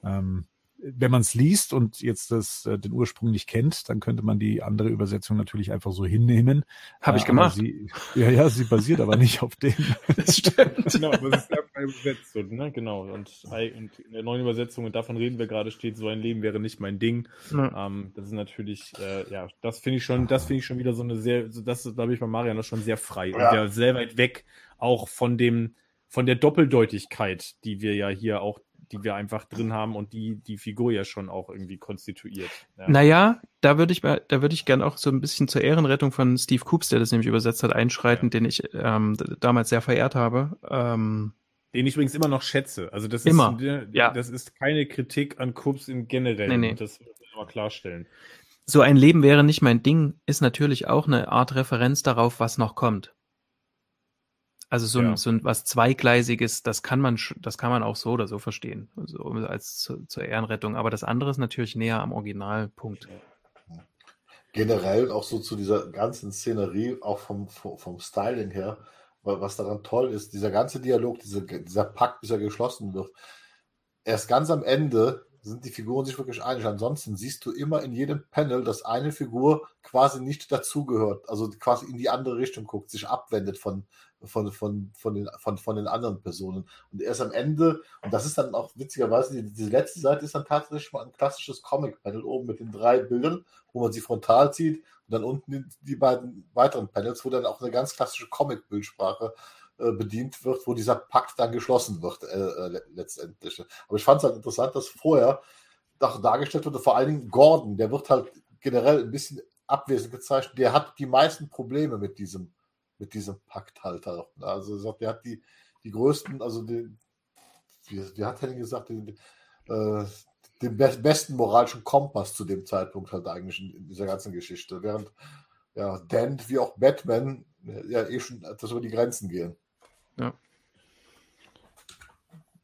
Ähm, wenn man es liest und jetzt das, äh, den Ursprung nicht kennt, dann könnte man die andere Übersetzung natürlich einfach so hinnehmen. Habe Äh, ich aber gemacht. Sie, ja, ja, sie basiert aber nicht auf dem. Das stimmt. Genau, das ist sehr frei übersetzt. So, ne? Genau. Und, und in der neuen Übersetzung, und davon reden wir gerade, steht, so ein Leben wäre nicht mein Ding. Ja. Ähm, das ist natürlich, äh, ja, das finde ich schon, das finde ich schon wieder so eine sehr, so das ist, da bin ich bei Marian noch schon sehr frei und Ja. ja sehr weit weg auch von dem, von der Doppeldeutigkeit, die wir ja hier auch, die wir einfach drin haben und die die Figur ja schon auch irgendwie konstituiert. Ja. Naja, da würde ich, mal- da würde ich gern auch so ein bisschen zur Ehrenrettung von Steve Coops, der das nämlich übersetzt hat, einschreiten, den ich ähm, damals sehr verehrt habe. Ähm, Den ich übrigens immer noch schätze. Also das Immer. ist, Ja. das ist keine Kritik an Kups im Generellen. Nee, nee. Das muss man mal klarstellen. so ein Leben wäre nicht mein Ding, ist natürlich auch eine Art Referenz darauf, was noch kommt. Also so, Ja. ein, so ein was zweigleisiges, das kann man, das kann man auch so oder so verstehen, also als zu, zur Ehrenrettung. Aber das andere ist natürlich näher am Originalpunkt. generell auch so zu dieser ganzen Szenerie, auch vom, vom, Styling her, was daran toll ist, dieser ganze Dialog, diese, dieser Pakt, bis er geschlossen wird. Erst ganz am Ende sind die Figuren sich wirklich einig. Ansonsten siehst du immer in jedem Panel, dass eine Figur quasi nicht dazugehört, also quasi in die andere Richtung guckt, sich abwendet von, von, von, von, den, von, von den anderen Personen. Und erst am Ende, und das ist dann auch witzigerweise, die, die letzte Seite ist dann tatsächlich mal ein klassisches Comic-Panel oben mit den drei Bildern, wo man sie frontal sieht und dann unten die, die beiden weiteren Panels, wo dann auch eine ganz klassische Comic-Bildsprache äh, bedient wird, wo dieser Pakt dann geschlossen wird äh, äh letztendlich. Aber ich fand es halt interessant, dass vorher doch dargestellt wurde, vor allen Dingen Gordon, der wird halt generell ein bisschen abwesend gezeichnet, der hat die meisten Probleme mit diesem, mit diesem Pakt halt. Also der hat die, die größten, also die, wie, wie hat Henning gesagt, den, äh, den besten moralischen Kompass zu dem Zeitpunkt halt eigentlich in, in dieser ganzen Geschichte. Während ja, Dent wie auch Batman ja eh schon etwas über die Grenzen gehen. Ja.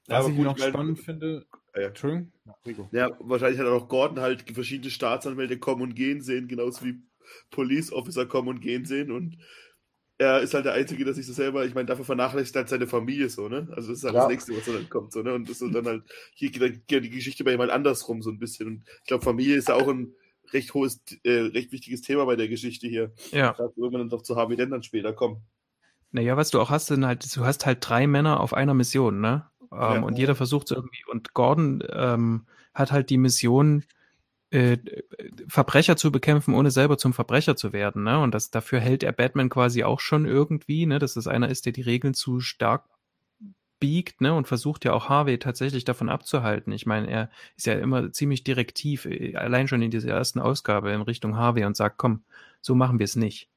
Was ich noch spannend finde, ja. Entschuldigung? Ja, wahrscheinlich hat auch Gordon halt verschiedene Staatsanwälte kommen und gehen sehen, genauso wie Police Officer kommen und gehen sehen und er ist halt der Einzige, der sich so selber, ich meine, dafür vernachlässigt halt seine Familie so, ne? Also das ist halt ja. das Nächste, was dann kommt, so, ne? Und das ist dann halt, hier geht die Geschichte bei ihm halt andersrum so ein bisschen. Und ich glaube, Familie ist ja auch ein recht hohes, äh, recht wichtiges Thema bei der Geschichte hier. Ja. Da würden wir dann doch zu Harvey Dent dann später kommen. Naja, was du auch hast, sind halt, du hast halt drei Männer auf einer Mission, ne? Ähm, ja. Und jeder versucht es irgendwie. Und Gordon ähm, hat halt die Mission, äh, Verbrecher zu bekämpfen, ohne selber zum Verbrecher zu werden, ne? Und das, dafür hält er Batman quasi auch schon irgendwie, ne? Dass das einer ist, der die Regeln zu stark biegt, ne, und versucht ja auch Harvey tatsächlich davon abzuhalten. Ich meine, er ist ja immer ziemlich direktiv, äh, allein schon in dieser ersten Ausgabe in Richtung Harvey und sagt, komm, so machen wir es nicht.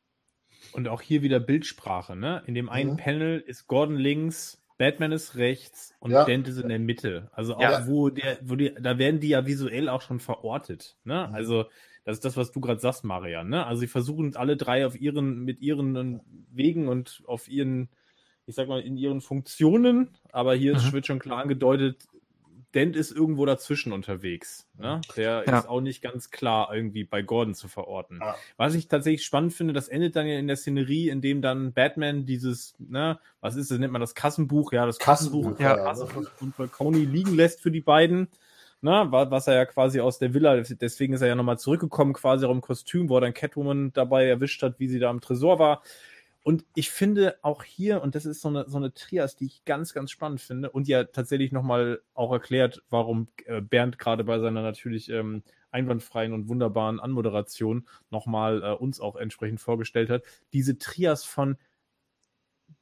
Und auch hier wieder Bildsprache, ne? In dem einen mhm. Panel ist Gordon links, Batman ist rechts und ja. Dent ist in der Mitte. Also auch ja. wo der, wo die, da werden die ja visuell auch schon verortet, ne? Mhm. Also das ist das, was du gerade sagst, Marian, ne? Also sie versuchen alle drei auf ihren, mit ihren Wegen und auf ihren, ich sag mal, in ihren Funktionen, aber hier mhm. wird schon klar angedeutet, Dent ist irgendwo dazwischen unterwegs. Ne? Der ja. ist auch nicht ganz klar irgendwie bei Gordon zu verorten. Ja. Was ich tatsächlich spannend finde, das endet dann ja in der Szenerie, in dem dann Batman dieses, ne, was ist das, nennt man das Kassenbuch? Ja, das Kassenbuch, Kassenbuch ja, ja. Kassenbuch und Falcone liegen lässt für die beiden. Ne, was er ja quasi aus der Villa, deswegen ist er ja nochmal zurückgekommen, quasi auch im Kostüm, wo er dann Catwoman dabei erwischt hat, wie sie da im Tresor war. Und ich finde auch hier, und das ist so eine, so eine Trias, die ich ganz, ganz spannend finde und ja tatsächlich nochmal auch erklärt, warum äh, Bernd gerade bei seiner natürlich ähm, einwandfreien und wunderbaren Anmoderation nochmal äh, uns auch entsprechend vorgestellt hat. Diese Trias von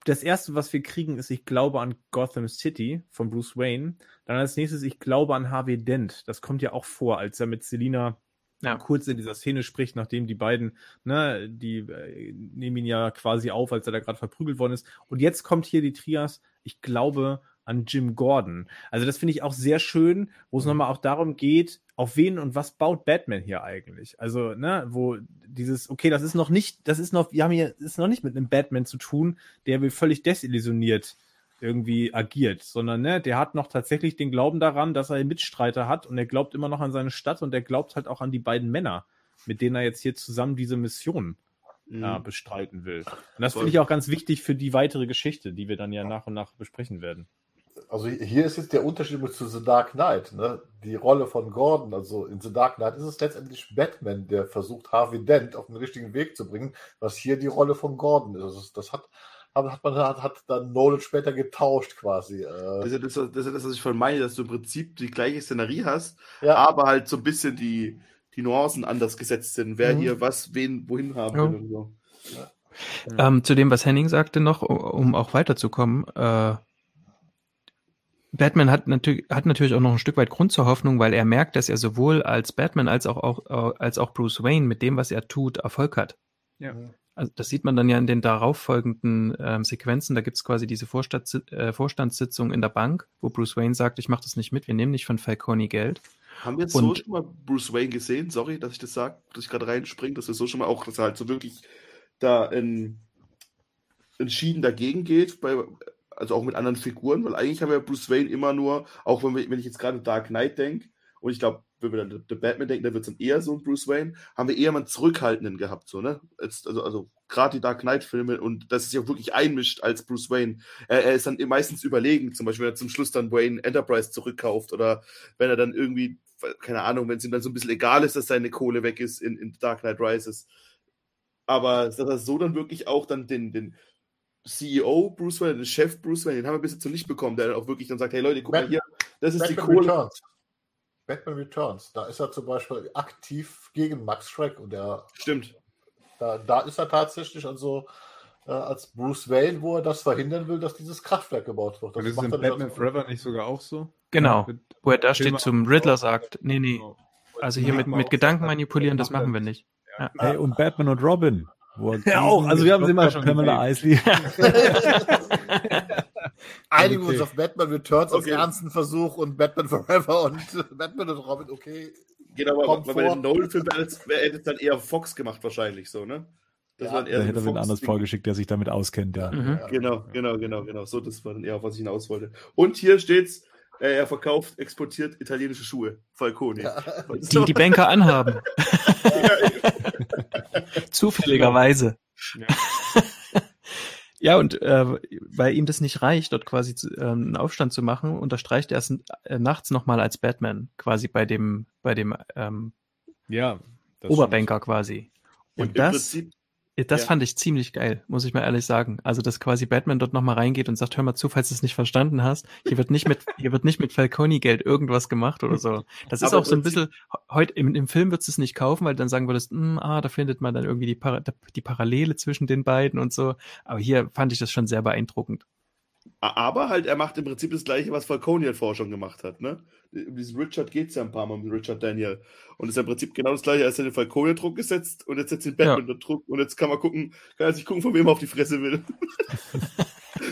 das erste, was wir kriegen, ist, ich glaube an Gotham City von Bruce Wayne. Dann als nächstes, ich glaube an Harvey Dent. Das kommt ja auch vor, als er mit Selina ja. kurz in dieser Szene spricht, nachdem die beiden, ne, die äh, nehmen ihn ja quasi auf, als er da gerade verprügelt worden ist. Und jetzt kommt hier die Trias, ich glaube an Jim Gordon. Also das finde ich auch sehr schön, wo es mhm. nochmal auch darum geht, auf wen und was baut Batman hier eigentlich? Also, ne, wo dieses, okay, das ist noch nicht, das ist noch, wir haben hier, ist noch nicht mit einem Batman zu tun, der will völlig desillusioniert irgendwie agiert, sondern ne, der hat noch tatsächlich den Glauben daran, dass er einen Mitstreiter hat und er glaubt immer noch an seine Stadt und er glaubt halt auch an die beiden Männer, mit denen er jetzt hier zusammen diese Mission mhm. äh, bestreiten will. Und das finde ich auch ganz wichtig für die weitere Geschichte, die wir dann ja nach und nach besprechen werden. Also hier ist jetzt der Unterschied zu The Dark Knight, ne? Die Rolle von Gordon, also in The Dark Knight ist es letztendlich Batman, der versucht, Harvey Dent auf den richtigen Weg zu bringen, was hier die Rolle von Gordon ist. Das hat hat man hat, hat dann Nolan später getauscht quasi. Äh. Das, ist das, ist das, was ich von meine, dass du im Prinzip die gleiche Szenerie hast, ja. aber halt so ein bisschen die, die Nuancen anders gesetzt sind, wer mhm. hier was, wen, wohin haben ja. will und so. Ja. Ähm, zu dem, was Henning sagte noch, um auch weiterzukommen, äh, Batman hat natürlich, hat natürlich auch noch ein Stück weit Grund zur Hoffnung, weil er merkt, dass er sowohl als Batman als auch, auch, äh, als auch Bruce Wayne mit dem, was er tut, Erfolg hat. Ja. Also das sieht man dann ja in den darauffolgenden ähm, Sequenzen. Da gibt es quasi diese Vorstand, äh, Vorstandssitzung in der Bank, wo Bruce Wayne sagt, ich mache das nicht mit, wir nehmen nicht von Falcone Geld. Haben wir jetzt Und, so schon mal Bruce Wayne gesehen? Sorry, dass ich das sage, dass ich gerade reinspringe, dass wir so schon mal auch, dass er halt so wirklich da in, entschieden dagegen geht, bei, also auch mit anderen Figuren, weil eigentlich haben wir Bruce Wayne immer nur, auch wenn, wir, wenn ich jetzt gerade Dark Knight denke, und ich glaube, wenn wir dann The Batman denken, da wird es dann eher so ein Bruce Wayne, haben wir eher mal einen Zurückhaltenden gehabt, so, ne? Jetzt, also, also gerade die Dark Knight-Filme und dass es sich auch wirklich einmischt als Bruce Wayne. Er, er, ist dann meistens überlegen, zum Beispiel, wenn er zum Schluss dann Wayne Enterprise zurückkauft oder wenn er dann irgendwie keine Ahnung, wenn es ihm dann so ein bisschen egal ist, dass seine Kohle weg ist in, in Dark Knight Rises. Aber dass er so dann wirklich auch dann den, den CEO Bruce Wayne, den Chef Bruce Wayne, den haben wir bis jetzt noch nicht bekommen, der dann auch wirklich dann sagt, hey Leute, guck mal hier, das ist die Batman Kohle. Returns. Batman Returns. Da ist er zum Beispiel aktiv gegen Max Schreck und der, Stimmt. da, da ist er tatsächlich also äh, als Bruce Wayne, wo er das verhindern will, dass dieses Kraftwerk gebaut wird. Das ist macht in er nicht Batman Forever nicht sogar auch so? Genau. Mit- Wo er da steht zum Riddler sagt, nee, nee, Genau. also hier mit, mit Gedanken manipulieren, das machen wir nicht. Hey, und Batman und Robin. Wo er Ja, auch. Also wir haben sie immer schon Pamela Isley. Einigen Okay. uns auf Batman Returns als Okay. ernsten Versuch und Batman Forever und Batman und Robin, okay. Genau, aber bei vor. den Nolan-Filmen hätte es dann eher Fox gemacht, wahrscheinlich so, ne? Das Ja, war dann eher Da hätte er Fox- anders vorgeschickt, der sich damit auskennt, ja. Mhm. Ja. Genau, genau, genau, genau. So, das war dann eher, auf was ich hinaus wollte. Und hier steht's, äh, er verkauft, exportiert italienische Schuhe. Falcone. Die die Banker anhaben. Zufälligerweise. Ja. Ja, und äh, weil ihm das nicht reicht, dort quasi zu, ähm, einen Aufstand zu machen, unterstreicht er es äh, nachts nochmal als Batman, quasi bei dem, bei dem ähm, Ja. das Oberbanker quasi. Und im das, Prinzip, das ja. fand ich ziemlich geil, muss ich mal ehrlich sagen. Also, dass quasi Batman dort nochmal reingeht und sagt, hör mal zu, falls du es nicht verstanden hast, hier wird nicht mit, hier wird nicht mit Falcone-Geld irgendwas gemacht oder so. Das ist auch so ein bisschen, heute im, im Film würdest du es nicht kaufen, weil dann sagen würdest, "Hm, ah, da findet man dann irgendwie die, Para die Parallele zwischen den beiden und so. Aber hier fand ich das schon sehr beeindruckend. Aber halt, er macht im Prinzip das Gleiche, was Falcone halt vorher schon gemacht hat, ne? Um diesen Richard geht's ja ein paar Mal, um Richard Daniel. Und ist ja im Prinzip genau das Gleiche, als er den Falcone Druck gesetzt und jetzt setzt den Batman unter Druck und jetzt kann man gucken, kann er sich gucken, von wem er auf die Fresse will.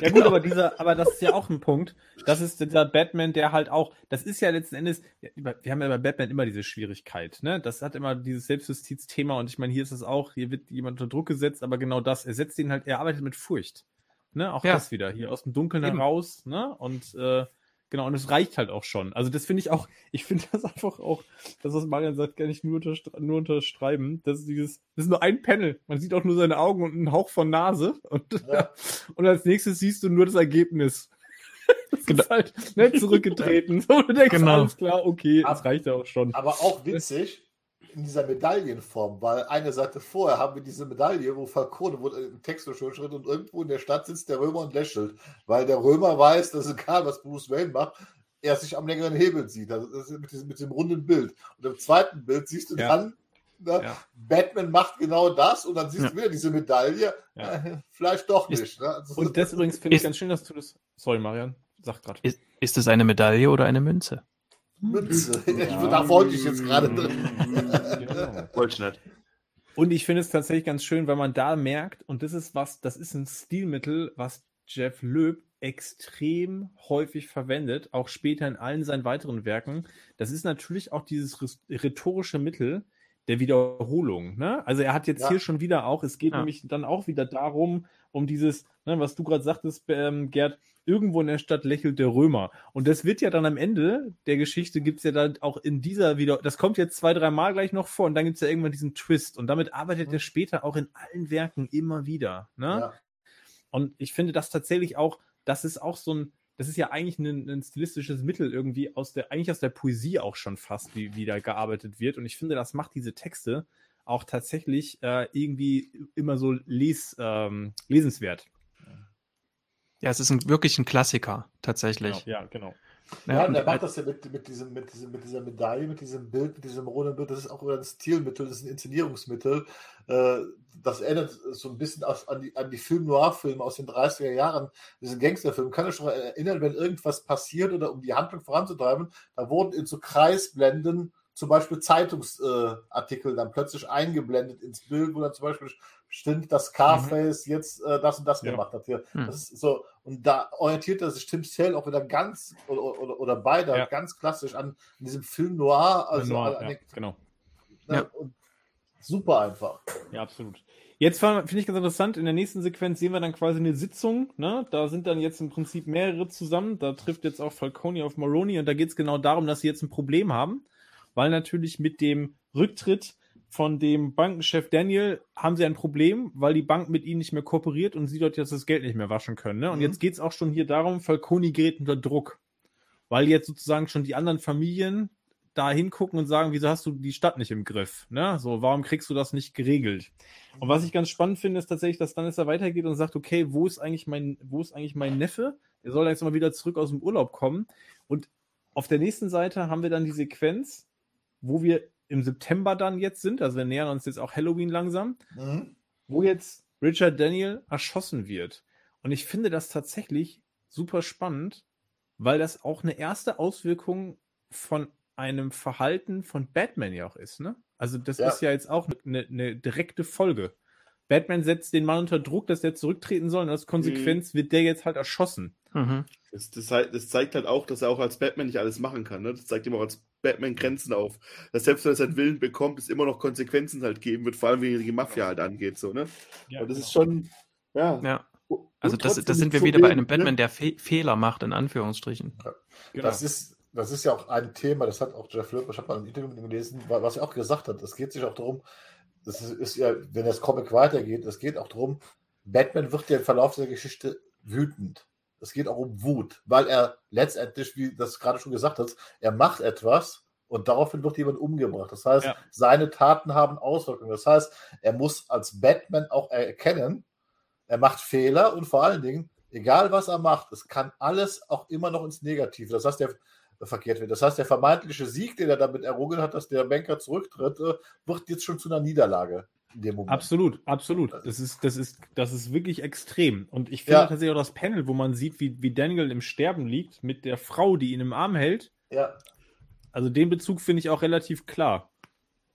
Ja gut, aber dieser, aber das ist ja auch ein Punkt. Das ist dieser Batman, der halt auch, das ist ja letzten Endes, wir haben ja bei Batman immer diese Schwierigkeit, ne? Das hat immer dieses Selbstjustizthema und ich meine, hier ist es auch, hier wird jemand unter Druck gesetzt, aber genau das, er setzt ihn halt, er arbeitet mit Furcht. Ne? Auch Ja. das wieder, hier aus dem Dunkeln Eben. heraus, ne? Und äh, genau, und es reicht halt auch schon. Also das finde ich auch, ich finde das einfach auch, das, was Marian sagt, kann ich nur, unterstre nur unterschreiben. Das ist dieses, das ist nur ein Panel. Man sieht auch nur seine Augen und einen Hauch von Nase. Und, Ja. und als nächstes siehst du nur das Ergebnis. Das Genau. ist halt ne, zurückgetreten. So, du denkst, Genau. alles klar, okay, das reicht ja auch schon. Aber auch witzig in dieser Medaillenform, weil eine Seite vorher haben wir diese Medaille, wo Falcone, wo im Text so schön steht und irgendwo in der Stadt sitzt der Römer und lächelt, weil der Römer weiß, dass egal, was Bruce Wayne macht, er sich am längeren Hebel sieht. Also das ist mit, diesem, mit dem runden Bild. Und im zweiten Bild siehst du Ja. dann, ne, Ja. Batman macht genau das und dann siehst Ja. du wieder diese Medaille. Ja. Äh, vielleicht doch Ist- nicht. Ne? Also, Und das übrigens finde ich ganz schön, dass du das. Sorry, Marian, sag grad. Ist, ist es eine Medaille oder eine Münze? Münze. Ich, da wollte ich jetzt gerade drin. Genau. Wollte ich nicht. Und ich finde es tatsächlich ganz schön, weil man da merkt, und das ist was, das ist ein Stilmittel, was Jeff Loeb extrem häufig verwendet, auch später in allen seinen weiteren Werken. Das ist natürlich auch dieses ris- rhetorische Mittel der Wiederholung. Ne? Also er hat jetzt Ja. hier schon wieder auch, es geht Ja. nämlich dann auch wieder darum, um dieses, ne, was du gerade sagtest, ähm, Gerd, irgendwo in der Stadt lächelt der Römer. Und das wird ja dann am Ende der Geschichte, gibt's ja dann auch in dieser wieder, das kommt jetzt zwei, drei Mal gleich noch vor und dann gibt's ja irgendwann diesen Twist. Und damit arbeitet er später auch in allen Werken immer wieder. Ne? Ja. Und ich finde das tatsächlich auch, das ist auch so ein, das ist ja eigentlich ein, ein stilistisches Mittel irgendwie aus der, eigentlich aus der Poesie auch schon fast, wie, wie da gearbeitet wird. Und ich finde, das macht diese Texte auch tatsächlich äh, irgendwie immer so les, ähm, lesenswert. Ja, es ist ein, wirklich ein Klassiker, tatsächlich. Ja, genau. Ja, und er und macht das ja mit, mit, diesem, mit, diesem, mit dieser Medaille, mit diesem Bild, mit diesem roten Bild. Das ist auch ein Stilmittel, das ist ein Inszenierungsmittel. Äh, Das erinnert so ein bisschen an die, an die Film-Noir-Filme aus den 30er Jahren, diesen Gangsterfilm. Kann ich schon erinnern, wenn irgendwas passiert oder um die Handlung voranzutreiben, da wurden in so Kreisblenden zum Beispiel Zeitungsartikel dann plötzlich eingeblendet ins Bild, wo dann zum Beispiel stimmt, dass Scarface jetzt äh, das und das Ja. gemacht hat. Hier. Hm. Das ist so, und da orientiert er sich Tim Sale auch wieder ganz oder, oder, oder beide Ja. ganz klassisch an, an diesem Film Noir, also Noir, an, an ja, den, genau. ne, Ja. und super einfach. Ja, absolut. Jetzt finde ich ganz interessant, in der nächsten Sequenz sehen wir dann quasi eine Sitzung, ne? Da sind dann jetzt im Prinzip mehrere zusammen. Da trifft jetzt auch Falcone auf Moroni und da geht es genau darum, dass sie jetzt ein Problem haben, weil natürlich mit dem Rücktritt von dem Bankenchef Daniel haben sie ein Problem, weil die Bank mit ihnen nicht mehr kooperiert und sie dort jetzt das Geld nicht mehr waschen können. Ne? Und Mhm. jetzt geht es auch schon hier darum, Falcone gerät unter Druck, weil jetzt sozusagen schon die anderen Familien da hingucken und sagen, wieso hast du die Stadt nicht im Griff? Ne? So, warum kriegst du das nicht geregelt? Und was ich ganz spannend finde, ist tatsächlich, dass dann es da weitergeht und sagt, okay, wo ist eigentlich mein, wo ist eigentlich mein Neffe? Der soll jetzt mal wieder zurück aus dem Urlaub kommen. Und auf der nächsten Seite haben wir dann die Sequenz, wo wir im September dann jetzt sind, also wir nähern uns jetzt auch Halloween langsam, Mhm. wo jetzt Richard Daniel erschossen wird. Und ich finde das tatsächlich super spannend, weil das auch eine erste Auswirkung von einem Verhalten von Batman ja auch ist, ne? Also das Ja. ist ja jetzt auch eine, eine direkte Folge. Batman setzt den Mann unter Druck, dass der zurücktreten soll und als Konsequenz wird der jetzt halt erschossen. Mhm. Das, das, das zeigt halt auch, dass er auch als Batman nicht alles machen kann. Ne? Das zeigt ihm auch als Batman Grenzen auf. Dass selbst wenn er seinen Willen bekommt, es immer noch Konsequenzen halt geben wird, vor allem wie die Mafia halt angeht. So, ne? Ja, Und das ist schon, ja. Ja. Also das, das sind wir wieder bei einem Batman, Ne? der Fe Fehler macht, in Anführungsstrichen. genau. Das, ist, das ist ja auch ein Thema, das hat auch Jeff Loeb, ich habe mal ein Interview mit ihm gelesen, wa- was er auch gesagt hat. Es geht sich auch darum, das ist, ist ja, wenn das Comic weitergeht, es geht auch darum, Batman wird ja im Verlauf der Geschichte wütend. Es geht auch um Wut, weil er letztendlich, wie das gerade schon gesagt hat, er macht etwas und daraufhin wird jemand umgebracht. Das heißt, Ja. seine Taten haben Auswirkungen. Das heißt, er muss als Batman auch erkennen, er macht Fehler und vor allen Dingen, egal was er macht, es kann alles auch immer noch ins Negative. Das heißt, der verkehrt wird. Das heißt, der vermeintliche Sieg, den er damit errungen hat, dass der Banker zurücktritt, äh, wird jetzt schon zu einer Niederlage in dem Moment. Absolut, absolut. Das ist, das ist, das ist wirklich extrem. Und ich finde Ja. tatsächlich auch das Panel, wo man sieht, wie, wie Daniel im Sterben liegt, mit der Frau, die ihn im Arm hält. Ja, Also den Bezug finde ich auch relativ klar.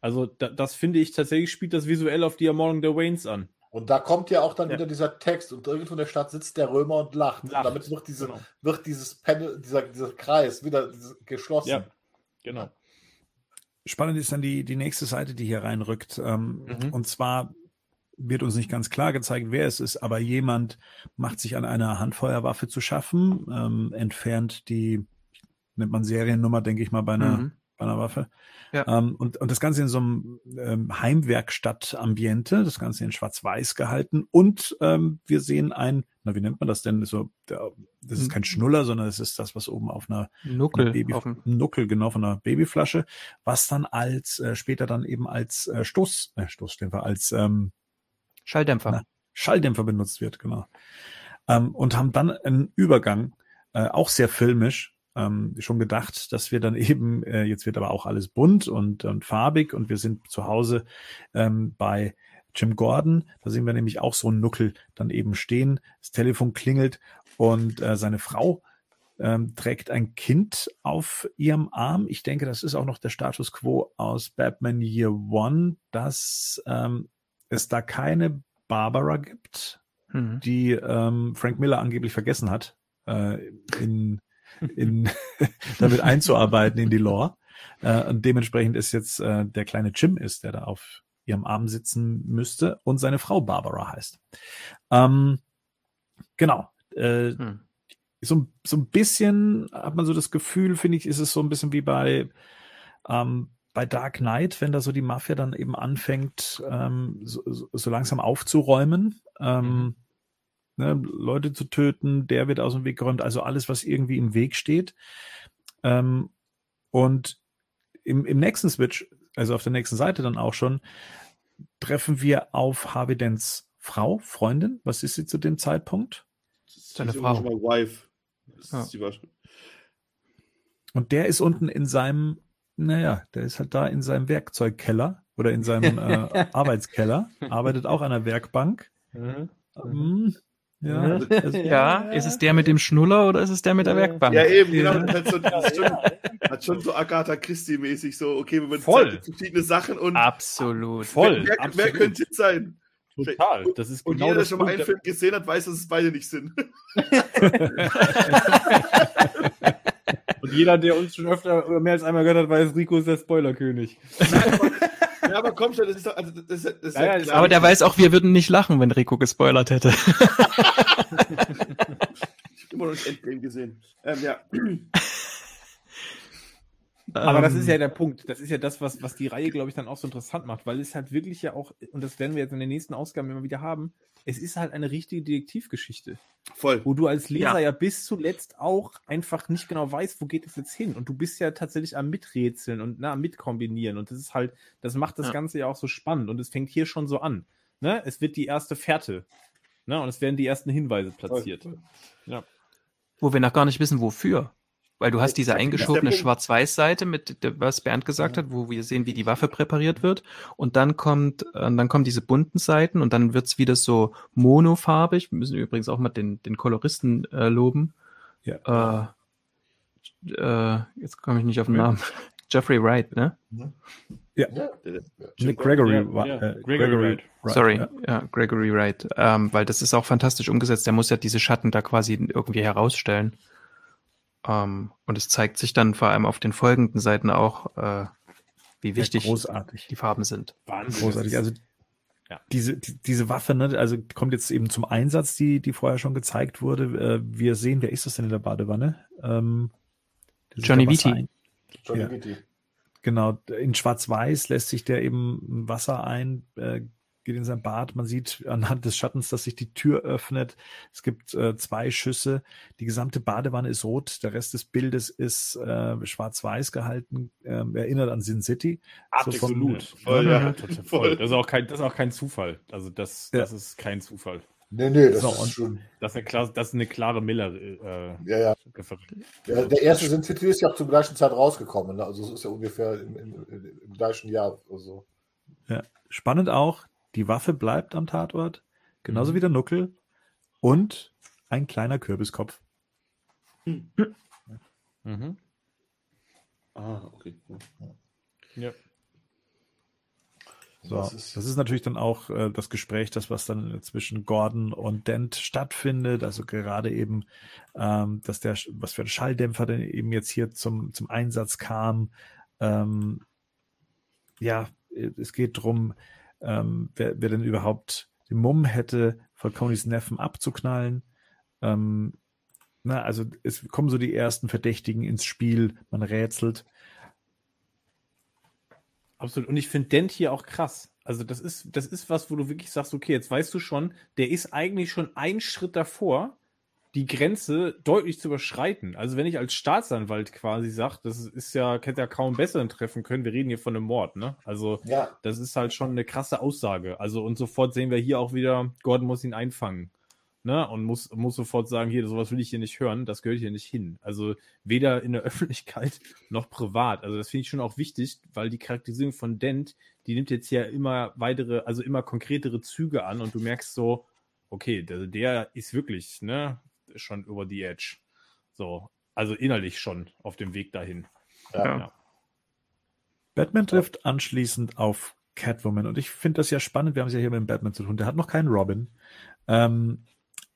Also da, das finde ich tatsächlich spielt das visuell auf die Ermordung der Waynes an. und da kommt ja auch dann Ja. wieder dieser Text und irgendwo in der Stadt sitzt der Römer und lacht. Und Lacht, damit wird, diese, genau. wird dieses Panel, dieser, dieser Kreis wieder geschlossen. Ja, genau. Spannend ist dann die, die nächste Seite, die hier reinrückt. Ähm, Mhm. Und zwar wird uns nicht ganz klar gezeigt, wer es ist, aber jemand macht sich an einer Handfeuerwaffe zu schaffen, ähm, entfernt die, nennt man Seriennummer, denke ich mal, bei einer, Mhm. Bei einer Waffe. Ja. Ähm, und, und das Ganze in so einem ähm, Heimwerkstatt-Ambiente, das Ganze in Schwarz-Weiß gehalten. Und ähm, wir sehen ein, na, wie nennt man das denn? So, der, das ist kein Schnuller, sondern es ist das, was oben auf einer Nuckel Baby, auf Nuckel, genau, von einer Babyflasche, was dann als, äh, später dann eben als äh, Stoß, äh, Stoßdämpfer, als ähm, Schalldämpfer. Na. Schalldämpfer benutzt wird, genau. Ähm, und haben dann einen Übergang, äh, auch sehr filmisch, ähm, schon gedacht, dass wir dann eben, äh, jetzt wird aber auch alles bunt und, und farbig und wir sind zu Hause ähm, bei Jim Gordon. Da sehen wir nämlich auch so einen Nuckel dann eben stehen. Das Telefon klingelt und äh, seine Frau ähm, trägt ein Kind auf ihrem Arm. Ich denke, das ist auch noch der Status quo aus Batman Year One, dass ähm, es da keine Barbara gibt, Mhm. die ähm, Frank Miller angeblich vergessen hat, äh, in, in damit einzuarbeiten in die Lore. Äh, und dementsprechend ist jetzt äh, der kleine Jim ist, der da auf ihrem Arm sitzen müsste und seine Frau Barbara heißt. Ähm, genau. Äh, Hm. so, so ein bisschen hat man so das Gefühl, finde ich, ist es so ein bisschen wie bei, ähm, bei Dark Knight, wenn da so die Mafia dann eben anfängt, ähm, so, so, langsam aufzuräumen, ähm, ne, Leute zu töten, der wird aus dem Weg geräumt, also alles, was irgendwie im Weg steht. Ähm, und im, im nächsten Switch, also auf der nächsten Seite dann auch schon, treffen wir auf Harvey Dents Frau, Freundin. Was ist sie zu dem Zeitpunkt? Seine Frau. schon mal Wife. Das Ja. ist die Wasch- Und der ist unten in seinem, naja, der ist halt da in seinem Werkzeugkeller oder in seinem äh, Arbeitskeller, arbeitet auch an der Werkbank. Mhm. Hm, ja, Mhm. also, Ja, ist es der mit dem Schnuller oder ist es der mit der Ja. Werkbank? Ja, eben, genau. Ja. Das hat, so, das schon, hat schon so Agatha Christie-mäßig so, okay, wenn man Voll. zeigt verschiedene Sachen und Absolut. Voll. wer, wer, wer könnte es sein? Total. Das ist Und genau jeder, der schon mal einen Film gesehen hat, weiß, dass es beide nicht sind. Und jeder, der uns schon öfter oder mehr als einmal gehört hat, weiß, Rico ist der Spoilerkönig. Ja, aber komm schon, das ist doch, also das, das, das ist Ja, ja. Aber der weiß auch, wir würden nicht lachen, wenn Rico gespoilert hätte. Ich hab immer noch nicht Endgame gesehen. Ähm, ja. Aber das ist Ähm, ja der Punkt. Das ist ja das, was, was die Reihe, glaube ich, dann auch so interessant macht, weil es halt wirklich ja auch, und das werden wir jetzt in den nächsten Ausgaben immer wieder haben, es ist halt eine richtige Detektivgeschichte, Voll. wo du als Leser Ja. ja. bis zuletzt auch einfach nicht genau weißt, wo geht es jetzt hin. Und du bist ja tatsächlich am Miträtseln und na, am Mitkombinieren. Und das ist halt, das macht das Ja. Ganze ja auch so spannend. Und es fängt hier schon so an. Ne? Es wird die erste Fährte. Ne? Und es werden die ersten Hinweise platziert. wo wir noch gar nicht wissen, wofür. Weil du hast diese eingeschobene. Schwarz-Weiß-Seite, mit was Bernd gesagt hat, wo wir sehen, wie die Waffe präpariert wird. Und dann kommt, äh, dann kommen diese bunten Seiten und dann wird's wieder so monofarbig. Wir müssen übrigens auch mal den, den Koloristen äh, loben. Ja. Äh, äh, jetzt komme ich nicht auf den Ja. Namen. Jeffrey Wright, ne? Ja. Nick Gregory Ja, ja, äh, Gregory Wright. Wright, Sorry, ja. ja. Gregory Wright. Ähm, weil das ist auch fantastisch umgesetzt. Der muss ja diese Schatten da quasi irgendwie herausstellen. Ähm, und es zeigt sich dann vor allem auf den folgenden Seiten auch, äh, wie wichtig Ja, großartig. die Farben sind. Wahnsinn. Großartig. Also Ja. diese, die, diese Waffe, ne, also kommt jetzt eben zum Einsatz, die, die vorher schon gezeigt wurde. Äh, wir sehen, wer ist das denn in der Badewanne? Ähm, Johnny ein- Johnny Ja. Vitti. Genau, in Schwarz-Weiß lässt sich der eben Wasser ein, äh, geht in sein Bad. Man sieht anhand des Schattens, dass sich die Tür öffnet. Es gibt äh, zwei Schüsse. Die gesamte Badewanne ist rot. Der Rest des Bildes ist äh, schwarz-weiß gehalten. Ähm, erinnert an Sin City. So Absolut. Voll, ja. Das ist auch kein, das ist auch kein Zufall. Also das, Ja. das ist kein Zufall. Nee, nee, das So, ist schon. Das ist eine, klar, das ist eine klare Miller. Äh, Ja, ja. Referenz. Der, der erste Sin City ist ja auch zur gleichen Zeit rausgekommen. Ne? Also es ist ja ungefähr im, im, im gleichen Jahr. Also. Spannend auch, die Waffe bleibt am Tatort, genauso Mhm. wie der Nuckel und ein kleiner Kürbiskopf. Mhm. Ah, okay. Ja. So, Das das ist- ist, natürlich dann auch äh, das Gespräch, das was dann zwischen Gordon und Dent stattfindet. Also gerade eben, ähm, dass der, was für ein Schalldämpfer denn eben jetzt hier zum, zum Einsatz kam. Ähm, ja, es geht drum, ähm, wer, wer denn überhaupt den Mumm hätte, Falconis Neffen abzuknallen. Ähm, na, also es kommen so die ersten Verdächtigen ins Spiel, man rätselt. Absolut. Und ich finde Dent hier auch krass. Also das ist, das ist was, wo du wirklich sagst, okay, jetzt weißt du schon, der ist eigentlich schon einen Schritt davor, die Grenze deutlich zu überschreiten. Also wenn ich als Staatsanwalt quasi sage, das ist ja, hätte ja kaum besseren treffen können, wir reden hier von einem Mord, ne? Also Ja, das ist halt schon eine krasse Aussage. Also und sofort sehen wir hier auch wieder, Gordon muss ihn einfangen. Ne? Und muss, muss sofort sagen, hier, sowas will ich hier nicht hören, das gehört hier nicht hin. Also weder in der Öffentlichkeit noch privat. Also das finde ich schon auch wichtig, weil die Charakterisierung von Dent, die nimmt jetzt ja immer weitere, also immer konkretere Züge an und du merkst so, okay, der, der ist wirklich, ne, schon über die Edge. So, also innerlich schon auf dem Weg dahin. ja. Ja. Batman trifft anschließend auf Catwoman und ich finde das ja spannend. Wir haben es ja hier mit Batman zu tun. Der hat noch keinen Robin ähm,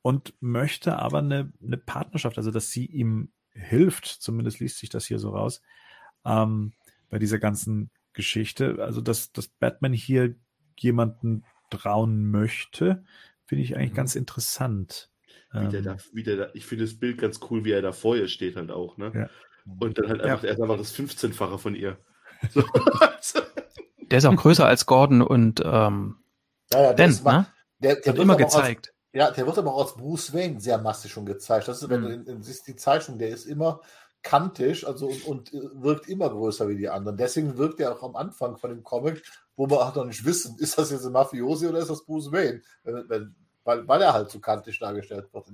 und möchte aber eine, eine Partnerschaft, also dass sie ihm hilft. Zumindest liest sich das hier so raus ähm, bei dieser ganzen Geschichte. Also dass, dass Batman hier jemanden trauen möchte, finde ich eigentlich Mhm. ganz interessant. Wie der Ähm, da, wie der da, ich finde das Bild ganz cool, wie er da vor ihr steht halt auch, ne? Ja. Und dann halt einfach, er ist einfach das 15-fache von ihr. So. Der ist auch größer als Gordon und ähm, ja, ja, ma- ne? der, der Wird wird immer auch als, gezeigt. Ja, der wird aber auch als Bruce Wayne sehr massiv schon gezeigt. Das ist, wenn Mhm. du in, siehst die Zeichnung, der ist immer kantig, also und, und äh, wirkt immer größer wie die anderen. Deswegen wirkt er auch am Anfang von dem Comic, wo wir auch noch nicht wissen, ist das jetzt ein Mafiosi oder ist das Bruce Wayne? Wenn, wenn, weil, weil er halt so kantig dargestellt wird.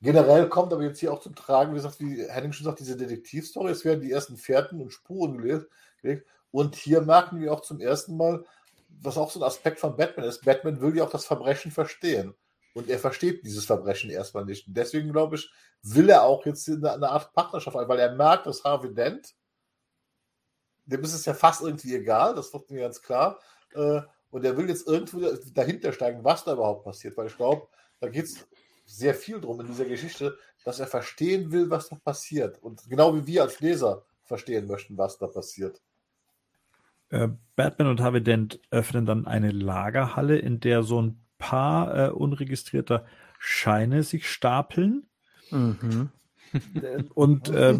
Generell kommt aber jetzt hier auch zum Tragen, wie gesagt, wie Henning schon sagt, diese Detektivstory, es werden die ersten Fährten und Spuren gelegt. gelegt. Und hier merken wir auch zum ersten Mal, was auch so ein Aspekt von Batman ist. Batman will ja auch das Verbrechen verstehen. Und er versteht dieses Verbrechen erstmal nicht. Und deswegen, glaube ich, will er auch jetzt eine, eine Art Partnerschaft ein, weil er merkt, dass Harvey Dent, dem ist es ja fast irgendwie egal, das wird mir ganz klar. Äh, und er will jetzt irgendwo dahinter steigen, was da überhaupt passiert. Weil ich glaube, da geht es sehr viel drum in dieser Geschichte, dass er verstehen will, was da passiert. Und genau wie wir als Leser verstehen möchten, was da passiert. Äh, Batman und Harvey Dent öffnen dann eine Lagerhalle, in der so ein paar äh, unregistrierter Scheine sich stapeln. Mhm. und äh,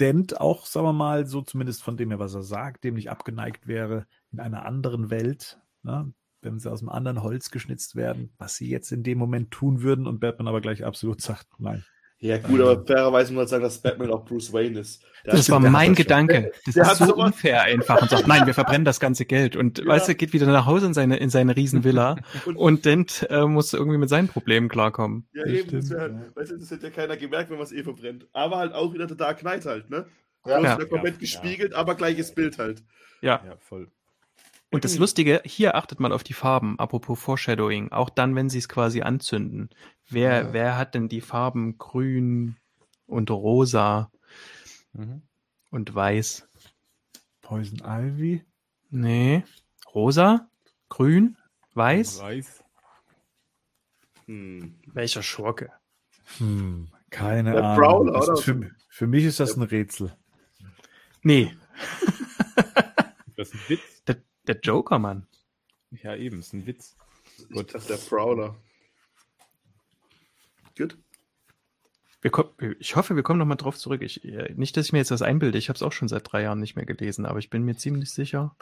Dent auch, sagen wir mal, so zumindest von dem her, was er sagt, dem nicht abgeneigt wäre, in einer anderen Welt, ne, wenn sie aus einem anderen Holz geschnitzt werden, was sie jetzt in dem Moment tun würden und Batman aber gleich absolut sagt, nein. Ja, gut, aber fairerweise muss man sagen, dass Batman auch Bruce Wayne ist. Der das war der mein das Gedanke. Das Der ist so unfair einfach und sagt, nein, wir verbrennen das ganze Geld. Und Ja. weißt du, geht wieder nach Hause in seine, in seine Riesenvilla und Dent äh, muss irgendwie mit seinen Problemen klarkommen. Ja, Das eben, das, wär, halt, weißt du, das hätte ja keiner gemerkt, wenn man es eh verbrennt. Aber halt auch wieder total knallt halt, ne? Ja. Ja. komplett Ja. gespiegelt, aber gleiches Bild halt. Ja. Ja, voll. Und das Lustige, hier achtet man auf die Farben, apropos Foreshadowing, auch dann, wenn sie es quasi anzünden. Wer, Ja. wer hat denn die Farben grün und rosa Mhm. und weiß? Poison Ivy? Nee. Rosa? Grün? Weiß? Weiß. Hm. Welcher Schurke? Hm, keine Der Ahnung. Ist für, für mich ist das ein Rätsel. Nee, Das ist ein Witz. Der, Joker, Mann. Ja, eben, ist ein Witz. Gut, das ist der Prowler. Gut. Wir kommen, ich hoffe, wir kommen nochmal drauf zurück. Ich, nicht, dass ich mir jetzt das einbilde. Ich habe es auch schon seit drei Jahren nicht mehr gelesen, aber ich bin mir ziemlich sicher.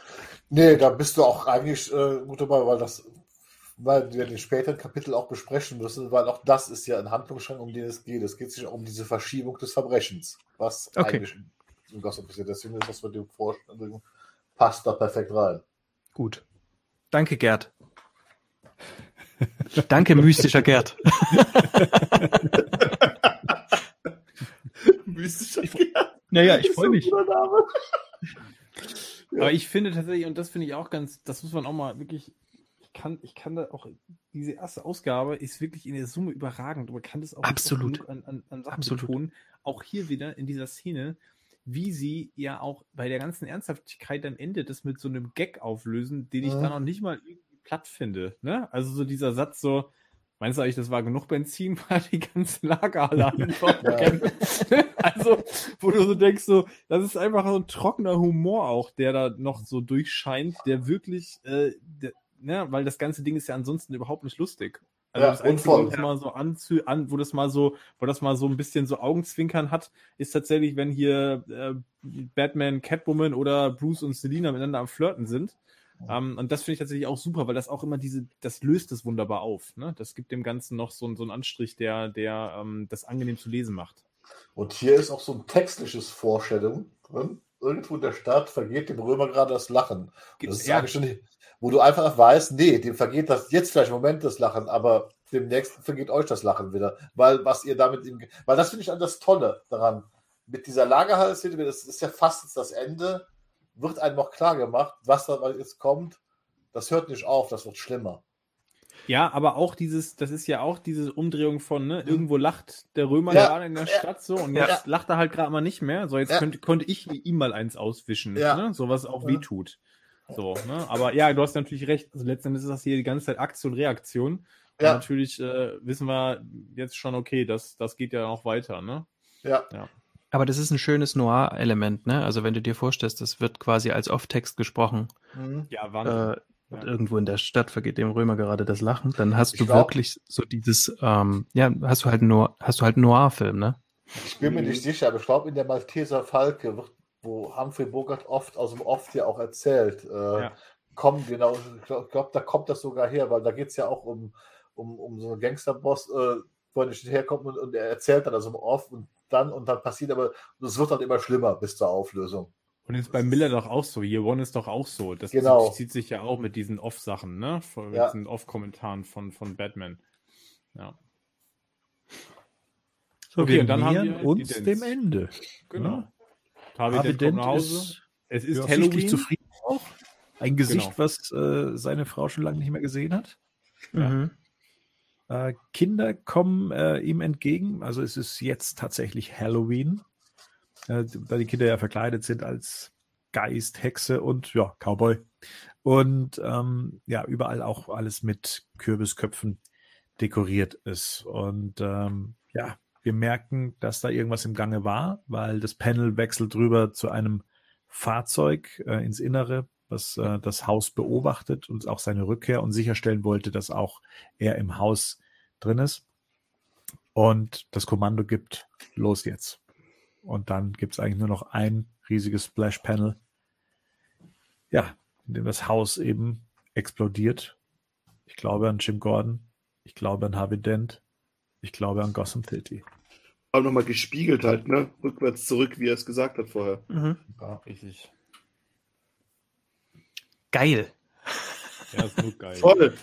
Nee, da bist du auch eigentlich äh, gut dabei, weil das, weil wir den späteren Kapitel auch besprechen müssen, weil auch das ist ja ein Handlungsstrang, um den es geht. Es geht sich um diese Verschiebung des Verbrechens, was Okay. eigentlich im Gossip passiert. Deswegen ist das mit dem Vorstellung passt da perfekt rein. Gut. Danke, Gerd. Danke, mystischer Gerd. Mystischer Naja, Das ist so ein guter Name. Aber ich finde tatsächlich, und das finde ich auch ganz, das muss man auch mal wirklich, ich kann, ich kann da auch, diese erste Ausgabe ist wirklich in der Summe überragend. und Man kann das auch Absolut. genug an, an, an Sachen Absolut. betonen. Auch hier wieder in dieser Szene, wie sie ja auch bei der ganzen Ernsthaftigkeit dann endet, das mit so einem Gag auflösen, den ich Mhm. dann noch nicht mal irgendwie platt finde. Ne? Also so dieser Satz so, meinst du eigentlich, das war genug Benzin, war die ganze Lagerhalle an verbrennen? Also, wo du so denkst, so, das ist einfach so ein trockener Humor auch, der da noch so durchscheint, der wirklich, äh, der, ne, weil das ganze Ding ist ja ansonsten überhaupt nicht lustig. Also Ja, das Einzige, wo das mal so anzü an, wo das mal so, wo das mal so ein bisschen so Augenzwinkern hat, ist tatsächlich, wenn hier äh, Batman, Catwoman oder Bruce und Selina miteinander am Flirten sind. Ähm, und das finde ich tatsächlich auch super, weil das auch immer diese, das löst es wunderbar auf. Ne? Das gibt dem Ganzen noch so, so einen Anstrich, der, der ähm, das angenehm zu lesen macht. Und hier ist auch so ein textliches Vorstellung drin. Irgendwo in der Stadt vergeht dem Römer gerade das Lachen. Und Das ist Ja. eigentlich schon, die- wo du einfach weißt, nee, dem vergeht das jetzt vielleicht im Moment das Lachen, aber demnächst vergeht euch das Lachen wieder. Weil was ihr damit ihm, weil das finde ich an das Tolle daran. Mit dieser Lagerhalle-Szene, das ist ja fast jetzt das Ende, wird einem noch klar gemacht, was da jetzt kommt. Das hört nicht auf, das wird schlimmer. Ja, aber auch dieses, das ist ja auch diese Umdrehung von, ne, irgendwo lacht der Römer Ja, gerade in der ja, Stadt so und ja. jetzt lacht er halt gerade mal nicht mehr. So, jetzt Ja. könnte, konnte ich ihm mal eins auswischen, Ja. ne? So was auch Ja. So, ne? Aber ja, du hast natürlich recht. Also letztendlich ist das hier die ganze Zeit Aktion, Reaktion. Und Ja. natürlich äh, wissen wir jetzt schon, okay, das, das geht ja noch weiter, ne? Ja, Aber das ist ein schönes Noir-Element, ne? Also wenn du dir vorstellst, das wird quasi als Off-Text gesprochen. mhm. Ja, Wahnsinn. Äh, Ja. Irgendwo in der Stadt vergeht dem Römer gerade das Lachen. Dann hast Ich du glaub- wirklich so dieses, ähm, ja, hast du halt Noir, hast du halt einen Noir-Film, ne? Ich bin mir nicht sicher, aber ich glaube, in der Malteser Falke wird, wo Humphrey Bogart oft aus dem Off ja auch erzählt, äh, Ja. kommen genau, ich glaube, glaub, da kommt das sogar her, weil da geht es ja auch um, um, um so einen Gangsterboss, äh, wo er nicht herkommt und, und er erzählt dann also im Off und dann und dann passiert aber, es wird dann immer schlimmer bis zur Auflösung. Und jetzt bei Miller doch auch so. Year One ist doch auch so. Das Genau. zieht, sich ja auch mit diesen Off-Sachen, ne? Von, mit Ja. diesen Off-Kommentaren von, von Batman. Ja. So, Okay, wir und dann haben nähern uns dem Ende. Genau. Ja. Harvey Harvey Dent kommt nach Dent Hause. ist es ist ja, Halloween. zufrieden auch. Ein Gesicht, Genau. was äh, seine Frau schon lange nicht mehr gesehen hat. Mhm. Äh, Kinder kommen äh, ihm entgegen. Also es ist jetzt tatsächlich Halloween, äh, da die Kinder ja verkleidet sind als Geist, Hexe und ja, Cowboy. Und ähm, ja, überall auch alles mit Kürbisköpfen dekoriert ist. Und ähm, ja, wir merken, dass da irgendwas im Gange war, weil das Panel wechselt rüber zu einem Fahrzeug äh, ins Innere, was äh, das Haus beobachtet und auch seine Rückkehr und sicherstellen wollte, dass auch er im Haus drin ist. und das Kommando gibt, los jetzt. Und dann gibt es eigentlich nur noch ein riesiges Splash-Panel, ja, in dem das Haus eben explodiert. Ich glaube an Jim Gordon, ich glaube an Harvey Dent, ich glaube an Gotham City. Auch nochmal gespiegelt halt, ne? Rückwärts zurück, wie er es gesagt hat vorher. Mhm. Ja. Richtig. Geil. Ja, ist nur geil. Voll.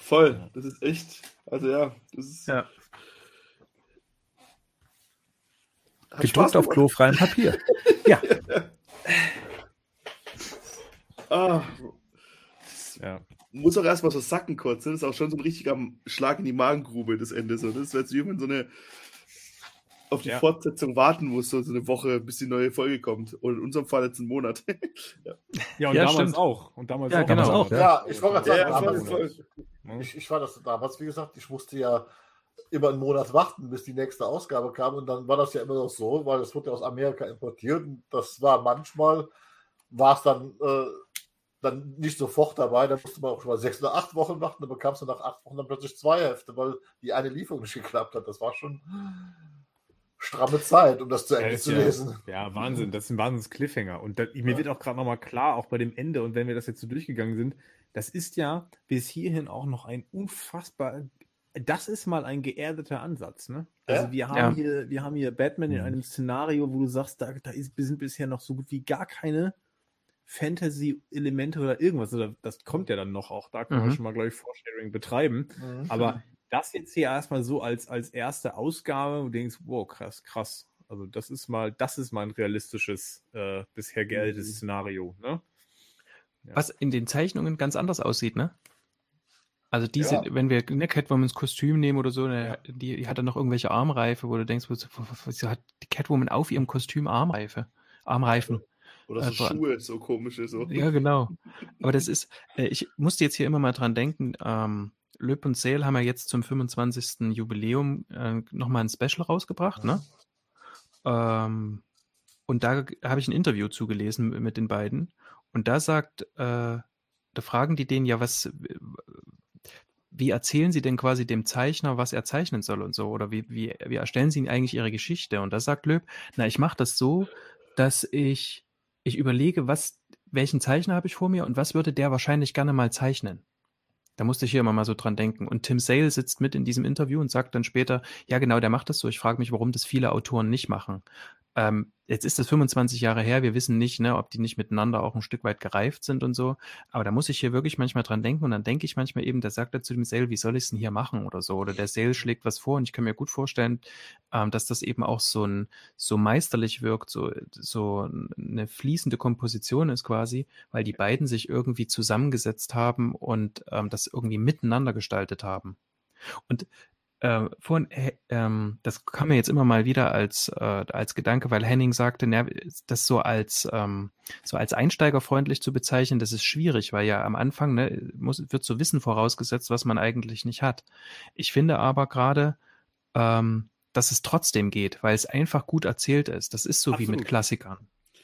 Voll. Das ist echt. Also ja, das ist. Ja. Gedruckt auf klofreiem Papier. ja, Ah, Ja. Muss auch erstmal so sacken kurz. ne? Das ist auch schon so ein richtiger Schlag in die Magengrube, das Ende. So. Das ist, als wenn man so eine auf die Ja. Fortsetzung warten muss, so so eine Woche, bis die neue Folge kommt. Und in unserem Fall jetzt einen Monat. Ja, und Ja, damals stimmt. auch. Und damals Ja, auch. genau. damals Ja. Ja, ich wollte gerade Ja, damals, ich, ich war das damals, wie gesagt, ich musste ja immer einen Monat warten, bis die nächste Ausgabe kam. Und dann war das ja immer noch so, weil das wurde ja aus Amerika importiert. Und das war manchmal, war es dann, äh, dann nicht sofort dabei. Da musste man auch schon mal sechs oder acht Wochen warten. Dann bekamst du nach acht Wochen dann plötzlich zwei Hefte, weil die eine Lieferung nicht geklappt hat. Das war schon stramme Zeit, um das zu Ja, Ende ist zu ja- lesen. Ja, Wahnsinn. Das ist ein Wahnsinns Cliffhanger. Und da, mir Ja. wird auch gerade nochmal klar, auch bei dem Ende, und wenn wir das jetzt so durchgegangen sind, das ist ja bis hierhin auch noch ein unfassbar. Das ist mal ein geerdeter Ansatz, ne? Also Ja? wir haben Ja. hier, wir haben hier Batman in Mhm. einem Szenario, wo du sagst, da, da ist, sind bisher noch so gut wie gar keine Fantasy-Elemente oder irgendwas. Oder das kommt ja dann noch auch. Da können wir Mhm. schon mal, glaube ich, Foresharing betreiben. Mhm. Aber das jetzt hier erstmal so als, als erste Ausgabe, wo du denkst, wow, krass, krass. Also das ist mal, das ist mal ein realistisches, äh, bisher geältetes Mhm. Szenario, ne? Was in den Zeichnungen ganz anders aussieht, ne? Also die Ja. wenn wir ne, Catwomans Kostüm nehmen oder so, ne, Ja. die, die hat dann noch irgendwelche Armreife, wo du denkst, wieso wieso hat die Catwoman auf ihrem Kostüm Armreife? Armreifen. Oder so Also- Schuhe, so komische. So. Ja, genau. Aber das ist, äh, ich musste jetzt hier immer mal dran denken, ähm, Löb und Sale haben ja jetzt zum 25. Jubiläum äh, nochmal ein Special rausgebracht, ne? Ähm, und da habe ich ein Interview zugelesen mit- den beiden. Und da sagt, äh, da fragen die den ja, was, wie erzählen sie denn quasi dem Zeichner, was er zeichnen soll und so? Oder wie, wie, wie erstellen sie eigentlich ihre Geschichte? Und da sagt Löb, na, ich mache das so, dass ich, ich überlege, was, welchen Zeichner habe ich vor mir und was würde der wahrscheinlich gerne mal zeichnen? Da musste ich hier immer mal so dran denken. Und Tim Sale sitzt mit in diesem Interview und sagt dann später, ja genau, der macht das so. Ich frage mich, warum das viele Autoren nicht machen. Ähm, jetzt ist das 25 Jahre her. Wir wissen nicht, ne, ob die nicht miteinander auch ein Stück weit gereift sind und so. Aber da muss ich hier wirklich manchmal dran denken. Und dann denke ich manchmal eben, da sagt er zu dem Sale, wie soll ich es denn hier machen oder so. Oder der Sale schlägt was vor. Und ich kann mir gut vorstellen, ähm, dass das eben auch so ein so meisterlich wirkt, so, so eine fließende Komposition ist quasi, weil die beiden sich irgendwie zusammengesetzt haben und ähm, das irgendwie miteinander gestaltet haben. Und äh, vorhin, äh, ähm, das kam mir jetzt immer mal wieder als, äh, als Gedanke, weil Henning sagte, na, das so als, ähm, so als einsteigerfreundlich zu bezeichnen, das ist schwierig, weil ja am Anfang ne, muss, wird so Wissen vorausgesetzt, was man eigentlich nicht hat. Ich finde aber gerade, ähm, dass es trotzdem geht, weil es einfach gut erzählt ist. Das ist so wie mit Absolut. Klassikern.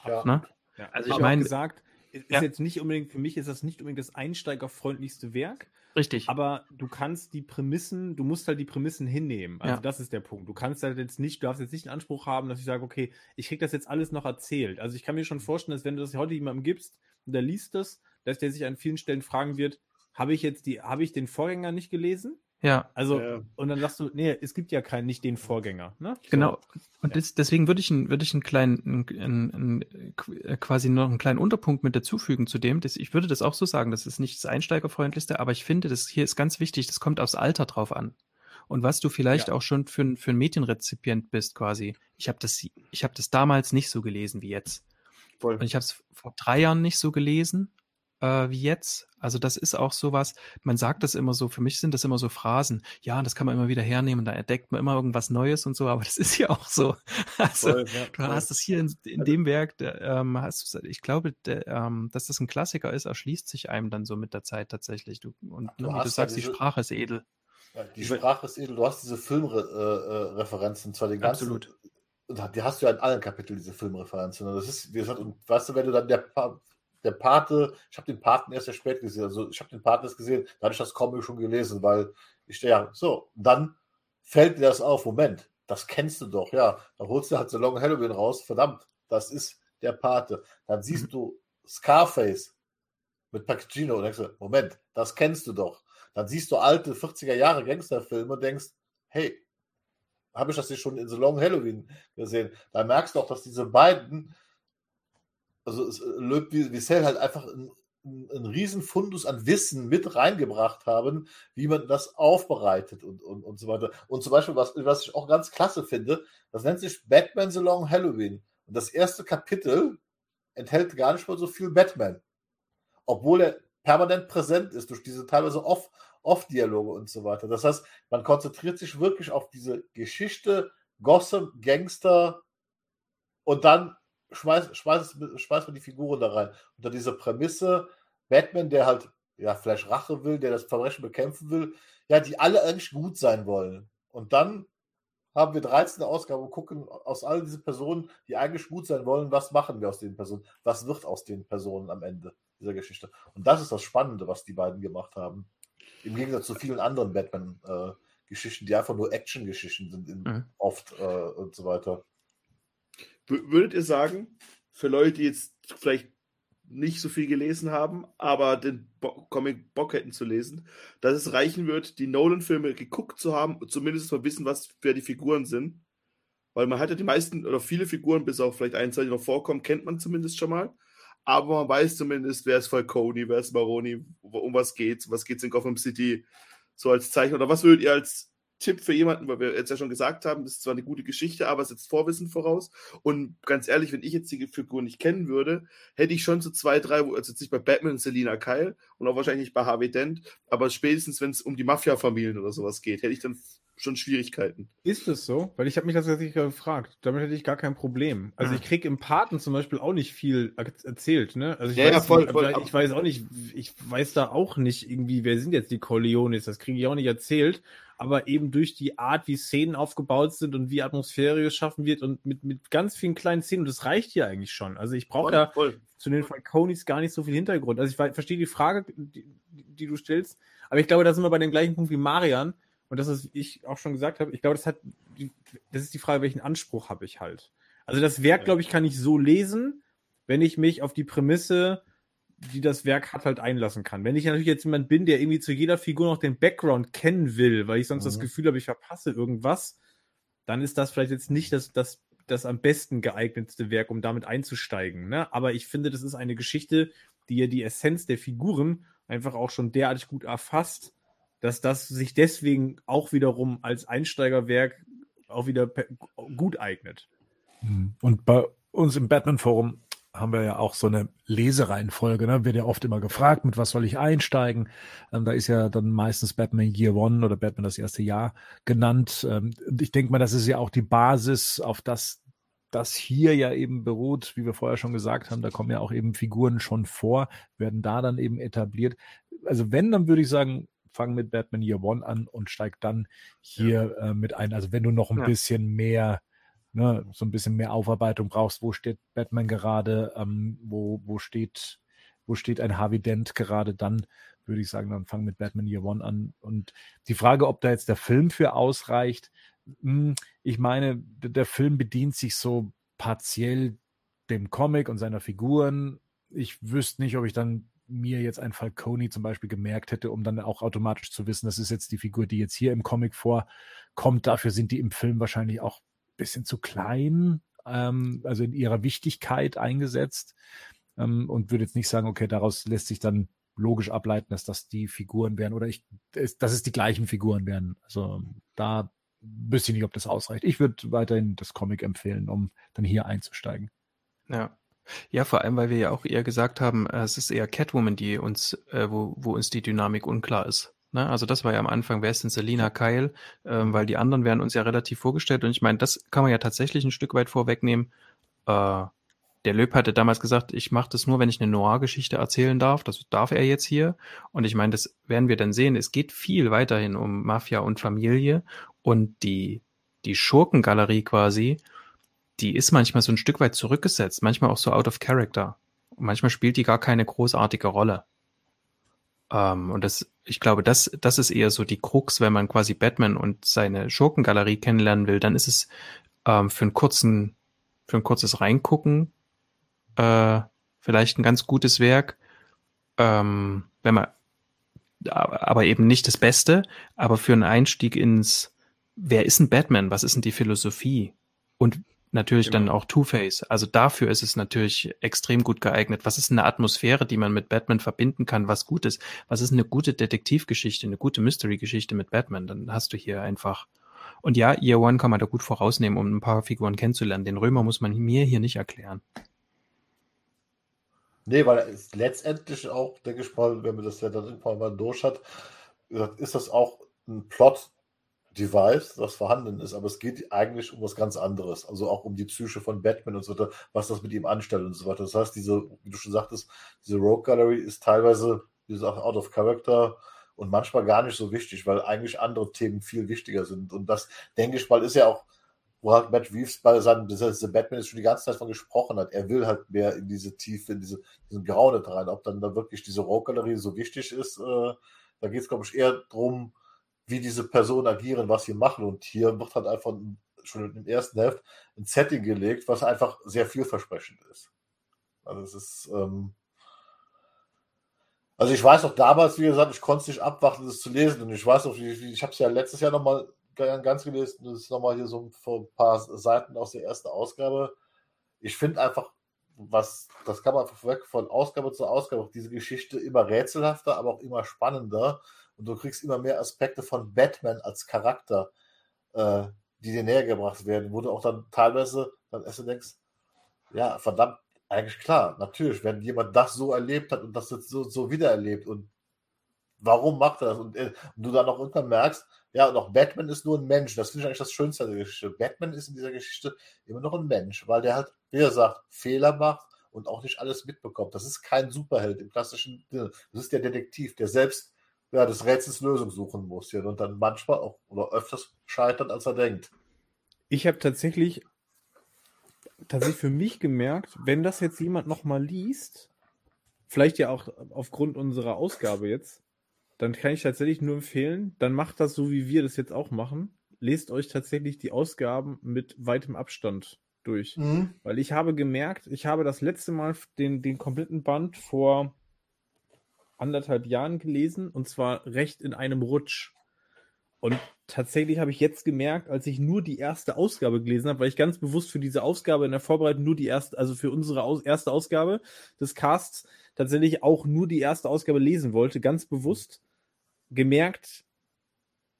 Ja. Ne? Ja, Also ich auch mein- gesagt, ist Ja. jetzt nicht unbedingt, für mich ist das nicht unbedingt das einsteigerfreundlichste Werk, Richtig. aber du kannst die Prämissen, du musst halt die Prämissen hinnehmen. Also Ja. das ist der Punkt. Du kannst halt jetzt nicht, du darfst jetzt nicht den Anspruch haben, dass ich sage, okay, ich krieg das jetzt alles noch erzählt. Also ich kann mir schon vorstellen, dass wenn du das heute jemandem gibst und der liest das, dass der sich an vielen Stellen fragen wird, habe ich jetzt die, habe ich den Vorgänger nicht gelesen? Ja, Also, Ja. und dann sagst du, nee, es gibt ja keinen, nicht den Vorgänger. Ne? So. genau. Und Ja. des, deswegen würde ich, einen- würde ich einen kleinen, einen, einen, äh, quasi noch einen kleinen Unterpunkt mit dazufügen zu dem. Das, ich würde das auch so sagen, das ist nicht das Einsteigerfreundlichste, aber ich finde, das hier ist ganz wichtig, das kommt aufs Alter drauf an. Und was du vielleicht Ja. auch schon für, ein- für ein Medienrezipient bist, quasi. Ich habe das, ich habe das damals nicht so gelesen wie jetzt. Voll. Und ich habe es vor drei Jahren nicht so gelesen äh, wie jetzt. Also das ist auch sowas, man sagt das immer so, für mich sind das immer so Phrasen. Ja, das kann man immer wieder hernehmen, da entdeckt man immer irgendwas Neues und so, aber das ist ja auch so. Also, Voll, ja, Du hast es hier in, in dem Werk, ähm, hast ich glaube, der, ähm, dass das ein Klassiker ist, erschließt sich einem dann so mit der Zeit tatsächlich. Du, und Du ne, wie du ja sagst, die diese- Sprache ist edel. Ja, die Sprache ist edel. Du hast diese Filmreferenzen, zwar den ganzen. Absolut. Und die hast du ja in allen Kapiteln, diese Filmreferenzen. Und das ist, wie gesagt, und weißt du, wenn du dann der, der Pate, ich habe den Paten erst sehr spät gesehen, also ich habe den Paten erst gesehen, da hatte ich das Comic schon gelesen, weil ich, ja, so, dann fällt dir das auf. Moment, das kennst du doch, ja. Dann holst du halt so Long Halloween raus. Verdammt, das ist der Pate. Dann siehst du Scarface mit Pacino und denkst Moment, das kennst du doch. Dann siehst du alte 40er Jahre Gangsterfilme und denkst, hey, habe ich das hier schon in The Long Halloween gesehen? Da merkst du auch, dass diese beiden, also Löb Wiesel halt einfach ein einen riesen Fundus an Wissen mit reingebracht haben, wie man das aufbereitet und, und, und so weiter. Und zum Beispiel, was, was ich auch ganz klasse finde, das nennt sich Batman The Long Halloween. Und das erste Kapitel enthält gar nicht mal so viel Batman. Obwohl er permanent präsent ist durch diese teilweise Off, Off-Dialoge und so weiter. Das heißt, man konzentriert sich wirklich auf diese Geschichte, Gossip, Gangster und dann schmeißt, schmeißt, schmeißt man die Figuren da rein. Unter dieser Prämisse, Batman, der halt, ja, vielleicht Rache will, der das Verbrechen bekämpfen will, ja, die alle eigentlich gut sein wollen. Und dann haben wir 13. Ausgabe und gucken aus all diesen Personen, die eigentlich gut sein wollen, was machen wir aus den Personen? Was wird aus den Personen am Ende dieser Geschichte? Und das ist das Spannende, was die beiden gemacht haben. Im Gegensatz zu vielen anderen Batman-Geschichten, äh, die einfach nur Action-Geschichten sind, in, mhm. oft äh, und so weiter. Würdet ihr sagen, für Leute, die jetzt vielleicht nicht so viel gelesen haben, aber den Bo Comic Bock hätten zu lesen, dass es reichen wird, die Nolan-Filme geguckt zu haben und zumindest mal wissen, was für die Figuren sind. Weil man hat ja die meisten oder viele Figuren, bis auf vielleicht ein, zwei, die noch vorkommen, kennt man zumindest schon mal. Aber man weiß zumindest, wer ist Falcone, wer ist Maroni, um was geht's, was geht's in Gotham City, so als Zeichen. Oder was würdet ihr als Tipp für jemanden, weil wir jetzt ja schon gesagt haben, das ist zwar eine gute Geschichte, aber es setzt Vorwissen voraus. Und ganz ehrlich, wenn ich jetzt die Figur nicht kennen würde, hätte ich schon so zwei, drei, also jetzt nicht bei Batman Selina Kyle und auch wahrscheinlich nicht bei Harvey Dent, aber spätestens, wenn es um die Mafia-Familien oder sowas geht, hätte ich dann schon Schwierigkeiten. Ist es so? Weil ich habe mich das tatsächlich gefragt. Damit hätte ich gar kein Problem. Also ich kriege im Paten zum Beispiel auch nicht viel erzählt, ne? Also ich, ja, weiß, ja, voll, voll, ich weiß auch nicht, ich weiß da auch nicht irgendwie, wer sind jetzt die Corleones, das kriege ich auch nicht erzählt aber eben durch die Art, wie Szenen aufgebaut sind und wie Atmosphäre geschaffen wird und mit, mit ganz vielen kleinen Szenen, und das reicht hier eigentlich schon. Also ich brauche da voll. zu den Falconis gar nicht so viel Hintergrund. Also ich verstehe die Frage, die, die, du stellst, aber ich glaube, da sind wir bei dem gleichen Punkt wie Marian. Und das, was ich auch schon gesagt habe, ich glaube, das hat, das ist die Frage, welchen Anspruch habe ich halt. Also das Werk, glaube ich, kann ich so lesen, wenn ich mich auf die Prämisse die das Werk hat, halt einlassen kann. Wenn ich natürlich jetzt jemand bin, der irgendwie zu jeder Figur noch den Background kennen will, weil ich sonst mhm. das Gefühl habe, ich verpasse irgendwas, dann ist das vielleicht jetzt nicht das, das, das am besten geeignetste Werk, um damit einzusteigen. Ne? Aber ich finde, das ist eine Geschichte, die ja die Essenz der Figuren einfach auch schon derartig gut erfasst, dass das sich deswegen auch wiederum als Einsteigerwerk auch wieder gut eignet. Mhm. Und bei uns im Batman-Forum haben wir ja auch so eine Lesereihenfolge, ne? Wird ja oft immer gefragt, mit was soll ich einsteigen? Ähm, da ist ja dann meistens Batman Year One oder Batman das erste Jahr genannt. Ähm, ich denke mal, das ist ja auch die Basis, auf das das hier ja eben beruht, wie wir vorher schon gesagt haben, da kommen ja auch eben Figuren schon vor, werden da dann eben etabliert. Also wenn, dann würde ich sagen, fang mit Batman Year One an und steig dann hier ja. äh, mit ein. Also wenn du noch ein ja. bisschen mehr ne, so ein bisschen mehr Aufarbeitung brauchst, wo steht Batman gerade, ähm, wo, wo steht, wo steht ein Harvey Dent gerade, dann würde ich sagen, dann fang mit Batman Year One an. Und die Frage, ob da jetzt der Film für ausreicht, mh, hm, ich meine, der Film bedient sich so partiell dem Comic und seiner Figuren. Ich wüsste nicht, ob ich dann mir jetzt ein Falcone zum Beispiel gemerkt hätte, um dann auch automatisch zu wissen, das ist jetzt die Figur, die jetzt hier im Comic vorkommt. Dafür sind die im Film wahrscheinlich auch bisschen zu klein, ähm, also in ihrer Wichtigkeit eingesetzt ähm, und würde jetzt nicht sagen, okay, daraus lässt sich dann logisch ableiten, dass das die Figuren wären oder ich, dass es die gleichen Figuren wären. Also da wüsste ich nicht, ob das ausreicht. Ich würde weiterhin das Comic empfehlen, um dann hier einzusteigen. Ja. Ja, vor allem, weil wir ja auch eher gesagt haben, äh, es ist eher Catwoman, die uns, äh, wo, wo uns die Dynamik unklar ist. Ne? Also das war ja am Anfang, wer ist denn Selina Kyle? Ähm, weil die anderen werden uns ja relativ vorgestellt. Und ich meine, das kann man ja tatsächlich ein Stück weit vorwegnehmen. Äh, der Löb hatte damals gesagt, ich mache das nur, wenn ich eine Noir-Geschichte erzählen darf. Das darf er jetzt hier. Und ich meine, das werden wir dann sehen. Es geht viel weiterhin um Mafia und Familie. Und die, die Schurkengalerie quasi, die ist manchmal so ein Stück weit zurückgesetzt, manchmal auch so out of character. Und manchmal spielt die gar keine großartige Rolle. Ähm, und das, ich glaube, das, das ist eher so die Krux, wenn man quasi Batman und seine Schurkengalerie kennenlernen will, dann ist es ähm, für einen kurzen, für ein kurzes Reingucken äh, vielleicht ein ganz gutes Werk. Ähm, wenn man, aber eben nicht das Beste, aber für einen Einstieg ins, wer ist ein Batman? Was ist denn die Philosophie? Und natürlich genau. dann auch Two-Face. Also dafür ist es natürlich extrem gut geeignet. Was ist eine Atmosphäre, die man mit Batman verbinden kann, was gut ist? Was ist eine gute Detektivgeschichte, eine gute Mystery-Geschichte mit Batman? Dann hast du hier einfach. Und ja, Year One kann man da gut vorausnehmen, um ein paar Figuren kennenzulernen. Den Römer muss man mir hier nicht erklären. Nee, weil es letztendlich auch, denke ich mal, wenn man das ja dann irgendwann mal durch hat, ist das auch ein Plot, Device, das vorhanden ist, aber es geht eigentlich um was ganz anderes. Also auch um die Psyche von Batman und so weiter, was das mit ihm anstellt und so weiter. Das heißt, diese, wie du schon sagtest, diese Rogue Gallery ist teilweise, wie gesagt, out of character und manchmal gar nicht so wichtig, weil eigentlich andere Themen viel wichtiger sind. Und das, denke ich mal, ist ja auch, wo halt Matt Reeves bei seinem The Batman ist schon die ganze Zeit von gesprochen hat. Er will halt mehr in diese Tiefe, in diese, diesen Graunet rein. Ob dann da wirklich diese Rogue Gallery so wichtig ist, äh, da geht es, glaube ich, eher darum, wie diese Personen agieren, was sie machen. Und hier wird halt einfach schon im ersten Heft ein Setting gelegt, was einfach sehr vielversprechend ist. Also es ist, ähm also ich weiß noch damals, wie gesagt, ich konnte es nicht abwarten, das zu lesen. Und ich weiß noch, wie, ich habe es ja letztes Jahr nochmal ganz gelesen, das ist nochmal hier so ein paar Seiten aus der ersten Ausgabe. Ich finde einfach, was, das kann man weg von Ausgabe zu Ausgabe, diese Geschichte immer rätselhafter, aber auch immer spannender und du kriegst immer mehr Aspekte von Batman als Charakter, äh, die dir näher gebracht werden, wo du auch dann teilweise dann erst denkst, ja, verdammt, eigentlich klar, natürlich, wenn jemand das so erlebt hat und das jetzt so, so wiedererlebt und warum macht er das? Und, äh, und, du dann auch irgendwann merkst, ja, und auch Batman ist nur ein Mensch. Das finde ich eigentlich das Schönste der Geschichte. Batman ist in dieser Geschichte immer noch ein Mensch, weil der halt, wie gesagt, Fehler macht und auch nicht alles mitbekommt. Das ist kein Superheld im klassischen Sinne. Das ist der Detektiv, der selbst ja, des Rätsels Lösung suchen muss hier und dann manchmal auch oder öfters scheitert, als er denkt. Ich habe tatsächlich, tatsächlich für mich gemerkt, wenn das jetzt jemand nochmal liest, vielleicht ja auch aufgrund unserer Ausgabe jetzt, dann kann ich tatsächlich nur empfehlen, dann macht das so, wie wir das jetzt auch machen. Lest euch tatsächlich die Ausgaben mit weitem Abstand durch. Mhm. Weil ich habe gemerkt, ich habe das letzte Mal den, den kompletten Band vor anderthalb Jahren gelesen und zwar recht in einem Rutsch. Und tatsächlich habe ich jetzt gemerkt, als ich nur die erste Ausgabe gelesen habe, weil ich ganz bewusst für diese Ausgabe in der Vorbereitung nur die erste, also für unsere Aus erste Ausgabe des Casts tatsächlich auch nur die erste Ausgabe lesen wollte, ganz bewusst gemerkt,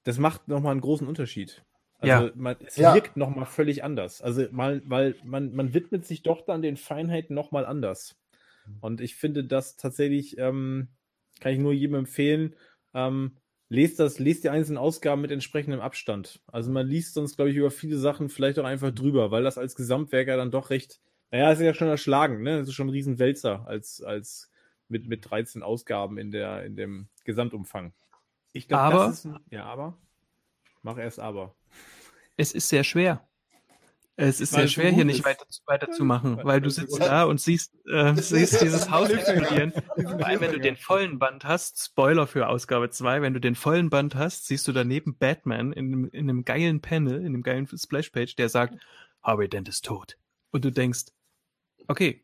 das macht nochmal einen großen Unterschied. Also ja. man, es ja. wirkt nochmal völlig anders. Also mal, weil man, man widmet sich doch dann den Feinheiten nochmal anders. Und ich finde das tatsächlich, ähm, kann ich nur jedem empfehlen. Ähm, lest das, lest die einzelnen Ausgaben mit entsprechendem Abstand. Also man liest sonst, glaube ich, über viele Sachen vielleicht auch einfach drüber, weil das als Gesamtwerker dann doch recht, naja, ist ja schon erschlagen, ne? Das ist schon ein Riesenwälzer als, als mit, mit 13 Ausgaben in der, in dem Gesamtumfang. Ich glaube, das ist ja, aber. Mach erst aber. Es ist sehr schwer. Es ist sehr schwer, hier nicht weiter, weiterzumachen, weil du sitzt da und siehst, äh, siehst dieses Haus explodieren. Vor allem, wenn du den vollen Band hast, Spoiler für Ausgabe 2, wenn du den vollen Band hast, siehst du daneben Batman in, in einem geilen Panel, in einem geilen Splashpage, der sagt, Harvey Dent ist tot. Und du denkst, okay,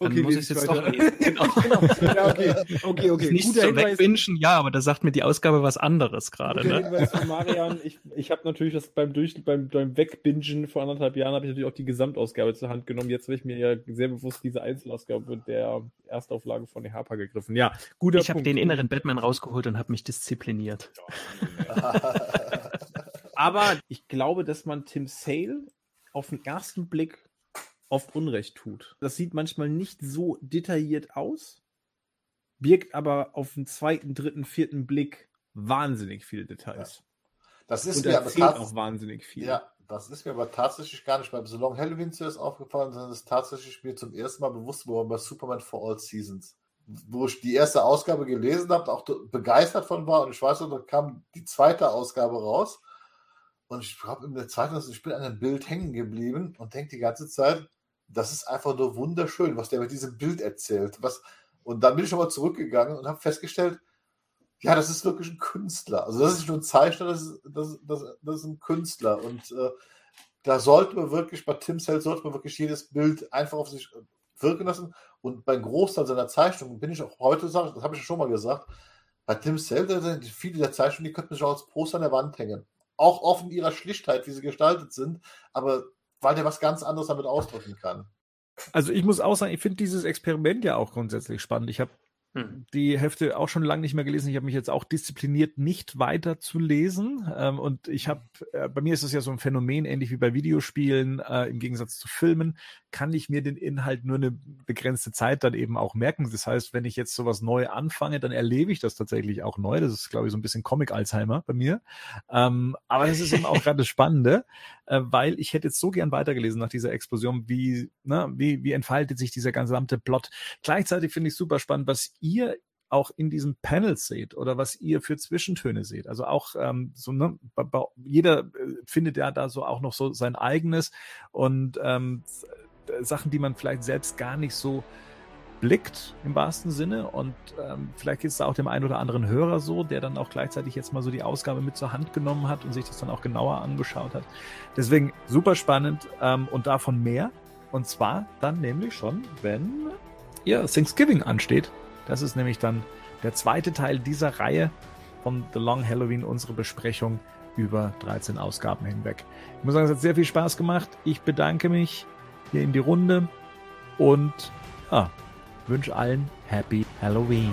dann okay, muss ich es jetzt weiter. doch lesen. Genau. genau. Ja, okay, okay, okay. Nicht Guter Wegwünschen, ja, aber da sagt mir die Ausgabe was anderes gerade. Ne? Marian, ich, ich habe natürlich das beim, Durch, beim, beim Wegbingen vor anderthalb Jahren habe ich natürlich auch die Gesamtausgabe zur Hand genommen. Jetzt habe ich mir ja sehr bewusst diese Einzelausgabe der Erstauflage von der Harper gegriffen. Ja, guter Ich habe den inneren Batman rausgeholt und habe mich diszipliniert. aber ich glaube, dass man Tim Sale auf den ersten Blick oft Unrecht tut. Das sieht manchmal nicht so detailliert aus, birgt aber auf den zweiten, dritten, vierten Blick wahnsinnig viele Details. Ja. Das ist Und mir aber auch wahnsinnig viel. Ja, das ist mir aber tatsächlich gar nicht beim Salon Halloween zuerst aufgefallen, sondern es ist tatsächlich mir zum ersten Mal bewusst geworden bei Superman for All Seasons. Wo ich die erste Ausgabe gelesen habe, auch begeistert von war und ich weiß noch, dann kam die zweite Ausgabe raus und ich habe in der zweiten, ich bin an einem Bild hängen geblieben und denke die ganze Zeit, das ist einfach nur wunderschön, was der mit diesem Bild erzählt. Was, und dann bin ich nochmal zurückgegangen und habe festgestellt, Ja, das ist wirklich ein Künstler. Also das ist nicht nur ein Zeichner, das ist, das, das, das ist ein Künstler. Und äh, da sollte man wirklich, bei Tim Cell sollte man wirklich jedes Bild einfach auf sich wirken lassen. Und beim Großteil seiner Zeichnungen bin ich auch heute, das habe ich schon mal gesagt, bei Tim Cell, viele der Zeichnungen, die könnten sich auch als Poster an der Wand hängen. Auch offen ihrer Schlichtheit, wie sie gestaltet sind, aber weil der was ganz anderes damit ausdrücken kann. Also ich muss auch sagen, ich finde dieses Experiment ja auch grundsätzlich spannend. Ich habe hm. die Hefte auch schon lange nicht mehr gelesen. Ich habe mich jetzt auch diszipliniert, nicht weiter zu lesen. Ähm, und ich habe, äh, bei mir ist es ja so ein Phänomen, ähnlich wie bei Videospielen, äh, im Gegensatz zu Filmen, kann ich mir den Inhalt nur eine begrenzte Zeit dann eben auch merken. Das heißt, wenn ich jetzt sowas neu anfange, dann erlebe ich das tatsächlich auch neu. Das ist, glaube ich, so ein bisschen Comic-Alzheimer bei mir. Ähm, aber das ist eben auch gerade das Spannende, äh, weil ich hätte jetzt so gern weitergelesen nach dieser Explosion, wie, ne, wie, wie entfaltet sich dieser gesamte Plot. Gleichzeitig finde ich super spannend, was ihr auch in diesen Panels seht oder was ihr für Zwischentöne seht. Also auch ähm, so, ne, jeder äh, findet ja da so auch noch so sein eigenes und ähm, Sachen, die man vielleicht selbst gar nicht so blickt im wahrsten Sinne und ähm, vielleicht ist es auch dem einen oder anderen Hörer so, der dann auch gleichzeitig jetzt mal so die Ausgabe mit zur Hand genommen hat und sich das dann auch genauer angeschaut hat. Deswegen super spannend ähm, und davon mehr und zwar dann nämlich schon, wenn ihr Thanksgiving ansteht das ist nämlich dann der zweite Teil dieser Reihe von The Long Halloween, unsere Besprechung über 13 Ausgaben hinweg. Ich muss sagen, es hat sehr viel Spaß gemacht. Ich bedanke mich hier in die Runde und ah, wünsche allen Happy Halloween.